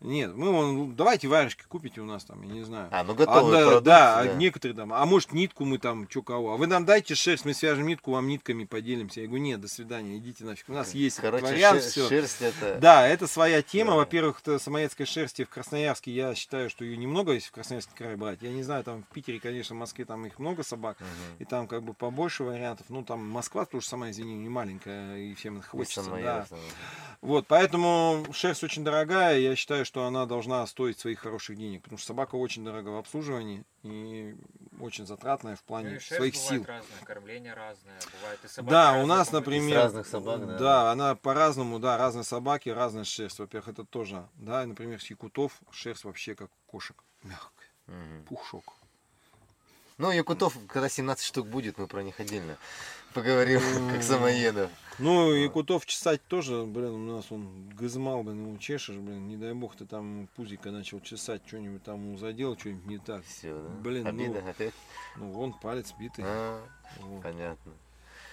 [SPEAKER 1] Нет, мы вон, давайте варежки купите у нас там, я не знаю.
[SPEAKER 2] А, ну
[SPEAKER 1] А,
[SPEAKER 2] готовый
[SPEAKER 1] да, да, некоторые там, а может нитку мы там, что кого, а вы нам дайте шерсть, мы свяжем нитку, вам нитками поделимся. Я говорю, нет, до свидания, идите нафиг, у нас есть
[SPEAKER 2] Короче,
[SPEAKER 1] вариант,
[SPEAKER 2] шер-
[SPEAKER 1] все.
[SPEAKER 2] шерсть это...
[SPEAKER 1] Да, это своя тема.
[SPEAKER 2] Да.
[SPEAKER 1] Во-первых, самоедской шерсти в Красноярске, я считаю, что ее немного, если в Красноярский край брать. Я не знаю, там в Питере, конечно, в Москве там их много собак.
[SPEAKER 2] Мгм.
[SPEAKER 1] И там как бы побольше вариантов. Ну, там Москва тоже сама, извини, не маленькая, и всем
[SPEAKER 2] И
[SPEAKER 1] хочется. да.
[SPEAKER 2] да.
[SPEAKER 1] Вот, поэтому шерсть очень дорогая. Я считаю, что она должна стоить своих хороших денег. Потому что собака очень дорога в обслуживании и очень затратная в
[SPEAKER 4] Ну
[SPEAKER 1] плане
[SPEAKER 4] шерсть
[SPEAKER 1] своих
[SPEAKER 4] бывает
[SPEAKER 1] сил.
[SPEAKER 4] разная, кормление разное, бывает и собаки
[SPEAKER 1] Да, у
[SPEAKER 4] разные
[SPEAKER 1] нас,
[SPEAKER 4] породы.
[SPEAKER 1] например,
[SPEAKER 2] разных собак, да.
[SPEAKER 1] да, она по-разному, да, разные собаки, разная шерсть. Во-первых, это тоже, да, например, с якутов шерсть вообще как у кошек, мягкая,
[SPEAKER 2] Мгм.
[SPEAKER 1] пушок.
[SPEAKER 2] Ну, якутов, когда 17 штук будет, мы про них отдельно поговорим, <laughs> как самоедов.
[SPEAKER 1] Ну, якутов чесать тоже, блин, у нас он гызмал, блин, его чешешь, блин, не дай бог ты там пузика начал чесать, что-нибудь там ему задел, что-нибудь не так.
[SPEAKER 2] Все, да?
[SPEAKER 1] Блин, ну-
[SPEAKER 2] Обида опять?
[SPEAKER 1] Ну, вон палец битый.
[SPEAKER 2] А,
[SPEAKER 1] Вот.
[SPEAKER 2] понятно.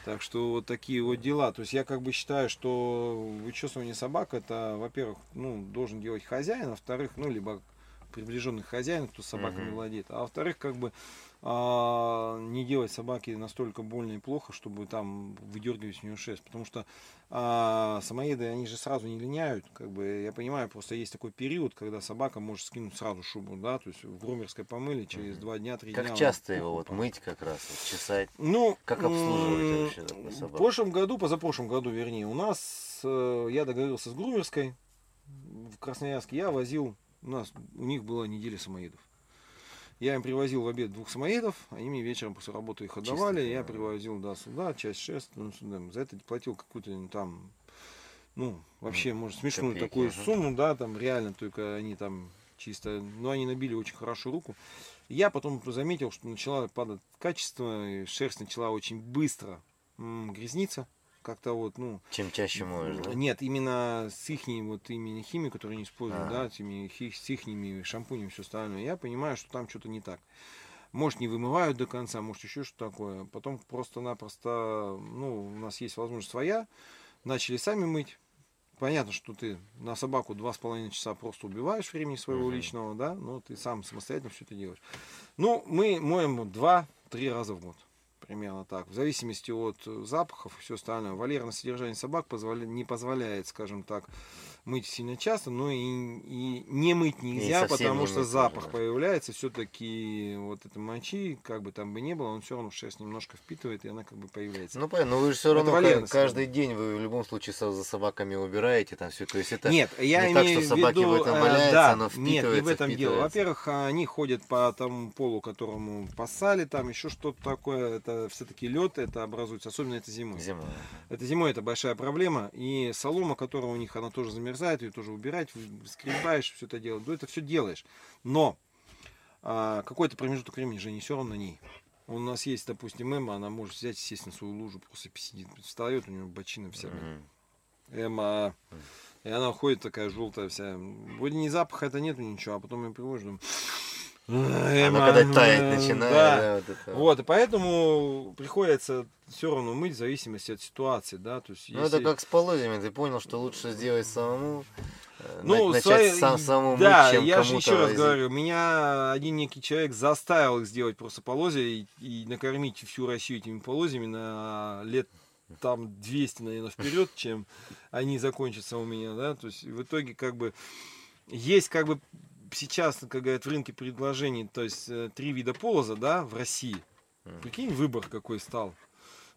[SPEAKER 1] Так что вот такие вот дела. То есть я как бы считаю, что вычесывание собак это, во-первых, ну, должен делать хозяин, а во-вторых, ну, либо приближенный хозяин, кто собаками
[SPEAKER 2] Мгм.
[SPEAKER 1] владеет. А во-вторых, как бы а, не делать собаке настолько больно и плохо, чтобы там выдергивать с нее шерсть. Потому что а, самоеды, они же сразу не линяют. Как бы, я понимаю, просто есть такой период, когда собака может скинуть сразу шубу, да, то есть в грумерской помыли, через два дня, три дня.
[SPEAKER 2] Как
[SPEAKER 1] он
[SPEAKER 2] часто
[SPEAKER 1] пух
[SPEAKER 2] его вот мыть как раз, вот чесать?
[SPEAKER 1] Ну,
[SPEAKER 2] Как обслуживать вообще
[SPEAKER 1] В
[SPEAKER 2] собаку?
[SPEAKER 1] прошлом году, позапрошлом году, вернее, у нас нас, э, я договорился с Грумерской в Красноярске, я возил, у нас, у них была неделя самоедов. Я им привозил в обед двух самоедов, они мне вечером после работы их отдавали, я
[SPEAKER 2] да.
[SPEAKER 1] привозил, да, сюда, часть 6, ну, сюда. За это платил какую-то там, ну, вообще, может, смешную
[SPEAKER 2] копейки,
[SPEAKER 1] такую
[SPEAKER 2] ага.
[SPEAKER 1] сумму, да, там, реально, только они там чисто, ну, они набили очень хорошую руку. Я потом заметил, что начала падать качество, и шерсть начала очень быстро грязниться, как-то вот, ну,
[SPEAKER 2] Чем чаще моешь, да?
[SPEAKER 1] нет, именно с их вот именно химией, которую они используют,
[SPEAKER 2] А.
[SPEAKER 1] да, с, их шампунями и все остальное, я понимаю, что там что-то не так. Может, не вымывают до конца, может, еще что-то такое. Потом просто-напросто, ну, у нас есть возможность своя, начали сами мыть. Понятно, что ты на собаку два с половиной часа просто убиваешь времени своего
[SPEAKER 2] Мгм.
[SPEAKER 1] личного, да, но ты сам самостоятельно все это делаешь. Ну, мы моем два-три раза в год. Примерно так. В зависимости от э, запахов и все остальное. Валерное содержание собак позволя- не позволяет, скажем так, мыть сильно часто, но и, и не мыть нельзя,
[SPEAKER 2] совсем
[SPEAKER 1] потому
[SPEAKER 2] не
[SPEAKER 1] что
[SPEAKER 2] мыть
[SPEAKER 1] запах
[SPEAKER 2] да.
[SPEAKER 1] появляется. Все-таки вот это мочи, как бы там бы не было, он все равно в шерсть немножко впитывает, и она как бы появляется.
[SPEAKER 2] Ну понятно, но вы же все
[SPEAKER 1] Это
[SPEAKER 2] равно ка- каждый день вы в любом случае за собаками убираете там все. То есть это
[SPEAKER 1] Нет, я
[SPEAKER 2] не так,
[SPEAKER 1] имею
[SPEAKER 2] что
[SPEAKER 1] в
[SPEAKER 2] собаки
[SPEAKER 1] виду,
[SPEAKER 2] в этом
[SPEAKER 1] э,
[SPEAKER 2] валяются,
[SPEAKER 1] да,
[SPEAKER 2] оно
[SPEAKER 1] нет, не в
[SPEAKER 2] впитывается,
[SPEAKER 1] этом дело.
[SPEAKER 2] впитывается.
[SPEAKER 1] Во-первых, они ходят по тому полу, которому пасали, там еще что-то такое. Это все-таки лед, это образуется, особенно это зимой.
[SPEAKER 2] Зима.
[SPEAKER 1] Это зимой это большая проблема. И солома, которая у них, она тоже замерзает, ее тоже убирать, скребаешь, все это делать. Ну, это все делаешь. Но а, какой-то промежуток времени же не все равно на ней. У нас есть, допустим, Эмма, она может взять, естественно, свою лужу, просто сидит, встает, у нее бочина вся.
[SPEAKER 2] Мгм.
[SPEAKER 1] Эмма. И она ходит такая желтая вся. Вроде ни запаха это нету ничего, а потом я привожу, думаю,
[SPEAKER 2] Она когда таять
[SPEAKER 1] э,
[SPEAKER 2] начинает,
[SPEAKER 1] да.
[SPEAKER 2] да, вот это.
[SPEAKER 1] Вот, и поэтому приходится все равно мыть в зависимости от ситуации, да, то есть
[SPEAKER 2] Ну
[SPEAKER 1] если-
[SPEAKER 2] это как с полозьями, ты понял, что лучше сделать самому, э,
[SPEAKER 1] Ну,
[SPEAKER 2] на- начать
[SPEAKER 1] свои-
[SPEAKER 2] сам самому
[SPEAKER 1] да,
[SPEAKER 2] мыть, чем
[SPEAKER 1] я же еще раз
[SPEAKER 2] возить.
[SPEAKER 1] говорю, меня один некий человек заставил их сделать просто полозья и, и накормить всю Россию этими полозьями на лет там 200, наверное, вперед, чем они закончатся у меня, да, то есть в итоге как бы есть как бы сейчас, как говорят, в рынке предложений, то есть э, три вида полоза, да, в России. Прикинь, выбор какой стал.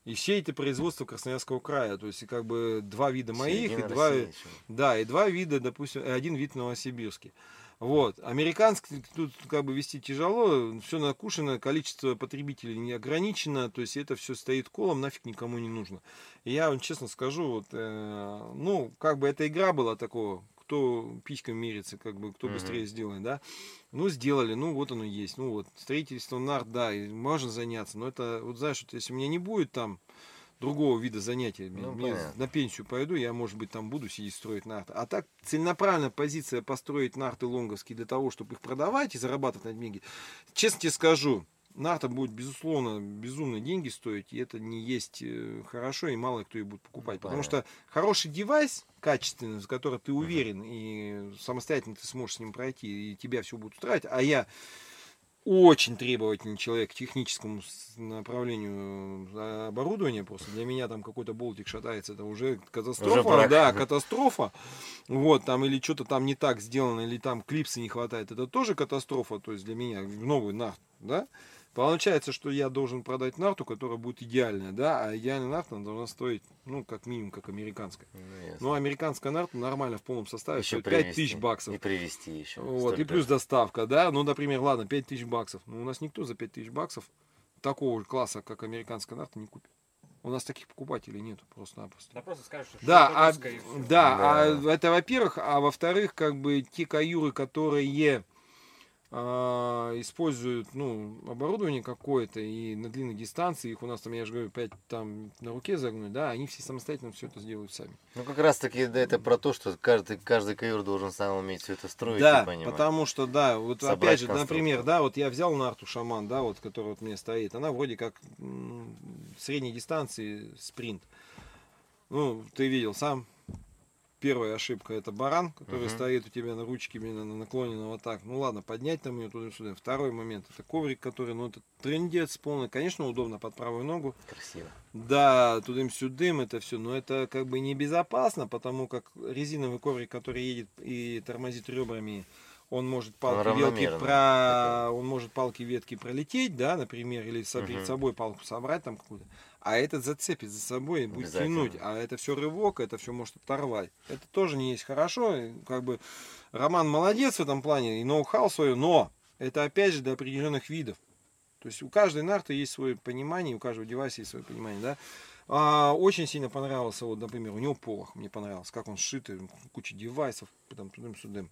[SPEAKER 1] И все эти производства Красноярского края, то есть как бы два вида моих, и два,
[SPEAKER 2] России
[SPEAKER 1] да, и два вида, допустим, и один вид новосибирский. Вот. Американский тут как бы вести тяжело, все накушено, количество потребителей не ограничено, то есть это все стоит колом, нафиг никому не нужно. И я вам честно скажу, вот, э, ну, как бы эта игра была такого, кто письками мерится, как бы, кто быстрее сделает, да. Ну, сделали, ну, вот оно есть. Ну, вот, строительство нарт, да, и можно заняться, но это, вот знаешь, вот если у меня не будет там другого вида занятия,
[SPEAKER 2] Ну,
[SPEAKER 1] мне
[SPEAKER 2] понятно.
[SPEAKER 1] на пенсию пойду, я, может быть, там буду сидеть строить нарты. А так целенаправленная позиция построить нарты лонговские для того, чтобы их продавать и зарабатывать на деньги. Честно тебе скажу, нарта будет, безусловно, безумные деньги стоить, и это не есть э, хорошо, и мало кто ее будет покупать. Потому что хороший девайс, качественный, в который ты уверен, и самостоятельно ты сможешь с ним пройти, и тебя все будет устраивать, а я очень требовательный человек к техническому направлению э, оборудования просто. Для меня там какой-то болтик шатается это уже катастрофа.
[SPEAKER 2] Брак.
[SPEAKER 1] да катастрофа. Вот там или что-то там не так сделано или там клипсы не хватает это тоже катастрофа то есть для меня новый нарт да Получается, что я должен продать нарту, которая будет идеальная, да, а идеальная нарта она должна стоить, ну, как минимум, как американская.
[SPEAKER 2] Ну, ясно.
[SPEAKER 1] Ну, американская нарта нормально в полном составе
[SPEAKER 2] Ещё
[SPEAKER 1] стоит 5
[SPEAKER 2] привезти.
[SPEAKER 1] тысяч баксов.
[SPEAKER 2] И привезти еще.
[SPEAKER 1] Вот, и плюс доставка, да, ну, например, ладно, 5 тысяч баксов. Но у нас никто за 5 тысяч баксов такого же класса, как американская нарта, не купит. У нас таких покупателей нету просто-напросто.
[SPEAKER 4] Да просто скажешь, что
[SPEAKER 1] Да,
[SPEAKER 4] это
[SPEAKER 1] а,
[SPEAKER 4] всё.
[SPEAKER 1] да, а
[SPEAKER 2] Да.
[SPEAKER 1] это во-первых, а во-вторых, как бы те каюры, которые используют, ну, оборудование какое-то и на длинной дистанции, их у нас там, я же говорю, 5 там на руке загнуть, да, они все самостоятельно все это сделают сами.
[SPEAKER 2] Ну как раз таки да, это про то, что каждый, каждый ковер должен сам уметь все это строить
[SPEAKER 1] Да, потому что, да, вот
[SPEAKER 2] Собрать
[SPEAKER 1] опять же, например, да, вот я взял нарту шаман, да, вот, которая вот меня стоит, она вроде как средней дистанции спринт. Ну, ты видел сам, первая ошибка это баран, который
[SPEAKER 2] Мгм.
[SPEAKER 1] стоит у тебя на ручке именно на наклонена вот так. Ну ладно, поднять там ее туда-сюда. Второй момент, это коврик, который, ну, это трендец полный. Конечно, удобно под правую ногу.
[SPEAKER 2] Красиво.
[SPEAKER 1] Да, тудым-сюдым это все, но это как бы небезопасно, потому как резиновый коврик, который едет и тормозит ребрами, он может палки ветки про, он может палки ветки пролететь, да, например, или со- перед собой палку собрать там какую-то, а этот зацепит за собой и будет тянуть, а это все рывок, это все может оторвать. Это тоже не есть хорошо, как бы Роман молодец в этом плане и ноу-хау свое, но это опять же для определенных видов. То есть у каждой нарты есть свое понимание, у каждого девайса есть свое понимание, да. А, очень сильно понравился, вот, например, у него полох, мне понравился, как он сшитый, куча девайсов, там, тудым-сюдым.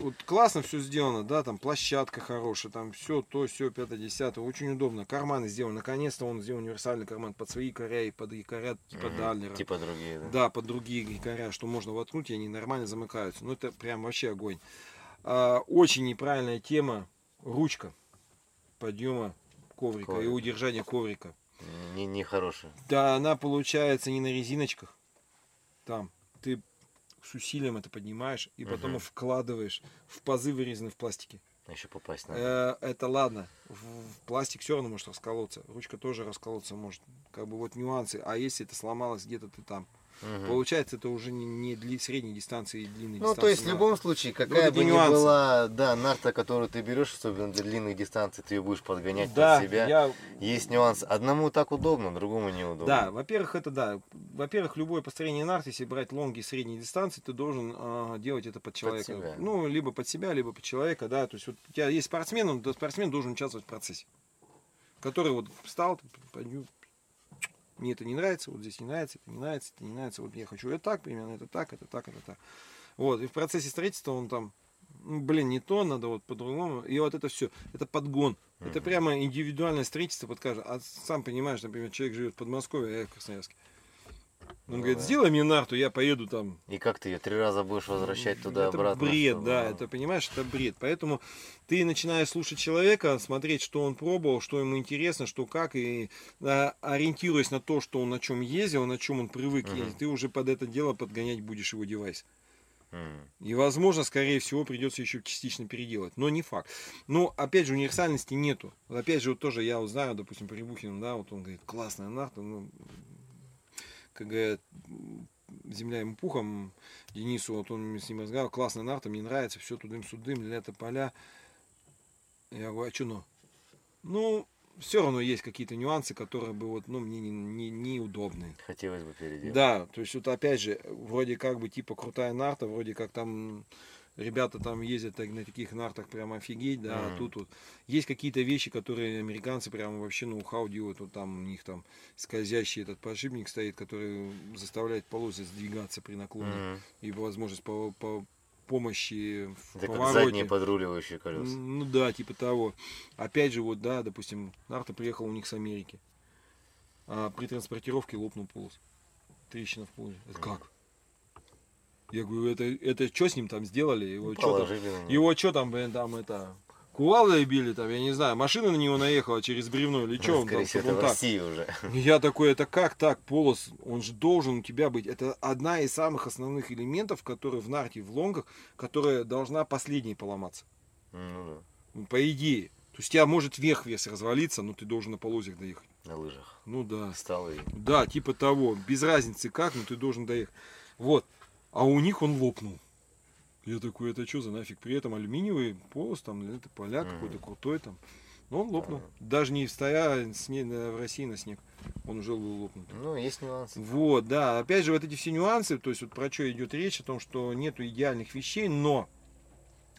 [SPEAKER 1] Вот классно все сделано, да, там площадка хорошая, там все, то, все, пятое, десятое, очень удобно. Карманы сделаны, наконец-то он сделал универсальный карман под свои якоря и под якоря типа
[SPEAKER 2] Мгм.
[SPEAKER 1] Дальнера.
[SPEAKER 2] Типа другие, да?
[SPEAKER 1] Да, под другие якоря, что можно воткнуть, и они нормально замыкаются. Ну, это прям вообще огонь. А, очень неправильная тема ручка подъема коврика и
[SPEAKER 2] Коврик.
[SPEAKER 1] удержания коврика.
[SPEAKER 2] Не, не хорошие.
[SPEAKER 1] Да, она получается не на резиночках. Там с усилием это поднимаешь и потом
[SPEAKER 2] Мгм.
[SPEAKER 1] вкладываешь в пазы, вырезанные в пластике.
[SPEAKER 2] Еще попасть надо.
[SPEAKER 1] Э, это ладно. В, в пластик все равно может расколоться. Ручка тоже расколоться может. Как бы вот нюансы. А если это сломалось где-то ты там?
[SPEAKER 2] Мгм.
[SPEAKER 1] Получается, это уже не, не дли- средней дистанции и длинной
[SPEAKER 2] Ну,
[SPEAKER 1] дистанции.
[SPEAKER 2] то есть в любом случае, какая бы ни была, да, нарта, которую ты берешь, особенно для длинных дистанций, ты ее будешь подгонять
[SPEAKER 1] да,
[SPEAKER 2] под себя.
[SPEAKER 1] я,
[SPEAKER 2] Есть нюанс. Одному так удобно, другому неудобно.
[SPEAKER 1] да, во-первых, это да. Во-первых, любое построение нарт, если брать лонги средней дистанции, ты должен а, делать это под человека.
[SPEAKER 2] себя.
[SPEAKER 1] Ну, либо под себя, либо под человека, да. То есть вот у тебя есть спортсмен, он, спортсмен должен участвовать в процессе. Который вот встал, мне это не нравится, вот здесь не нравится, это не нравится, это не нравится, вот я хочу это так, примерно это так, это так, это так. Вот, и в процессе строительства он там, ну, блин, не то, надо вот по-другому. И вот это все, это подгон. Это
[SPEAKER 2] Мгм.
[SPEAKER 1] прямо индивидуальное строительство под каждого. А сам понимаешь, например, человек живет в Подмосковье, а я в Красноярске. Он
[SPEAKER 2] Ну
[SPEAKER 1] говорит,
[SPEAKER 2] да.
[SPEAKER 1] сделай мне нарту, я поеду там.
[SPEAKER 2] И как ты ее три раза будешь возвращать
[SPEAKER 1] это
[SPEAKER 2] туда-обратно?
[SPEAKER 1] бред,
[SPEAKER 2] чтобы-
[SPEAKER 1] да, это, понимаешь, это бред. Поэтому ты начинаешь слушать человека, смотреть, что он пробовал, что ему интересно, что как, и а, ориентируясь на то, что он на чем ездил, на чем он привык
[SPEAKER 2] Мгм.
[SPEAKER 1] ездить, ты уже под это дело подгонять будешь его девайс. И, возможно, скорее всего, придется еще частично переделать. Но не факт. Но, опять же, универсальности нету. Вот Опять же, вот тоже я вот знаю, допустим, по Рябухину, да, вот он говорит, классная нарта, ну, как говорят, земля ему пухом, Денису, вот он с ним разговаривал, классная нарта, мне нравится, все тудым-судым, лето, поля. Я говорю, а что ну? Ну, все равно есть какие-то нюансы, которые бы вот, ну, мне не, не, неудобны.
[SPEAKER 2] Хотелось бы переделать.
[SPEAKER 1] Да, то есть вот опять же, вроде как бы типа крутая нарта, вроде как там ребята там ездят так- на таких нартах прям офигеть, да, а
[SPEAKER 2] Мгм.
[SPEAKER 1] тут вот есть какие-то вещи, которые американцы прям вообще ноу-хау делают, вот там у них там скользящий этот подшипник стоит, который заставляет полосы сдвигаться при наклоне,
[SPEAKER 2] Мгм.
[SPEAKER 1] и возможность по, по помощи в
[SPEAKER 2] Это как
[SPEAKER 1] повороте.
[SPEAKER 2] задние подруливающие колеса.
[SPEAKER 1] Ну да, типа того. Опять же, вот, да, допустим, Нарта приехал у них с Америки. А при транспортировке лопнул полос. Трещина в полосе. Это как? Я говорю, это, это что с ним там сделали? Его что там? Его что там, блин, там это... Кувалдой били там, я не знаю, машина на него наехала через бревно или что он там,
[SPEAKER 2] всего, это
[SPEAKER 1] он
[SPEAKER 2] в
[SPEAKER 1] так.
[SPEAKER 2] Уже.
[SPEAKER 1] Я такой, это как так, полос, он же должен у тебя быть. Это одна из самых основных элементов, которые в нарте, в лонгах, которая должна последней поломаться.
[SPEAKER 2] Ну
[SPEAKER 1] Ну, по идее. То есть у тебя может верх вес развалиться, но ты должен на полозьях доехать.
[SPEAKER 2] да, на лыжах.
[SPEAKER 1] Ну да.
[SPEAKER 2] Встал и...
[SPEAKER 1] Да, типа того. Без разницы как, но ты должен доехать. Вот. А у них он лопнул. Я такой, это что за нафиг? При этом алюминиевый полос, там, это поляк
[SPEAKER 2] Мгм.
[SPEAKER 1] какой-то крутой там. Но он лопнул.
[SPEAKER 2] Ага.
[SPEAKER 1] Даже не стоя сне- в России на снег. Он уже был лопнут.
[SPEAKER 2] Ну, есть нюансы.
[SPEAKER 1] Вот, да. Опять же, вот эти все нюансы, то есть вот про что идет речь, о том, что нету идеальных вещей, но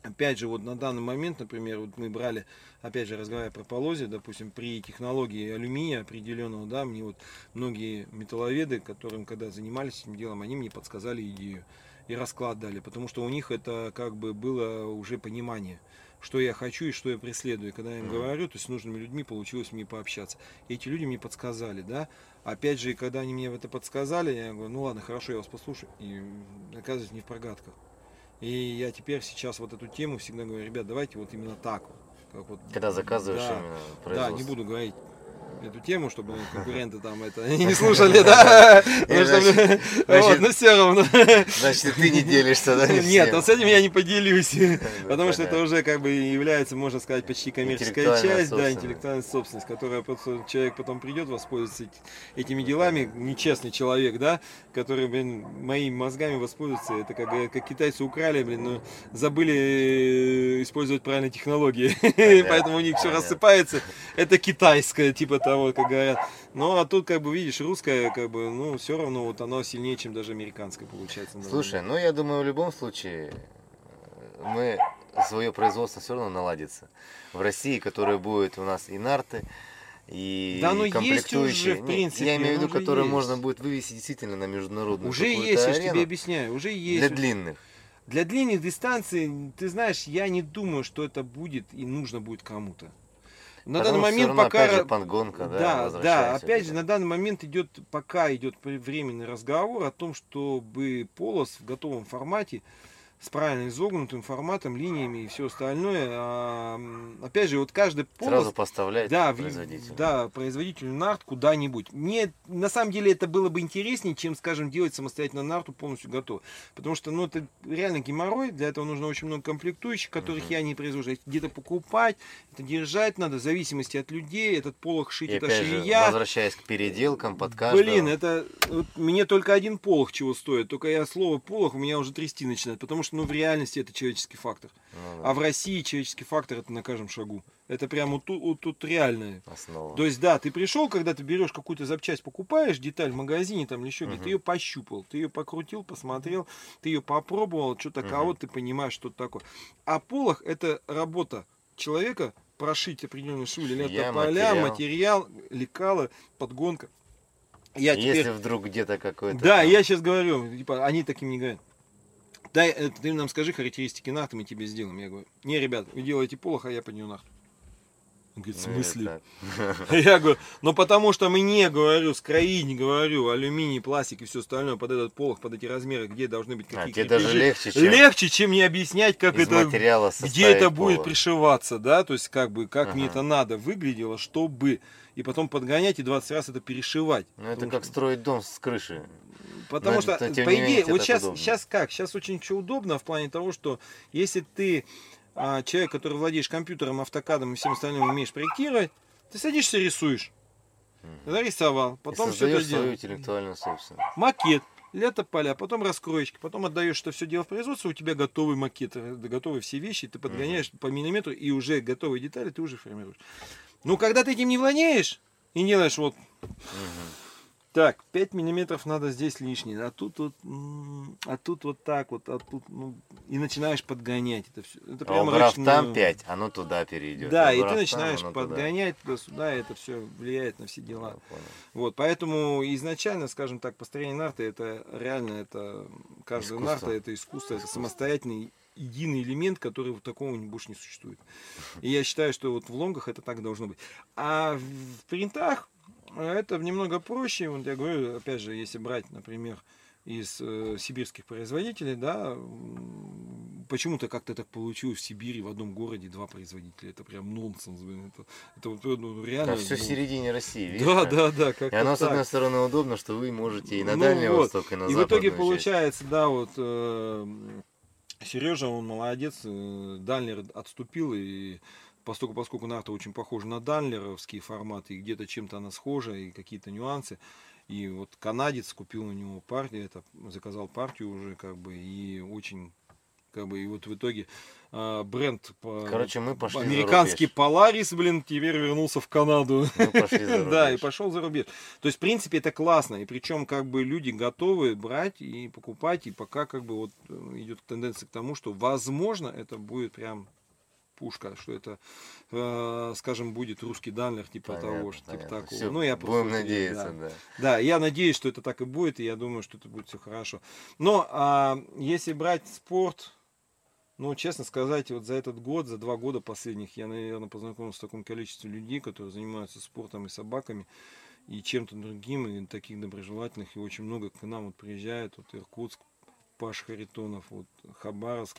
[SPEAKER 1] опять же, вот на данный момент, например, вот мы брали, опять же, разговаривая про полозья, допустим, при технологии алюминия определенного, да, мне вот многие металловеды, которым когда занимались этим делом, они мне подсказали идею и расклад дали, потому что у них это как бы было уже понимание, что я хочу и что я преследую. И когда я им говорю, то есть с нужными людьми получилось мне пообщаться. И эти люди мне подсказали, да. Опять же, когда они мне это подсказали, я говорю, ну ладно, хорошо, я вас послушаю. И оказывается, не в прогатках. И я теперь сейчас вот эту тему всегда говорю, ребят, давайте вот именно так вот. Как вот
[SPEAKER 2] Когда заказываешь
[SPEAKER 1] да,
[SPEAKER 2] именно
[SPEAKER 1] Да, не буду говорить эту тему, чтобы <laughs> конкуренты там это <laughs> не слушали, да? Но <laughs> все равно.
[SPEAKER 2] Значит, ты не делишься, да? не
[SPEAKER 1] Нет, вот с этим я не поделюсь,
[SPEAKER 2] Да,
[SPEAKER 1] потому что это уже как бы является, можно сказать, почти коммерческая часть, да, интеллектуальная собственность, которая просто человек потом придет воспользоваться эти- этими делами, нечестный человек, да, который, блин, моими мозгами воспользуется, это как, как китайцы украли, блин, но забыли э, использовать правильные технологии, поэтому у них все рассыпается, это китайское, типа того, как говорят. Ну, а тут, как бы, видишь, русское, как бы, ну, все равно вот оно сильнее, чем даже американское получается. на данный
[SPEAKER 2] Слушай, ну я думаю, в любом случае э, мы свое производство все равно наладится. В России, которая будет у нас и нарты, и
[SPEAKER 1] Да есть
[SPEAKER 2] комплектующие.
[SPEAKER 1] уже, в принципе,
[SPEAKER 2] я имею в виду,
[SPEAKER 1] уже
[SPEAKER 2] которую
[SPEAKER 1] есть.
[SPEAKER 2] можно будет вывести действительно на международную
[SPEAKER 1] Уже есть, я же
[SPEAKER 2] арену
[SPEAKER 1] тебе объясняю, уже есть.
[SPEAKER 2] для длинных.
[SPEAKER 1] Для длинных дистанций, ты знаешь, я не думаю, что это будет и нужно будет кому-то. На
[SPEAKER 2] Потому
[SPEAKER 1] данный момент пока...
[SPEAKER 2] опять же, пангонка, да,
[SPEAKER 1] да, да, опять же, на данный момент идет, пока идет временный разговор о том, чтобы полос в готовом формате с правильно изогнутым форматом, линиями и все остальное. а, опять же, вот каждый полос
[SPEAKER 2] Сразу поставлять
[SPEAKER 1] да,
[SPEAKER 2] производителю.
[SPEAKER 1] да, производителю нарт куда-нибудь. Мне на самом деле это было бы интереснее, чем, скажем, делать самостоятельно нарту полностью готов. Потому что, ну, это реально геморрой, для этого нужно очень много комплектующих, которых
[SPEAKER 2] Мгм.
[SPEAKER 1] я не произвожу. Где-то покупать, это держать надо, в зависимости от людей, этот полог шить,
[SPEAKER 2] И
[SPEAKER 1] это швея.
[SPEAKER 2] возвращаясь к переделкам под каждого.
[SPEAKER 1] Блин, это вот мне только один полог чего стоит. Только я слово полог у меня уже трясти начинает. Потому что, ну, в реальности это человеческий фактор.
[SPEAKER 2] Ну да,
[SPEAKER 1] А в России человеческий фактор это на каждом шагу. Это прямо вот тут, вот тут реальное.
[SPEAKER 2] основа.
[SPEAKER 1] То есть, да, ты пришел, когда ты берешь какую-то запчасть, покупаешь деталь в магазине там или еще где-то,
[SPEAKER 2] Мгм.
[SPEAKER 1] ты ее пощупал, ты ее покрутил, посмотрел, ты ее попробовал, что такого,
[SPEAKER 2] Мгм.
[SPEAKER 1] ты понимаешь, что это такое. А полох это работа человека прошить определенную швы, или это поля,
[SPEAKER 2] материал.
[SPEAKER 1] материал, лекала, подгонка. Я теперь...
[SPEAKER 2] Если вдруг где-то какой-то...
[SPEAKER 1] Да,
[SPEAKER 2] там-
[SPEAKER 1] я сейчас говорю, типа, они таким не говорят. Дай, э, ты нам скажи характеристики нахта, мы тебе сделаем. Я говорю, не, ребят, вы делаете полох, а я подню нахту. Он говорит, в
[SPEAKER 2] Ну,
[SPEAKER 1] смысле? <laughs> Я говорю, ну потому что мне, говорю, скроить, не говорю, алюминий, пластик и все остальное под этот полох, под эти размеры, где должны быть
[SPEAKER 2] А,
[SPEAKER 1] какие
[SPEAKER 2] тебе даже легче, чем
[SPEAKER 1] Легче, чем мне объяснять, как это, где это будет пришиваться, да, то есть как бы, как мне это надо выглядело, чтобы, и потом подгонять и 20 раз это перешивать.
[SPEAKER 2] Ну, это как
[SPEAKER 1] что-
[SPEAKER 2] строить дом с крыши.
[SPEAKER 1] Потому
[SPEAKER 2] Но
[SPEAKER 1] что,
[SPEAKER 2] это, тем
[SPEAKER 1] по идее, вот сейчас,
[SPEAKER 2] удобно.
[SPEAKER 1] сейчас как? Сейчас очень что удобно в плане того, что если ты а, человек, который владеешь компьютером, автокадом и всем остальным умеешь проектировать, ты садишься и рисуешь.
[SPEAKER 2] Мгм.
[SPEAKER 1] Нарисовал,
[SPEAKER 2] И
[SPEAKER 1] потом все это делаешь.
[SPEAKER 2] интеллектуальную собственность.
[SPEAKER 1] Макет, лето поля, потом раскроечки, потом отдаешь это все дело в производство, у тебя готовый макет, э, готовые все вещи, ты подгоняешь по миллиметру, и уже готовые детали ты уже формируешь. Ну, когда ты этим не владеешь и делаешь вот
[SPEAKER 2] Мгм.
[SPEAKER 1] Так, 5 миллиметров надо здесь лишний, а тут вот, а тут вот так вот, а тут, ну, и начинаешь подгонять это все. Это
[SPEAKER 2] А убрав
[SPEAKER 1] ручную.
[SPEAKER 2] там 5, оно туда перейдет.
[SPEAKER 1] Да,
[SPEAKER 2] А
[SPEAKER 1] и ты
[SPEAKER 2] там,
[SPEAKER 1] начинаешь
[SPEAKER 2] туда.
[SPEAKER 1] подгонять туда-сюда, и это все влияет на все дела. Вот, поэтому изначально, скажем так, построение нарты это реально это каждая
[SPEAKER 2] Искусство.
[SPEAKER 1] нарта это искусство, это самостоятельный единый элемент, который вот такого больше не существует. <laughs> И я считаю, что вот в лонгах это так должно быть. А в в принтах это немного проще. Вот я говорю, опять же, если брать, например, из э, сибирских производителей, да, почему-то как-то так получилось в Сибири в одном городе два производителя. Это прям нонсенс, блин. Это, это вот ну, реально.
[SPEAKER 2] Да, все в
[SPEAKER 1] ну,
[SPEAKER 2] середине России, видишь?
[SPEAKER 1] да,
[SPEAKER 2] как?
[SPEAKER 1] да, да, как
[SPEAKER 2] И оно, с одной стороны, удобно, что вы можете и на
[SPEAKER 1] Ну
[SPEAKER 2] Дальний
[SPEAKER 1] вот.
[SPEAKER 2] Восток, и на
[SPEAKER 1] И в итоге
[SPEAKER 2] часть.
[SPEAKER 1] получается, да, вот Сережа, он молодец, э, Дальнер отступил, и поскольку, поскольку нарта очень похожа на дальнеровские форматы, и где-то чем-то она схожа, и какие-то нюансы, и вот канадец купил у него партию, это заказал партию уже, как бы, и очень, как бы, и вот в итоге а, бренд
[SPEAKER 2] Короче, мы пошли
[SPEAKER 1] американский. Polaris, блин, теперь вернулся в Канаду. <laughs> Да, и пошел за рубеж. То есть, в принципе, это классно. И причем, как бы, люди готовы брать и покупать. И пока, как бы, вот э, идет тенденция к тому, что, возможно, это будет прям пушка, что это, э, скажем, будет русский данлер, типа
[SPEAKER 2] Понятно,
[SPEAKER 1] того, что типа
[SPEAKER 2] понятно.
[SPEAKER 1] такого.
[SPEAKER 2] Всё,
[SPEAKER 1] ну, я просто
[SPEAKER 2] Будем надеяться,
[SPEAKER 1] да.
[SPEAKER 2] да.
[SPEAKER 1] Да, я надеюсь, что это так и будет, и я думаю, что это будет все хорошо. Но а, если брать спорт, ну, честно сказать, вот за этот год, за два года последних, я, наверное, познакомился с таким количеством людей, которые занимаются спортом и собаками, и чем-то другим, и таких доброжелательных, и очень много к нам вот приезжает, вот Иркутск, Паш Харитонов, вот Хабаровск,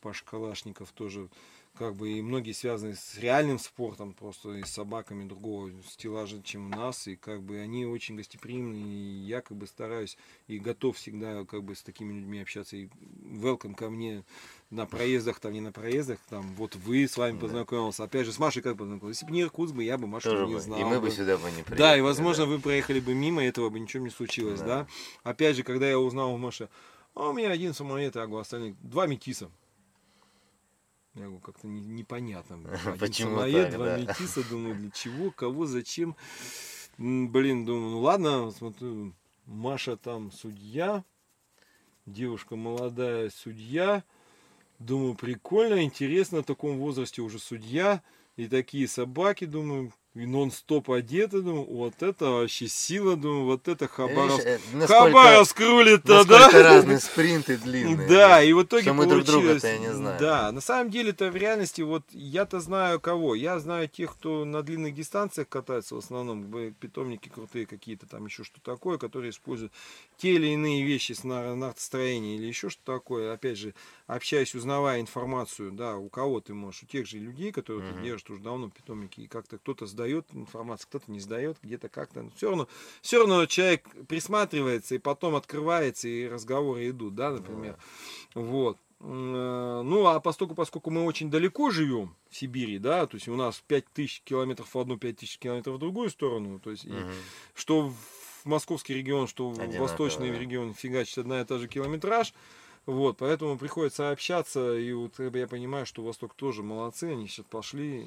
[SPEAKER 1] Паш Калашников тоже как бы и многие связаны с реальным спортом, просто и с собаками другого стеллажа, чем у нас, и как бы они очень гостеприимны, и я как бы стараюсь и готов всегда как бы с такими людьми общаться, и welcome ко мне на проездах, там не на проездах, там вот вы с вами
[SPEAKER 2] Да.
[SPEAKER 1] познакомился, опять же с Машей как познакомился, если бы не Иркутск бы, я бы Машу
[SPEAKER 2] Тоже
[SPEAKER 1] не
[SPEAKER 2] бы.
[SPEAKER 1] знал.
[SPEAKER 2] И мы бы сюда бы не приехали.
[SPEAKER 1] Да, и возможно вы проехали бы мимо, этого бы ничего не случилось,
[SPEAKER 2] Да.
[SPEAKER 1] да. Опять же, когда я узнал у Маши, а у меня один самолет, я говорю, остальных два метиса. Я говорю, как-то не- непонятно. <laughs> Один
[SPEAKER 2] Почему
[SPEAKER 1] самолет,
[SPEAKER 2] так,
[SPEAKER 1] два
[SPEAKER 2] да?
[SPEAKER 1] метиса, <laughs> думаю, для чего, кого, зачем. Блин, думаю, ну ладно, смотрю, Маша там судья, девушка молодая судья. Думаю, прикольно, интересно, в таком возрасте уже судья. И такие собаки, думаю, и нон-стоп одеты, думаю, вот это вообще сила, думаю, вот это Хабаровск.
[SPEAKER 2] Видишь, э,
[SPEAKER 1] Хабаровск рулит-то, да?
[SPEAKER 2] разные спринты длинные.
[SPEAKER 1] Да, и в итоге
[SPEAKER 2] Что мы друг
[SPEAKER 1] получилось.
[SPEAKER 2] друга-то я не знаю.
[SPEAKER 1] Да, на самом деле-то в реальности вот я-то знаю кого. Я знаю тех, кто на длинных дистанциях катается в основном, питомники крутые какие-то там еще что такое, которые используют те или иные вещи с нар- настроения или еще что такое. Опять же, общаясь, узнавая информацию, да, у кого ты можешь, у тех же людей, которые
[SPEAKER 2] Мгм.
[SPEAKER 1] ты держишь уже давно питомники, и как-то кто-то сдает информацию, кто-то не сдает, где-то как-то. Все равно, все равно человек присматривается и потом открывается, и разговоры идут, да, например. Вот. М, э, Ну, а поскольку, поскольку мы очень далеко живем в Сибири, да, то есть у нас 5000 километров в одну, 5000 километров в другую сторону, то есть и
[SPEAKER 2] Мгм.
[SPEAKER 1] что в московский регион, что в
[SPEAKER 2] Одинаково,
[SPEAKER 1] восточный
[SPEAKER 2] да.
[SPEAKER 1] регион фигачит одна и та же километраж. Вот, поэтому приходится общаться, и вот я понимаю, что Восток тоже молодцы, они сейчас пошли.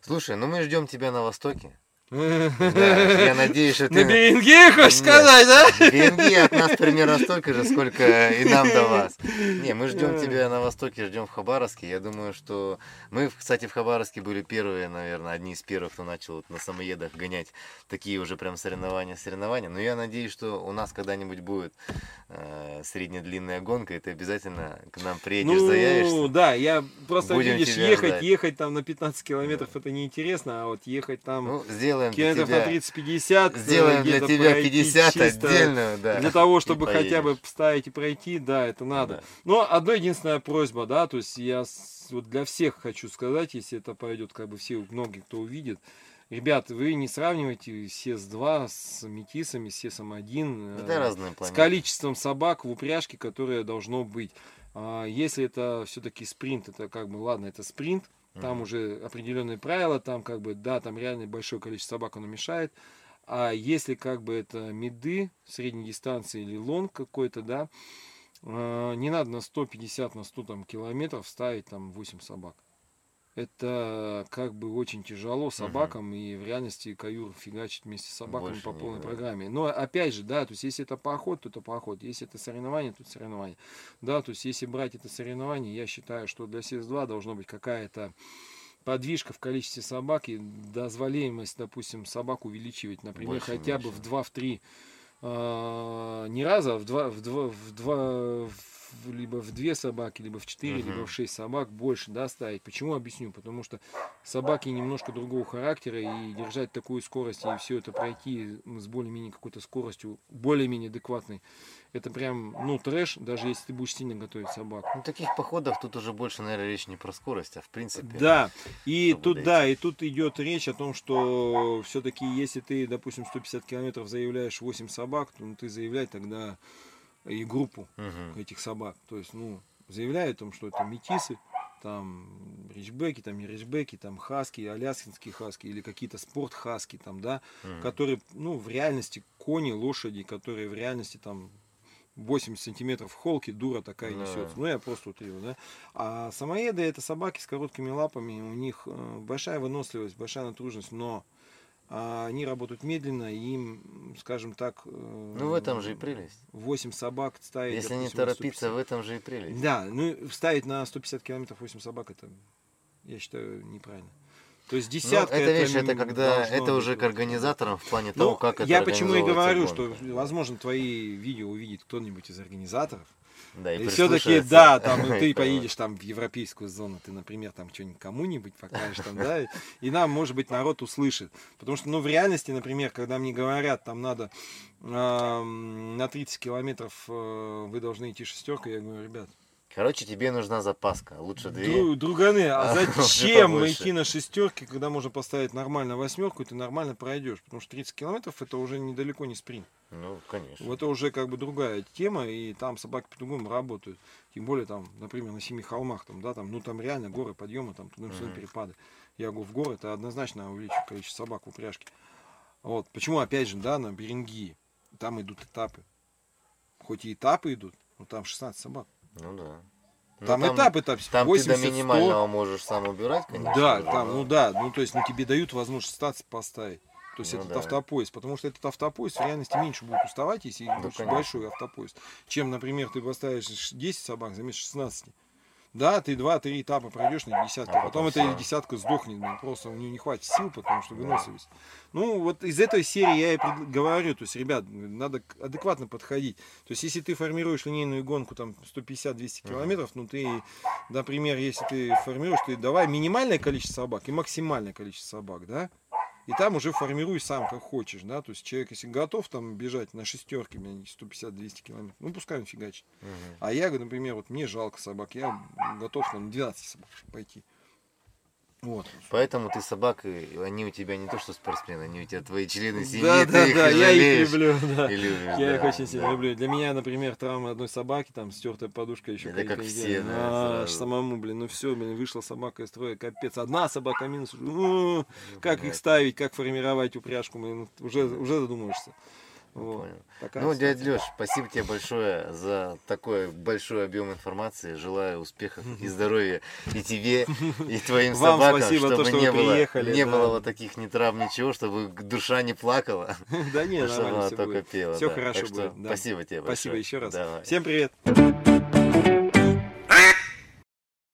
[SPEAKER 2] Слушай, ну мы ждем тебя на Востоке. Да, я надеюсь, что
[SPEAKER 1] На
[SPEAKER 2] ты...
[SPEAKER 1] Берингее хочешь
[SPEAKER 2] Нет.
[SPEAKER 1] сказать, да?
[SPEAKER 2] Береги от нас примерно столько же, сколько и нам до вас. Не, мы ждем тебя на Востоке, ждем в Хабаровске. Я думаю, что мы, кстати, в Хабаровске были первые, наверное, одни из первых, кто начал вот на самоедах гонять такие уже прям соревнования, соревнования. Но я надеюсь, что у нас когда-нибудь будет э, среднедлинная гонка, и ты обязательно к нам приедешь,
[SPEAKER 1] Ну,
[SPEAKER 2] заявишься.
[SPEAKER 1] да, я просто,
[SPEAKER 2] Будем
[SPEAKER 1] видишь, ехать,
[SPEAKER 2] ждать.
[SPEAKER 1] ехать там на 15 километров, это неинтересно, а вот ехать там
[SPEAKER 2] Ну, сделаем для
[SPEAKER 1] километров на
[SPEAKER 2] тебя,
[SPEAKER 1] 30-50.
[SPEAKER 2] сделаем для тебя
[SPEAKER 1] пройти
[SPEAKER 2] 50
[SPEAKER 1] чисто
[SPEAKER 2] отдельную, да.
[SPEAKER 1] Для того, чтобы хотя бы вставить и пройти, да, это надо.
[SPEAKER 2] Да.
[SPEAKER 1] Но одна единственная просьба, да, то есть я вот для всех хочу сказать, если это пойдет, как бы все, многие, кто увидит, Ребят, вы не сравнивайте СЕС-2 с метисами, с СЕСом-1.
[SPEAKER 2] Это разные
[SPEAKER 1] с количеством собак в упряжке, которое должно быть. А если это все-таки спринт, это как бы, ладно, это спринт, там уже определенные правила, там как бы, да, там реально большое количество собак оно мешает. А если как бы это меды средней дистанции или лонг какой-то, да, а, не надо на 150, на 100 там, километров ставить там 8 собак. Это как бы очень тяжело собакам, и в реальности каюр фигачит вместе с собаками
[SPEAKER 2] Больше
[SPEAKER 1] по полной
[SPEAKER 2] играет.
[SPEAKER 1] программе. Но опять же, да, то есть если это поход, то это поход. Если это соревнование, то это соревнование. Да, то есть если брать это соревнование, я считаю, что для CS2 должно быть какая-то подвижка в количестве собак и дозволяемость, допустим, собак увеличивать, например,
[SPEAKER 2] Больше,
[SPEAKER 1] хотя бы
[SPEAKER 2] меньше.
[SPEAKER 1] в 2 в 3 не раза, а в два, в два, в два, в- либо в две собаки, либо в четыре,
[SPEAKER 2] Мгм.
[SPEAKER 1] либо в шесть собак больше, да, ставить. Почему объясню? Потому что собаки немножко другого характера и держать такую скорость и все это пройти с более-менее какой-то скоростью, более-менее адекватной, это прям, ну, трэш, даже если ты будешь сильно готовить собак.
[SPEAKER 2] Ну, таких походов тут уже больше, наверное, речь не про скорость, а в принципе.
[SPEAKER 1] Да, и тут,
[SPEAKER 2] дойти.
[SPEAKER 1] да, и тут идет речь о том, что все-таки, если ты, допустим, 150 километров заявляешь 8 собак, то ну, ты заявляй тогда и группу
[SPEAKER 2] Мгм.
[SPEAKER 1] этих собак. То есть, ну, заявляю о том, что это метисы, там ричбеки, там не ричбеки, там хаски, аляскинские хаски или какие-то спорт-хаски там, да,
[SPEAKER 2] Мгм.
[SPEAKER 1] которые, ну, в реальности кони, лошади, которые в реальности там 80 сантиметров холки, дура такая
[SPEAKER 2] Да.
[SPEAKER 1] несется. Ну, я просто утрирую, да. А самоеды это собаки с короткими лапами, у них э, большая выносливость, большая натруженность, но а, они работают медленно, и им, скажем так... э,
[SPEAKER 2] Ну, в этом же и прелесть.
[SPEAKER 1] 8 собак ставить...
[SPEAKER 2] Если не
[SPEAKER 1] допустим, на
[SPEAKER 2] торопиться,
[SPEAKER 1] 150.
[SPEAKER 2] в этом же и прелесть.
[SPEAKER 1] Да, ну ставить на 150 километров 8 собак, это, я считаю, неправильно. То есть
[SPEAKER 2] Ну,
[SPEAKER 1] десятка...
[SPEAKER 2] это, видишь, это
[SPEAKER 1] м,
[SPEAKER 2] когда
[SPEAKER 1] должно
[SPEAKER 2] это
[SPEAKER 1] быть
[SPEAKER 2] уже
[SPEAKER 1] вот.
[SPEAKER 2] к организаторам в плане
[SPEAKER 1] Ну,
[SPEAKER 2] того, как это
[SPEAKER 1] я почему и говорю,
[SPEAKER 2] гонка.
[SPEAKER 1] что, возможно, твои видео увидит кто-нибудь из организаторов.
[SPEAKER 2] Да,
[SPEAKER 1] И все-таки,
[SPEAKER 2] прислушиваться.
[SPEAKER 1] да, там и <laughs> ты поедешь там в европейскую зону, ты, например, там что-нибудь кому-нибудь покажешь там, да, и нам, может быть, народ услышит. Потому что, ну, в реальности, например, когда мне говорят, там надо эм, на 30 километров э, вы должны идти шестеркой, я говорю, ребят,
[SPEAKER 2] Короче, тебе нужна запаска. Лучше две.
[SPEAKER 1] дру- друганы, а <laughs> зачем идти на шестерке, когда можно поставить нормально восьмерку, и ты нормально пройдешь? Потому что 30 километров это уже недалеко не спринт.
[SPEAKER 2] Ну, конечно.
[SPEAKER 1] Вот Это уже как бы другая тема, и там собаки по-другому работают. Тем более там, например, на семи холмах, там, да, там, ну там реально горы, подъемы, там туда-сюда
[SPEAKER 2] Мгм.
[SPEAKER 1] перепады. Я говорю, в горы это однозначно увеличит количество собак в упряжке. Вот. Почему, опять же, да, на Берингии, там идут этапы. Хоть и этапы идут, но там 16 собак.
[SPEAKER 2] Ну да. Ну,
[SPEAKER 1] Там, этапы там,
[SPEAKER 2] Там
[SPEAKER 1] 80,
[SPEAKER 2] ты до
[SPEAKER 1] 100.
[SPEAKER 2] минимального можешь сам убирать, конечно.
[SPEAKER 1] Да, там,
[SPEAKER 2] но-
[SPEAKER 1] ну да, ну то есть ну, тебе дают возможность статься поставить. То есть
[SPEAKER 2] Ну
[SPEAKER 1] этот
[SPEAKER 2] да.
[SPEAKER 1] автопоезд, потому что этот автопоезд в реальности меньше будет уставать, если
[SPEAKER 2] Да,
[SPEAKER 1] большой автопоезд, чем, например, ты поставишь ш- 10 собак, замесишь 16. Да, ты 2-3 этапа пройдешь на десятке,
[SPEAKER 2] А
[SPEAKER 1] а потом
[SPEAKER 2] потом
[SPEAKER 1] эта десятка сдохнет, блин, просто у нее не хватит сил, потому что выносливость. Ну, вот из этой серии я и говорю, то есть, ребят, надо адекватно подходить. То есть, если ты формируешь линейную гонку там 150-200
[SPEAKER 2] Мгм.
[SPEAKER 1] километров, ну ты, например, если ты формируешь, ты давай минимальное количество собак и максимальное количество собак, да? И там уже формируй сам, как хочешь, да, то есть человек, если готов там бежать на шестерке, блин, 150-200 километров, ну пускай он фигачит.
[SPEAKER 2] Мгм.
[SPEAKER 1] А я, например, вот мне жалко собак, я готов там 12 собак пойти. Вот.
[SPEAKER 2] Поэтому ты собак, и они у тебя не то что спортсмены, они у тебя твои члены семьи,
[SPEAKER 1] Да,
[SPEAKER 2] ты
[SPEAKER 1] да,
[SPEAKER 2] их
[SPEAKER 1] да, я их люблю, <laughs> да.
[SPEAKER 2] и любишь,
[SPEAKER 1] Я их
[SPEAKER 2] да,
[SPEAKER 1] очень сильно
[SPEAKER 2] да.
[SPEAKER 1] люблю. Для меня, например, травма одной собаки, там стертая подушка еще
[SPEAKER 2] Это как все, да,
[SPEAKER 1] А, самому, блин, ну все, блин, вышла собака из строя, капец. Одна собака минус. Ну, как их ставить, как формировать упряжку, блин, уже, уже задумаешься. Вот.
[SPEAKER 2] Понял.
[SPEAKER 1] Такая
[SPEAKER 2] Ну, дядь Леш, спасибо тебе большое за такой большой объем информации. Желаю успехов и <laughs> здоровья и тебе, и твоим
[SPEAKER 1] Вам
[SPEAKER 2] собакам,
[SPEAKER 1] спасибо, то,
[SPEAKER 2] чтобы
[SPEAKER 1] что
[SPEAKER 2] не было,
[SPEAKER 1] приехали,
[SPEAKER 2] не
[SPEAKER 1] да.
[SPEAKER 2] было вот таких ни травм, ничего, чтобы душа не плакала, <laughs>
[SPEAKER 1] Да не, <laughs>
[SPEAKER 2] чтобы она
[SPEAKER 1] все
[SPEAKER 2] только
[SPEAKER 1] будет.
[SPEAKER 2] пела.
[SPEAKER 1] Всё
[SPEAKER 2] да.
[SPEAKER 1] хорошо
[SPEAKER 2] Так что
[SPEAKER 1] будет, да.
[SPEAKER 2] Спасибо тебе
[SPEAKER 1] Спасибо
[SPEAKER 2] большое.
[SPEAKER 1] еще раз.
[SPEAKER 2] Давай.
[SPEAKER 1] Всем привет.